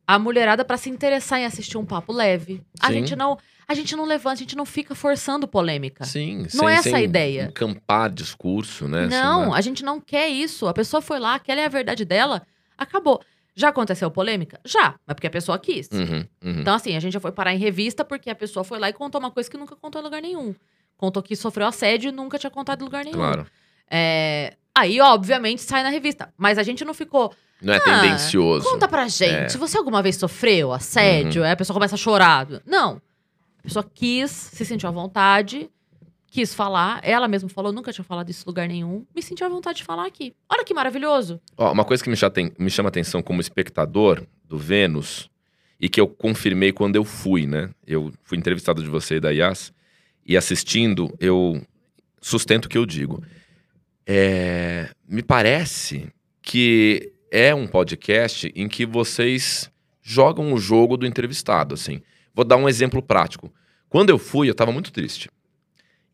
a mulherada pra se interessar em assistir um papo leve. A Sim. gente não. A gente não levanta, a gente não fica forçando polêmica. Sim, Não é essa a sem ideia. Encampar discurso, né? Assim, Não, né? a gente não quer isso. A pessoa foi lá, aquela é a verdade dela, acabou. Já aconteceu polêmica? Já, mas porque a pessoa quis. Uhum, uhum. Então, assim, a gente já foi parar em revista porque a pessoa foi lá e contou uma coisa que nunca contou em lugar nenhum. Contou que sofreu assédio e nunca tinha contado em lugar nenhum. Claro. É, Aí, obviamente, sai na revista. Mas a gente não ficou. Não é Ah, tendencioso. Conta pra gente, É. você alguma vez sofreu assédio, aí a pessoa começa a chorar. Não. A pessoa quis, se sentiu à vontade, quis falar. Ela mesma falou, nunca tinha falado isso em lugar nenhum. Me senti à vontade de falar aqui. Olha que maravilhoso. Ó, uma coisa que me, chatem- me chama atenção como espectador do Vênus e que eu confirmei quando eu fui, né? Eu fui entrevistado de você e da Yas e assistindo, eu sustento o que eu digo. É, me parece que é um podcast em que vocês jogam o jogo do entrevistado, assim. Vou dar um exemplo prático. Quando eu fui, eu tava muito triste.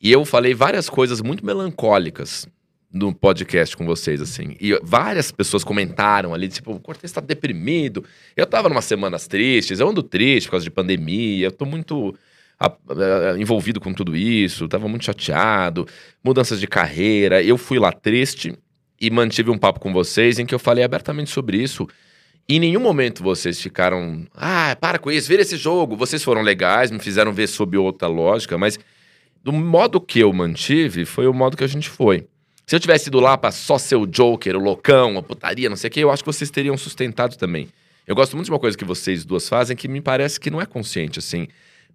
E eu falei várias coisas muito melancólicas no podcast com vocês, assim. E várias pessoas comentaram ali, tipo, o Cortez tá deprimido. Eu tava numa semanas tristes, eu ando triste por causa de pandemia, eu tô muito a- a- envolvido com tudo isso, tava muito chateado, mudanças de carreira. Eu fui lá triste e mantive um papo com vocês em que eu falei abertamente sobre isso. Em nenhum momento vocês ficaram, ah, para com isso, vira esse jogo. Vocês foram legais, me fizeram ver sob outra lógica, mas do modo que eu mantive, foi o modo que a gente foi. Se eu tivesse ido lá pra só ser o Joker, o loucão, a putaria, não sei o quê, eu acho que vocês teriam sustentado também. Eu gosto muito de uma coisa que vocês duas fazem que me parece que não é consciente, assim.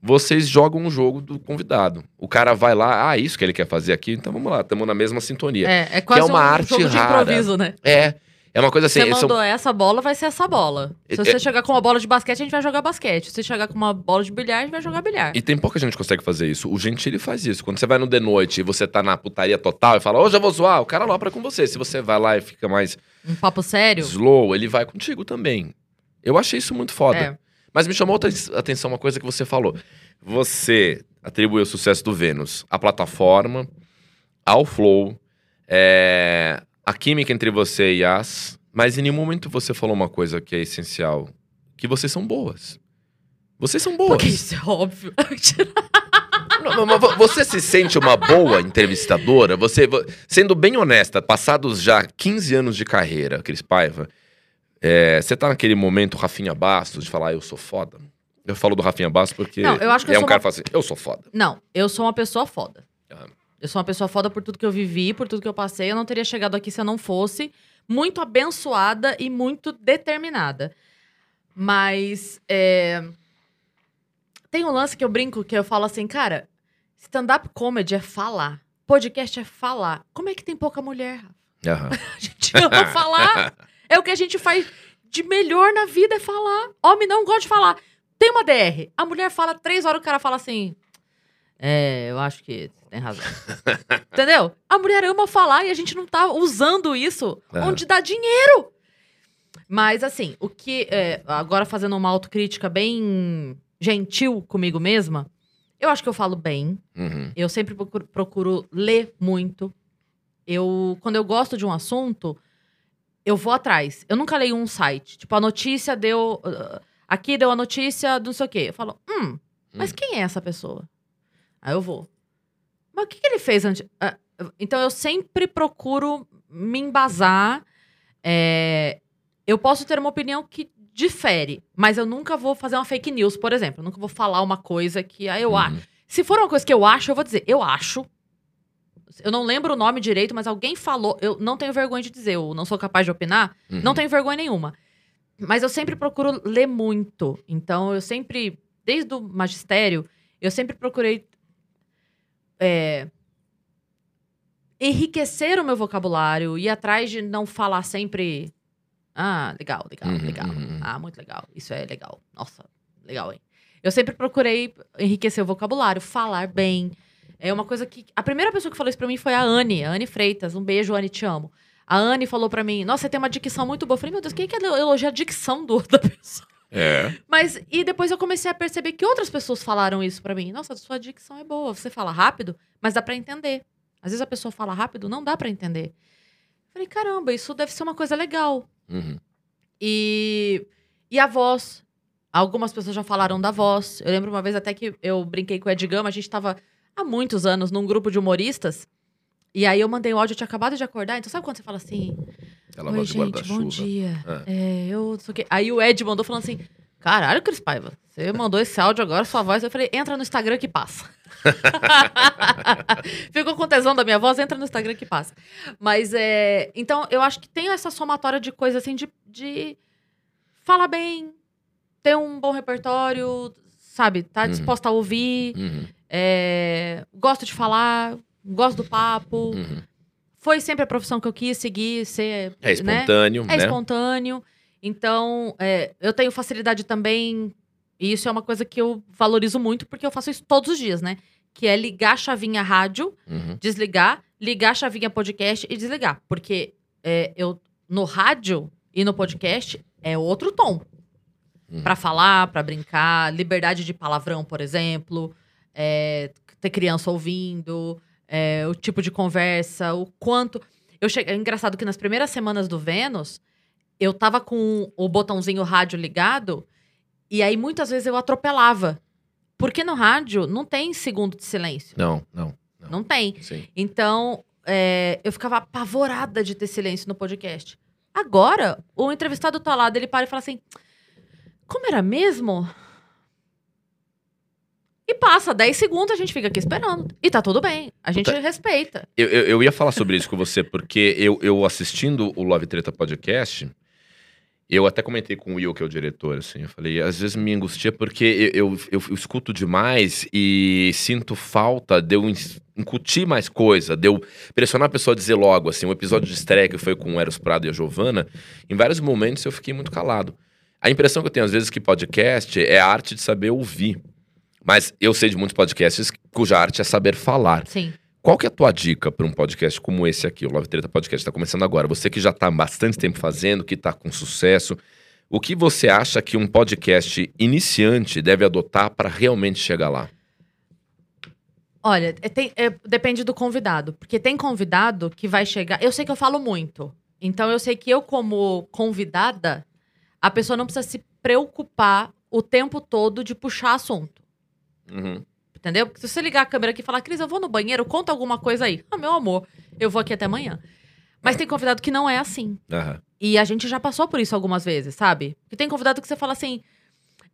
Vocês jogam o jogo do convidado. O cara vai lá, ah, isso que ele quer fazer aqui, então vamos lá, estamos na mesma sintonia. É, é quase uma um arte jogo de rara. improviso, né? É, é uma coisa assim. você são- mandou essa bola, vai ser essa bola. Se É- você é- chegar com uma bola de basquete, a gente vai jogar basquete. Se você chegar com uma bola de bilhar, a gente vai jogar bilhar. E tem pouca gente que consegue fazer isso. O Gentili faz isso. Quando você vai no de noite e você tá na putaria total e fala, hoje eu vou zoar, o cara lopra com você. Se você vai lá e fica mais Um papo sério. slow, ele vai contigo também. Eu achei isso muito foda. É. Mas me chamou outra atenção uma coisa que você falou. Você atribuiu o sucesso do Vênus à plataforma, ao Flow, É, a química entre você e Yas, mas em nenhum momento você falou uma coisa que é essencial, que vocês são boas. Vocês são boas. Porque isso é óbvio. Não, você se sente uma boa entrevistadora? Você, vo- sendo bem honesta, passados já 15 anos de carreira, Cris Paiva, é, você tá naquele momento Rafinha Bastos de falar, eu sou foda? Eu falo do Rafinha Bastos porque Não, eu acho que é eu um sou cara uma- que fala assim, eu sou foda. Não, eu sou uma pessoa foda. Ah. Eu sou uma pessoa foda por tudo que eu vivi, por tudo que eu passei. Eu não teria chegado aqui se eu não fosse muito abençoada e muito determinada. Mas é, tem um lance que eu brinco que eu falo assim, cara, stand-up comedy é falar. Podcast é falar. Como é que tem pouca mulher? Rafa? Aham. A gente ama falar. É o que a gente faz de melhor na vida é falar. Homem não gosta de falar. Tem uma DR. A mulher fala três horas, o cara fala assim. É, eu acho que você tem razão. Entendeu? A mulher ama falar e a gente não tá usando isso Aham. onde dá dinheiro. Mas assim, o que. é, agora fazendo uma autocrítica bem gentil comigo mesma, eu acho que eu falo bem. Uhum. Eu sempre procuro, procuro ler muito. Eu, quando eu gosto de um assunto, eu vou atrás. Eu nunca leio um site. Tipo, a notícia deu. uh, aqui deu a notícia do não sei o quê. Eu falo, hum, mas Hum. quem é essa pessoa? Aí eu vou. Mas o que, que ele fez antes? Ah, então eu sempre procuro me embasar. é, eu posso ter uma opinião que difere, mas eu nunca vou fazer uma fake news, por exemplo. Eu nunca vou falar uma coisa que ah, eu acho. Uhum. Se for uma coisa que eu acho, eu vou dizer, eu acho. Eu não lembro o nome direito, mas alguém falou. Eu não tenho vergonha de dizer, eu não sou capaz de opinar. Uhum. Não tenho vergonha nenhuma. Mas eu sempre procuro ler muito. Então, eu sempre, desde o magistério, eu sempre procurei é, enriquecer o meu vocabulário, ir atrás de não falar sempre. Ah, legal, legal, Uhum, legal. uhum. Ah, muito legal. Isso é legal. Nossa, legal, hein? Eu sempre procurei enriquecer o vocabulário, falar bem. É uma coisa que. A primeira pessoa que falou isso pra mim foi a Anne, a Anne Freitas. Um beijo, Anne, te amo. A Anne falou pra mim: Nossa, você tem uma dicção muito boa. Eu falei: Meu Deus, quem que elogia a dicção do, da pessoa? É. Mas, e depois eu comecei a perceber que outras pessoas falaram isso pra mim. Nossa, sua dicção é boa. Você fala rápido, mas dá pra entender. Às vezes a pessoa fala rápido, não dá pra entender. Eu falei: Caramba, isso deve ser uma coisa legal. Uhum. E, e a voz. Algumas pessoas já falaram da voz. Eu lembro uma vez até que eu brinquei com o Ed Gama, a gente tava há muitos anos num grupo de humoristas. E aí eu mandei o áudio, eu tinha acabado de acordar. Então sabe quando você fala assim? Ela Oi, gente, bom guarda-chuva. dia. Ah. É, eu. Aí o Ed mandou falando assim: caralho, Cris Paiva, você mandou esse áudio agora, sua voz. Eu falei: entra no Instagram que passa. Ficou com tesão da minha voz, entra no Instagram que passa. Mas é. Então, eu acho que tem essa somatória de coisas assim de, de falar bem, ter um bom repertório, sabe? Tá Uhum. disposta a ouvir, Uhum. É, gosto de falar, gosto do papo. Uhum. Foi sempre a profissão que eu quis seguir, ser. É né? espontâneo, É né? espontâneo. Então, é, eu tenho facilidade também. E isso é uma coisa que eu valorizo muito, porque eu faço isso todos os dias, né? Que é ligar a chavinha rádio, Uhum. desligar, ligar a chavinha podcast e desligar. Porque é, eu no rádio e no podcast é outro tom. Uhum. Pra falar, pra brincar, liberdade de palavrão, por exemplo, é, ter criança ouvindo, é, o tipo de conversa, o quanto. Eu che... É engraçado que nas primeiras semanas do Vênus, eu tava com o botãozinho rádio ligado, e aí muitas vezes eu atropelava. Porque no rádio não tem segundo de silêncio. Não, não. Não. Não tem. Sim. Então, é, eu ficava apavorada de ter silêncio no podcast. Agora, o entrevistado tá lá, ele para e fala assim: Como era mesmo? E passa 10 segundos, a gente fica aqui esperando. E tá tudo bem. A gente Puta- respeita. Eu, eu, eu ia falar sobre isso com você, porque eu, eu assistindo o Love Treta Podcast, eu até comentei com o Will, que é o diretor, assim, eu falei, às vezes me angustia porque eu, eu, eu- escuto demais e sinto falta de eu incutir mais coisa, de eu pressionar a pessoa a dizer logo, assim, um episódio de estreia que foi com o Eros Prado e a Giovana, em vários momentos eu fiquei muito calado. A impressão que eu tenho às vezes que podcast é a arte de saber ouvir. Mas eu sei de muitos podcasts cuja arte é saber falar. Sim. Qual que é a tua dica para um podcast como esse aqui, o Love Treta Podcast? Está começando agora. Você que já está há bastante tempo fazendo, que está com sucesso. O que você acha que um podcast iniciante deve adotar para realmente chegar lá? Olha, é- tem- é, depende do convidado. Porque tem convidado que vai chegar. Eu sei que eu falo muito. Então eu sei que eu, como convidada, a pessoa não precisa se preocupar o tempo todo de puxar assunto. Uhum. Entendeu? Porque se você ligar a câmera aqui e falar, Cris, eu vou no banheiro, conta alguma coisa aí. Ah, meu amor, eu vou aqui até amanhã. Mas tem convidado que não é assim. Aham. E a gente já passou por isso algumas vezes, sabe? Porque tem convidado que você fala assim: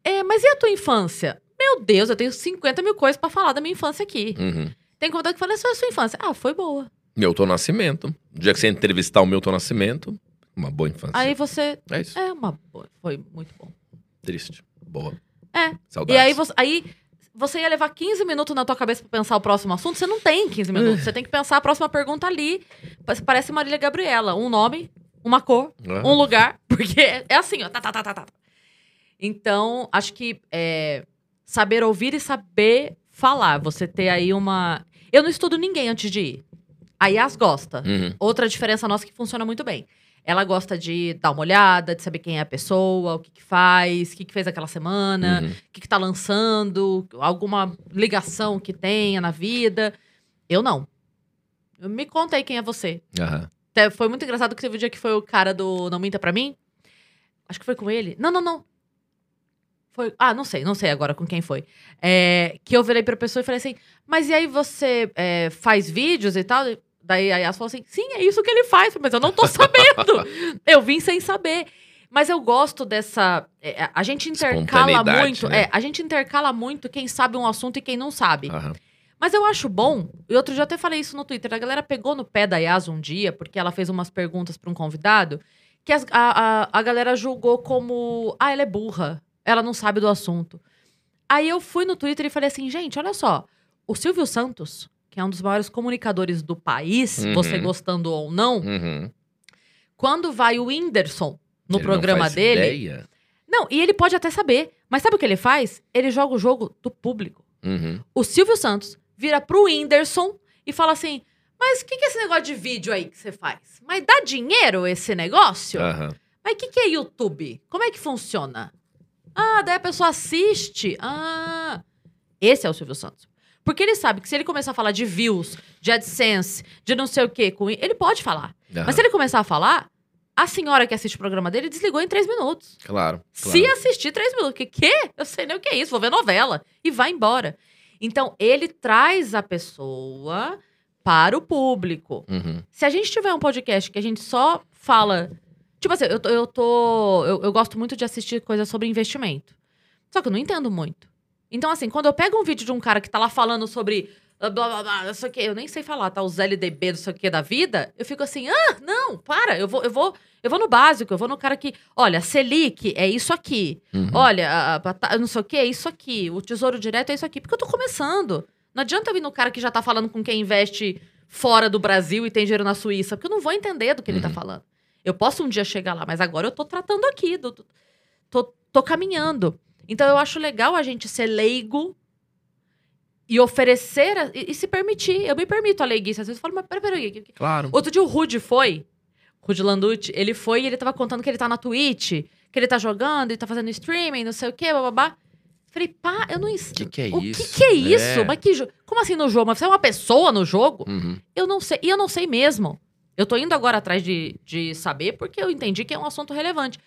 é, mas e a tua infância? Meu Deus, eu tenho 50 mil coisas pra falar da minha infância aqui. Uhum. Tem convidado que fala, essa é a sua infância. Ah, foi boa. Milton Nascimento. O dia que você entrevistar o Milton Nascimento, uma boa infância. Aí você. É isso. É uma boa. Foi muito bom. Triste. Boa. É. Saudades. E aí você, aí você ia levar 15 minutos na tua cabeça pra pensar o próximo assunto. Você não tem 15 minutos. Você tem que pensar a próxima pergunta ali. Pa- Parece Marília Gabriela. Um nome, uma cor, Ah. um lugar. Porque é assim, ó. Tá, tá, tá, tá, tá. Então, acho que é, saber ouvir e saber falar. Você ter aí uma. Eu não estudo ninguém antes de ir. A Yas gosta. Uhum. Outra diferença nossa que funciona muito bem. Ela gosta de dar uma olhada, de saber quem é a pessoa, o que, que faz, o que, que fez aquela semana, Uhum. o que, que tá lançando, alguma ligação que tenha na vida. Eu não. Me conta aí quem é você. Aham. Até Foi muito engraçado que teve o dia que foi o cara do Não Minta Pra Mim. Acho que foi com ele. Não, não, não. Foi. Ah, não sei, não sei agora com quem foi. É, que eu virei pra pessoa e falei assim: Mas e aí você é, faz vídeos e tal? Daí a Yas falou assim: Sim, é isso que ele faz. Mas eu não tô sabendo. eu vim sem saber. Mas eu gosto dessa. é, a gente intercala muito. né? É, a gente intercala muito quem sabe um assunto e quem não sabe. Aham. Mas eu acho bom, e outro dia eu até falei isso no Twitter, a galera pegou no pé da Yas um dia, porque ela fez umas perguntas pra um convidado, que as- a, a, a galera julgou como, ah, ela é burra, ela não sabe do assunto. Aí eu fui no Twitter e falei assim, gente, olha só, o Silvio Santos, que é um dos maiores comunicadores do país, Uhum. você gostando ou não, Uhum. quando vai o Whindersson no Ele não programa faz dele... ideia. Não, e ele pode até saber, mas sabe o que ele faz? Ele joga o jogo do público Uhum. o Silvio Santos vira pro Whindersson e fala assim: Mas o que, que é esse negócio de vídeo aí que você faz? Mas dá dinheiro esse negócio? Mas o que, que é YouTube? Como é que funciona? Ah, daí a pessoa assiste. Ah. Esse é o Silvio Santos. Porque ele sabe que se ele começar a falar de views, de AdSense, de não sei o quê, com... ele pode falar. Aham. Mas se ele começar a falar, a senhora que assiste o programa dele desligou em três minutos. Claro. Se claro. assistir três minutos, que quê? Eu sei nem o que é isso, vou ver novela. E vai embora. Então, ele traz a pessoa para o público. Uhum. Se a gente tiver um podcast que a gente só fala. Tipo assim, eu, eu tô. Eu, eu gosto muito de assistir coisas sobre investimento. Só que eu não entendo muito. Então, assim, quando eu pego um vídeo de um cara que tá lá falando sobre. ah, Blá, blá, blá, não sei o quê, eu nem sei falar, tá? Os LDB, não sei o quê da vida, eu fico assim, ah, não, para, eu vou, eu vou, eu vou no básico, eu vou no cara que, olha, Selic é isso aqui. Uhum. Olha, a, a não sei o que, é isso aqui. O tesouro direto é isso aqui. Porque eu tô começando. Não adianta eu ir no cara que já tá falando com quem investe fora do Brasil e tem dinheiro na Suíça, porque eu não vou entender do que ele tá Uhum. falando. Eu posso um dia chegar lá, mas agora eu tô tratando aqui, do- do- tô, tô caminhando. Então eu acho legal a gente ser leigo e oferecer a- e, e se permitir. Eu me permito a leiguice. Às vezes eu falo, mas peraí, peraí. que- Claro. Outro dia o Rude foi. Rude Landucci, ele foi e ele tava contando que ele tá na Twitch, que ele tá jogando e tá fazendo streaming, não sei o quê, bababá. Falei, pá, eu não O que, que é o isso? que, que é isso? É. Mas que jo- Como assim no jogo? Mas você é uma pessoa no jogo? Uhum. Eu não sei. E eu não sei mesmo. Eu tô indo agora atrás de, de saber porque eu entendi que é um assunto relevante.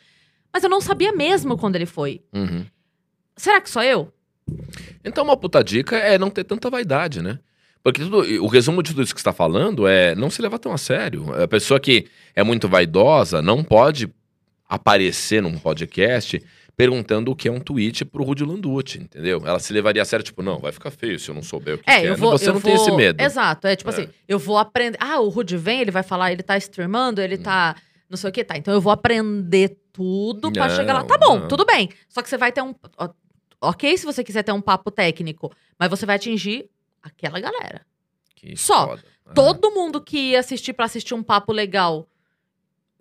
Mas eu não sabia mesmo quando ele foi. Uhum. Será que sou eu? Então, uma puta dica é não ter tanta vaidade, né? Porque tudo- o resumo de tudo isso que você está falando é não se levar tão a sério. A pessoa que é muito vaidosa não pode aparecer num podcast perguntando o que é um tweet pro Rudy Landucci, entendeu? Ela se levaria a sério, tipo, não, vai ficar feio se eu não souber o que, É, que eu é. vou. Você eu não vou... tem esse medo. Exato. É tipo É. assim, eu vou aprender. Ah, o Rude vem, ele vai falar, ele tá streamando, ele tá. Não sei o que, tá. Então eu vou aprender tudo Não, chegar lá. Tá bom, não. tudo bem. Só que você vai ter um. ó, Ok, se você quiser ter um papo técnico, mas você vai atingir aquela galera. Que Só. Ah. Todo mundo que ia assistir pra assistir um papo legal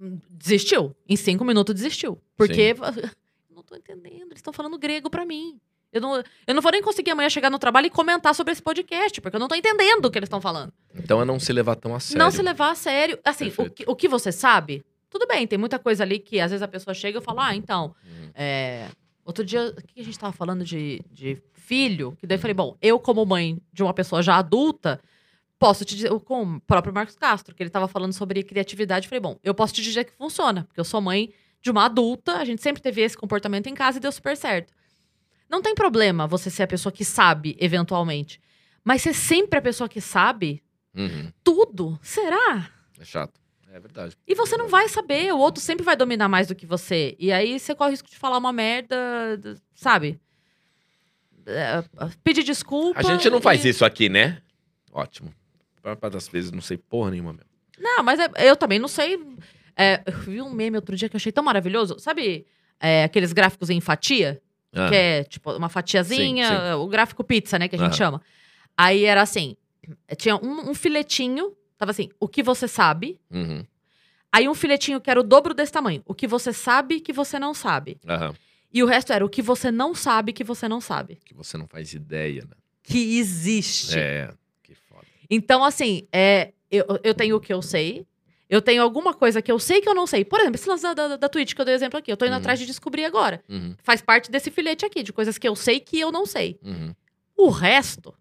hum, desistiu. Em cinco minutos desistiu. Porque. Eu não tô entendendo. Eles estão falando grego pra mim. Eu não, eu não vou nem conseguir amanhã chegar no trabalho e comentar sobre esse podcast, porque eu não tô entendendo o que eles estão falando. Então é não se levar tão a sério. Não se levar a sério. Assim, o que, o que você sabe, tudo bem, tem muita coisa ali que às vezes a pessoa chega e fala, ah, então, Hum. é, Outro dia, o que a gente tava falando de, de filho? Que daí eu falei, bom, eu, como mãe de uma pessoa já adulta, posso te dizer, com o próprio Marcos Castro, que ele tava falando sobre criatividade, eu falei, bom, eu posso te dizer que funciona, porque eu sou mãe de uma adulta, a gente sempre teve esse comportamento em casa e deu super certo. Não tem problema você ser a pessoa que sabe, eventualmente. Mas ser sempre a pessoa que sabe Uhum. tudo, será? É chato. É verdade. E você não vai saber, o outro sempre vai dominar mais do que você. E aí você corre o risco de falar uma merda, sabe? É, pedir desculpa. A gente não faz e- isso aqui, né? Ótimo. A maior parte das vezes não sei porra nenhuma mesmo. Não, mas é- eu também não sei. É, eu vi um meme outro dia que eu achei tão maravilhoso. Sabe é, aqueles gráficos em fatia? Ah, Que é tipo uma fatiazinha, Sim, sim. o gráfico pizza, né? Que a gente Aham. chama. Aí era assim: tinha um, um filetinho, tava assim, o que você sabe. uhum, Aí um filetinho que era o dobro desse tamanho. O que você sabe que você não sabe. aham. E o resto era o que você não sabe que você não sabe. Que você não faz ideia, né? Que existe. É, que foda. Então, assim, é, eu, eu tenho o que eu sei. Eu tenho alguma coisa que eu sei que eu não sei. Por exemplo, esse lance da, da, da Twitch que eu dei exemplo aqui. Eu tô indo Uhum. atrás de descobrir agora. Uhum, Faz parte desse filete aqui, de coisas que eu sei que eu não sei. uhum. O resto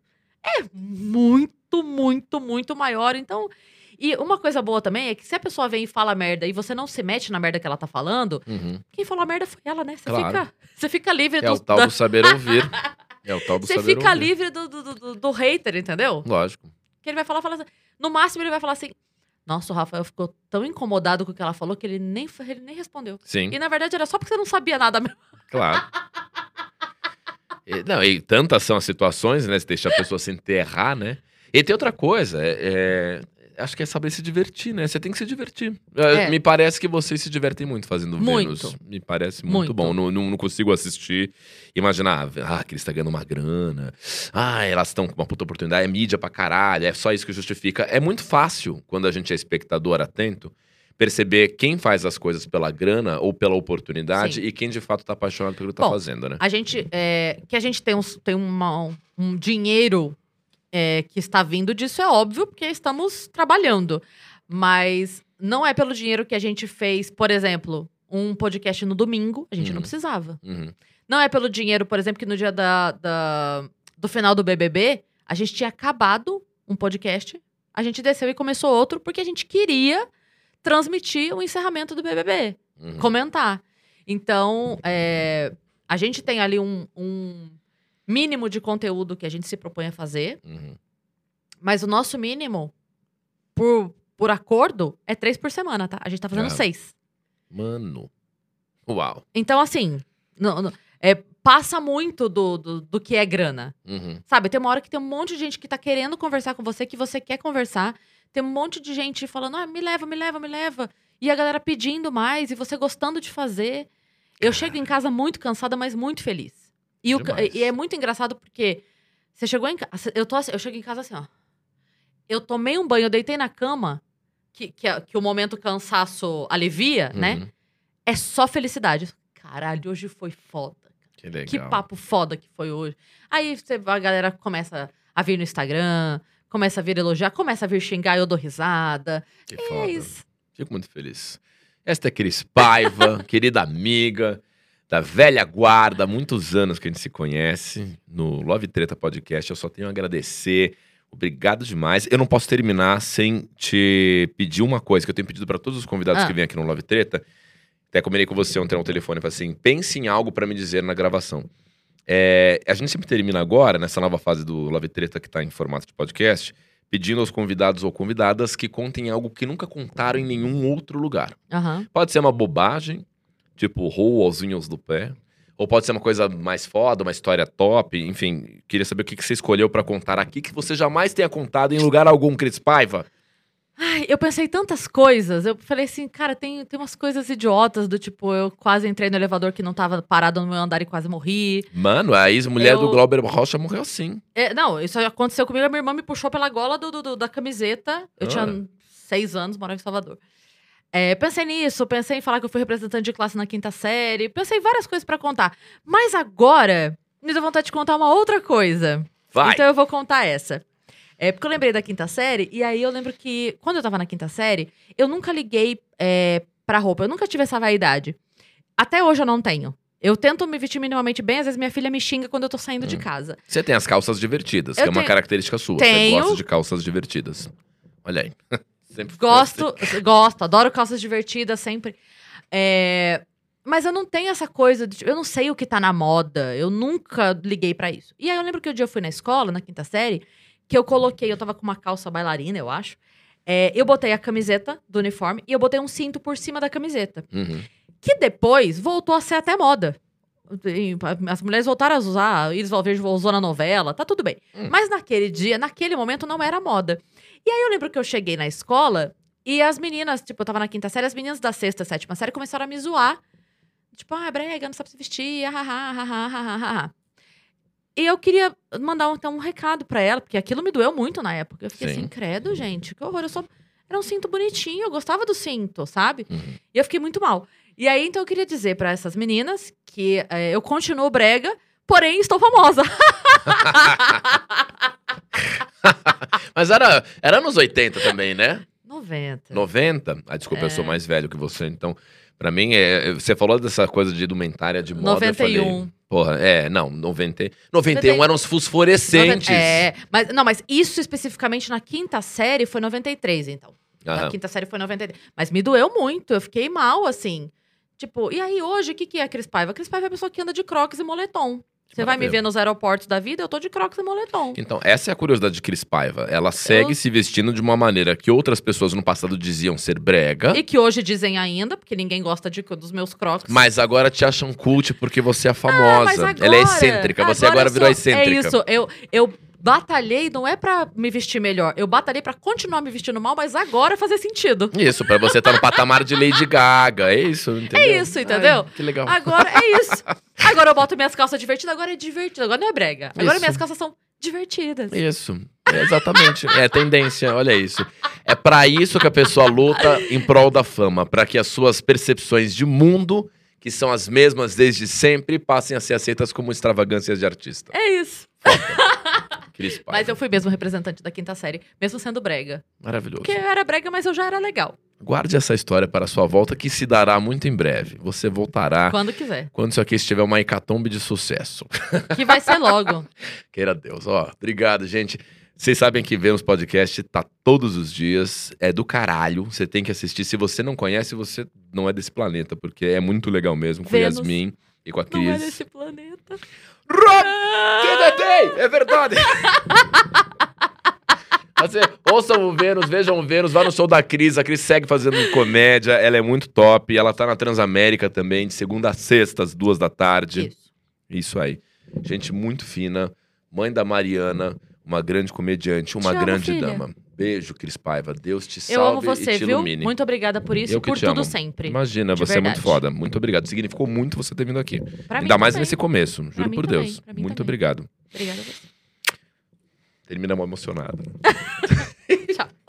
é muito, muito, muito maior. Então. E uma coisa boa também é que se a pessoa vem e fala merda e você não se mete na merda que ela tá falando, uhum. quem falou a merda foi ela, né? Você, Claro. fica, você fica livre É do, o tal do saber ouvir. É o tal do Você saber fica ouvir. livre do, do, do, do hater, entendeu? Lógico. Que ele vai falar, falar assim, no máximo ele vai falar assim: Nossa, o Rafael ficou tão incomodado com o que ela falou que ele nem, ele nem respondeu. Sim, E na verdade era só porque você não sabia nada mesmo. claro. E, não, e tantas são as situações, né? Você deixa a pessoa se enterrar, né? E tem outra coisa, é, é- acho que é saber se divertir, né? Você tem que se divertir. É. Me parece que vocês se divertem muito fazendo Muito. Vênus. Me parece muito, Muito. bom. Não, não, não consigo assistir, imaginar, ah, que eles estão ganhando uma grana. Ah, elas estão com uma puta oportunidade, é mídia pra caralho, é só isso que justifica. É muito fácil, quando a gente é espectador atento, perceber quem faz as coisas pela grana ou pela oportunidade Sim. e quem de fato tá apaixonado pelo que tá Bom, fazendo, né? A gente, é, que a gente tem, tem uma- um, um dinheiro é, que está vindo disso é óbvio, porque estamos trabalhando. Mas não é pelo dinheiro que a gente fez, por exemplo, um podcast no domingo, a gente Uhum. não precisava. Uhum. Não é pelo dinheiro, por exemplo, que no dia da, da- do final do BBB, a gente tinha acabado um podcast, a gente desceu e começou outro, porque a gente queria transmitir o encerramento do BBB, Uhum. comentar. Então, é, a gente tem ali um, um mínimo de conteúdo que a gente se propõe a fazer, Uhum. mas o nosso mínimo, por, por acordo, é três por semana, tá? A gente tá fazendo seis. Mano. Uau. Então, assim, não- não- é, passa muito do, do, do que é grana. Uhum. Sabe, tem uma hora que tem um monte de gente que tá querendo conversar com você, que você quer conversar. Tem um monte de gente falando, ah, me leva, me leva, me leva. E a galera pedindo mais, e você gostando de fazer. Eu chego em casa muito cansada, mas muito feliz. E, o e é muito engraçado porque você chegou em casa. Eu, tô assim- eu chego em casa assim, ó. Eu tomei um banho, eu deitei na cama, que, que, a- que o momento cansaço alivia, né? Uhum. É só felicidade. Caralho, hoje foi foda. Que legal. Que papo foda que foi hoje. Aí você, a galera começa a vir no Instagram, começa a vir elogiar, começa a vir xingar, eu dou risada. Que É foda. isso. Fico muito feliz. Esta é Cris Paiva, querida amiga da velha guarda, há muitos anos que a gente se conhece no Love Treta Podcast. Eu só tenho a agradecer. Obrigado demais. Eu não posso terminar sem te pedir uma coisa que eu tenho pedido para todos os convidados Ah. que vêm aqui no Love Treta. Até combinei com você ontem no telefone, falei assim: pense em algo para me dizer na gravação. É, a gente sempre termina agora, nessa nova fase do Love Treta que tá em formato de podcast, pedindo aos convidados ou convidadas que contem algo que nunca contaram em nenhum outro lugar. Aham. Pode ser uma bobagem, tipo rou aos unhos do pé, ou pode ser uma coisa mais foda, uma história top, enfim. Queria saber o que que você escolheu pra contar aqui que você jamais tenha contado em lugar algum, Cris Paiva. Ai, eu pensei tantas coisas. Eu falei assim, cara, tem, tem umas coisas idiotas do tipo, eu quase entrei no elevador que não tava parado no meu andar e quase morri. Mano, a ex-mulher Eu- do Glauber Rocha morreu assim. É, não, isso aconteceu comigo. A minha irmã me puxou pela gola do, do- do- da camiseta. Eu Ah. tinha seis anos, morava em Salvador. É, pensei nisso, pensei em falar que eu fui representante de classe na quinta série. Pensei em várias coisas pra contar. Mas agora, me deu vontade de contar uma outra coisa. Vai. Então eu vou contar essa. É, porque eu lembrei da quinta série, e aí eu lembro que, quando eu tava na quinta série, eu nunca liguei é, pra roupa. Eu nunca tive essa vaidade. Até hoje eu não tenho. Eu tento me vestir minimamente bem, às vezes minha filha me xinga quando eu tô saindo de casa. Você tem as calças divertidas, que Eu é uma tenho- característica sua. Tenho. Você gosta de calças divertidas. Olha aí. Sempre Gosto, gosto, adoro calças divertidas sempre. É, Mas eu não tenho essa coisa, de, eu não sei o que tá na moda, eu nunca liguei pra isso. E aí eu lembro que o dia eu fui na escola, na quinta série, que eu coloquei, eu tava com uma calça bailarina, eu acho. É, eu botei a camiseta do uniforme e eu botei um cinto por cima da camiseta. Uhum. Que depois voltou a ser até moda. As mulheres voltaram a usar, eles Valverde usou na novela, tá tudo bem. Hum. Mas naquele dia, naquele momento, não era moda. E aí eu lembro que eu cheguei na escola e as meninas, tipo, eu tava na quinta série, as meninas da sexta, sétima série começaram a me zoar. Tipo, ah, brega, não sabe se vestir, ah, ah, ah, ah E eu queria mandar então um recado para ela, porque aquilo me doeu muito na época. Eu fiquei Sim. assim, credo, gente, que horror, eu só Era um cinto bonitinho, eu gostava do cinto, sabe? Uhum. E eu fiquei muito mal. E aí, então, eu queria dizer pra essas meninas que eh, eu continuo brega, porém estou famosa. Mas era, era nos 80 também, né? 90. 90? Ah, desculpa, eu sou É. mais velho que você, então. Pra mim, é, você falou dessa coisa de indumentária de moda. eu falei, 91. porra, é, não, 90, 91 90 eram os fosforescentes. É, mas não, mas isso especificamente na quinta série foi 93, então. Na Aham. quinta série foi 93. Mas me doeu muito, eu fiquei mal, assim. Tipo, e aí hoje, o que, que é a Cris Paiva? A Cris Paiva é a pessoa que anda de crocs e moletom. Você vai me ver nos aeroportos da vida, eu tô de crocs e moletom. Então, essa é a curiosidade de Cris Paiva. Ela segue Eu- se vestindo de uma maneira que outras pessoas no passado diziam ser brega, E que hoje dizem ainda, porque ninguém gosta de, dos meus crocs. mas agora te acham cult porque você é famosa. Ah, mas Ela é agora- excêntrica, você agora virou sou- excêntrica. É isso, eu, eu batalhei, não é pra me vestir melhor, eu batalhei pra continuar me vestindo mal, mas agora fazer sentido. Isso, pra você estar no patamar de Lady Gaga. É isso, entendeu? É isso, entendeu? Ai, que legal. Agora é isso. Agora eu boto minhas calças divertidas, agora é divertido, agora não é brega. Agora Isso. minhas calças são divertidas. Isso, é exatamente. É tendência, olha isso. É pra isso que a pessoa luta em prol da fama, pra que as suas percepções de mundo, que são as mesmas desde sempre, passem a ser aceitas como extravagâncias de artista. É isso. Cris Paiva. Mas eu fui mesmo representante da quinta série, mesmo sendo brega. Maravilhoso. Porque eu era brega, mas eu já era legal. Guarde essa história para a sua volta, que se dará muito em breve. Você voltará Quando quiser. quando isso aqui estiver uma hecatombe de sucesso. Que vai ser logo. Queira Deus. Ó, obrigado, gente. Vocês sabem que Vênus Podcast tá todos os dias. É do caralho. Você tem que assistir. Se você não conhece, você não é desse planeta, porque é muito legal mesmo. Com Vênus. Yasmin e com a Não é Cris. desse planeta. Rob Ah! TDT! É verdade! Você, ouçam o Vênus, vejam o Vênus, vá no show da Cris. A Cris segue fazendo comédia, ela é muito top. Ela tá na Transamérica também, de segunda a sexta, às duas da tarde. Isso. Isso aí. Gente muito fina, mãe da Mariana, uma grande comediante, uma Te amo, grande filha. dama. Beijo, Cris Paiva. Deus te Eu amo salve você, e te viu? ilumine. Muito obrigada por isso Eu e por tudo amo. sempre. Imagina, De você é muito verdade. foda. Muito obrigado. Significou muito você ter vindo aqui. Pra Ainda mais também. nesse começo. Juro por também, Deus. Muito também. obrigado. Obrigada a você. Terminamos emocionado.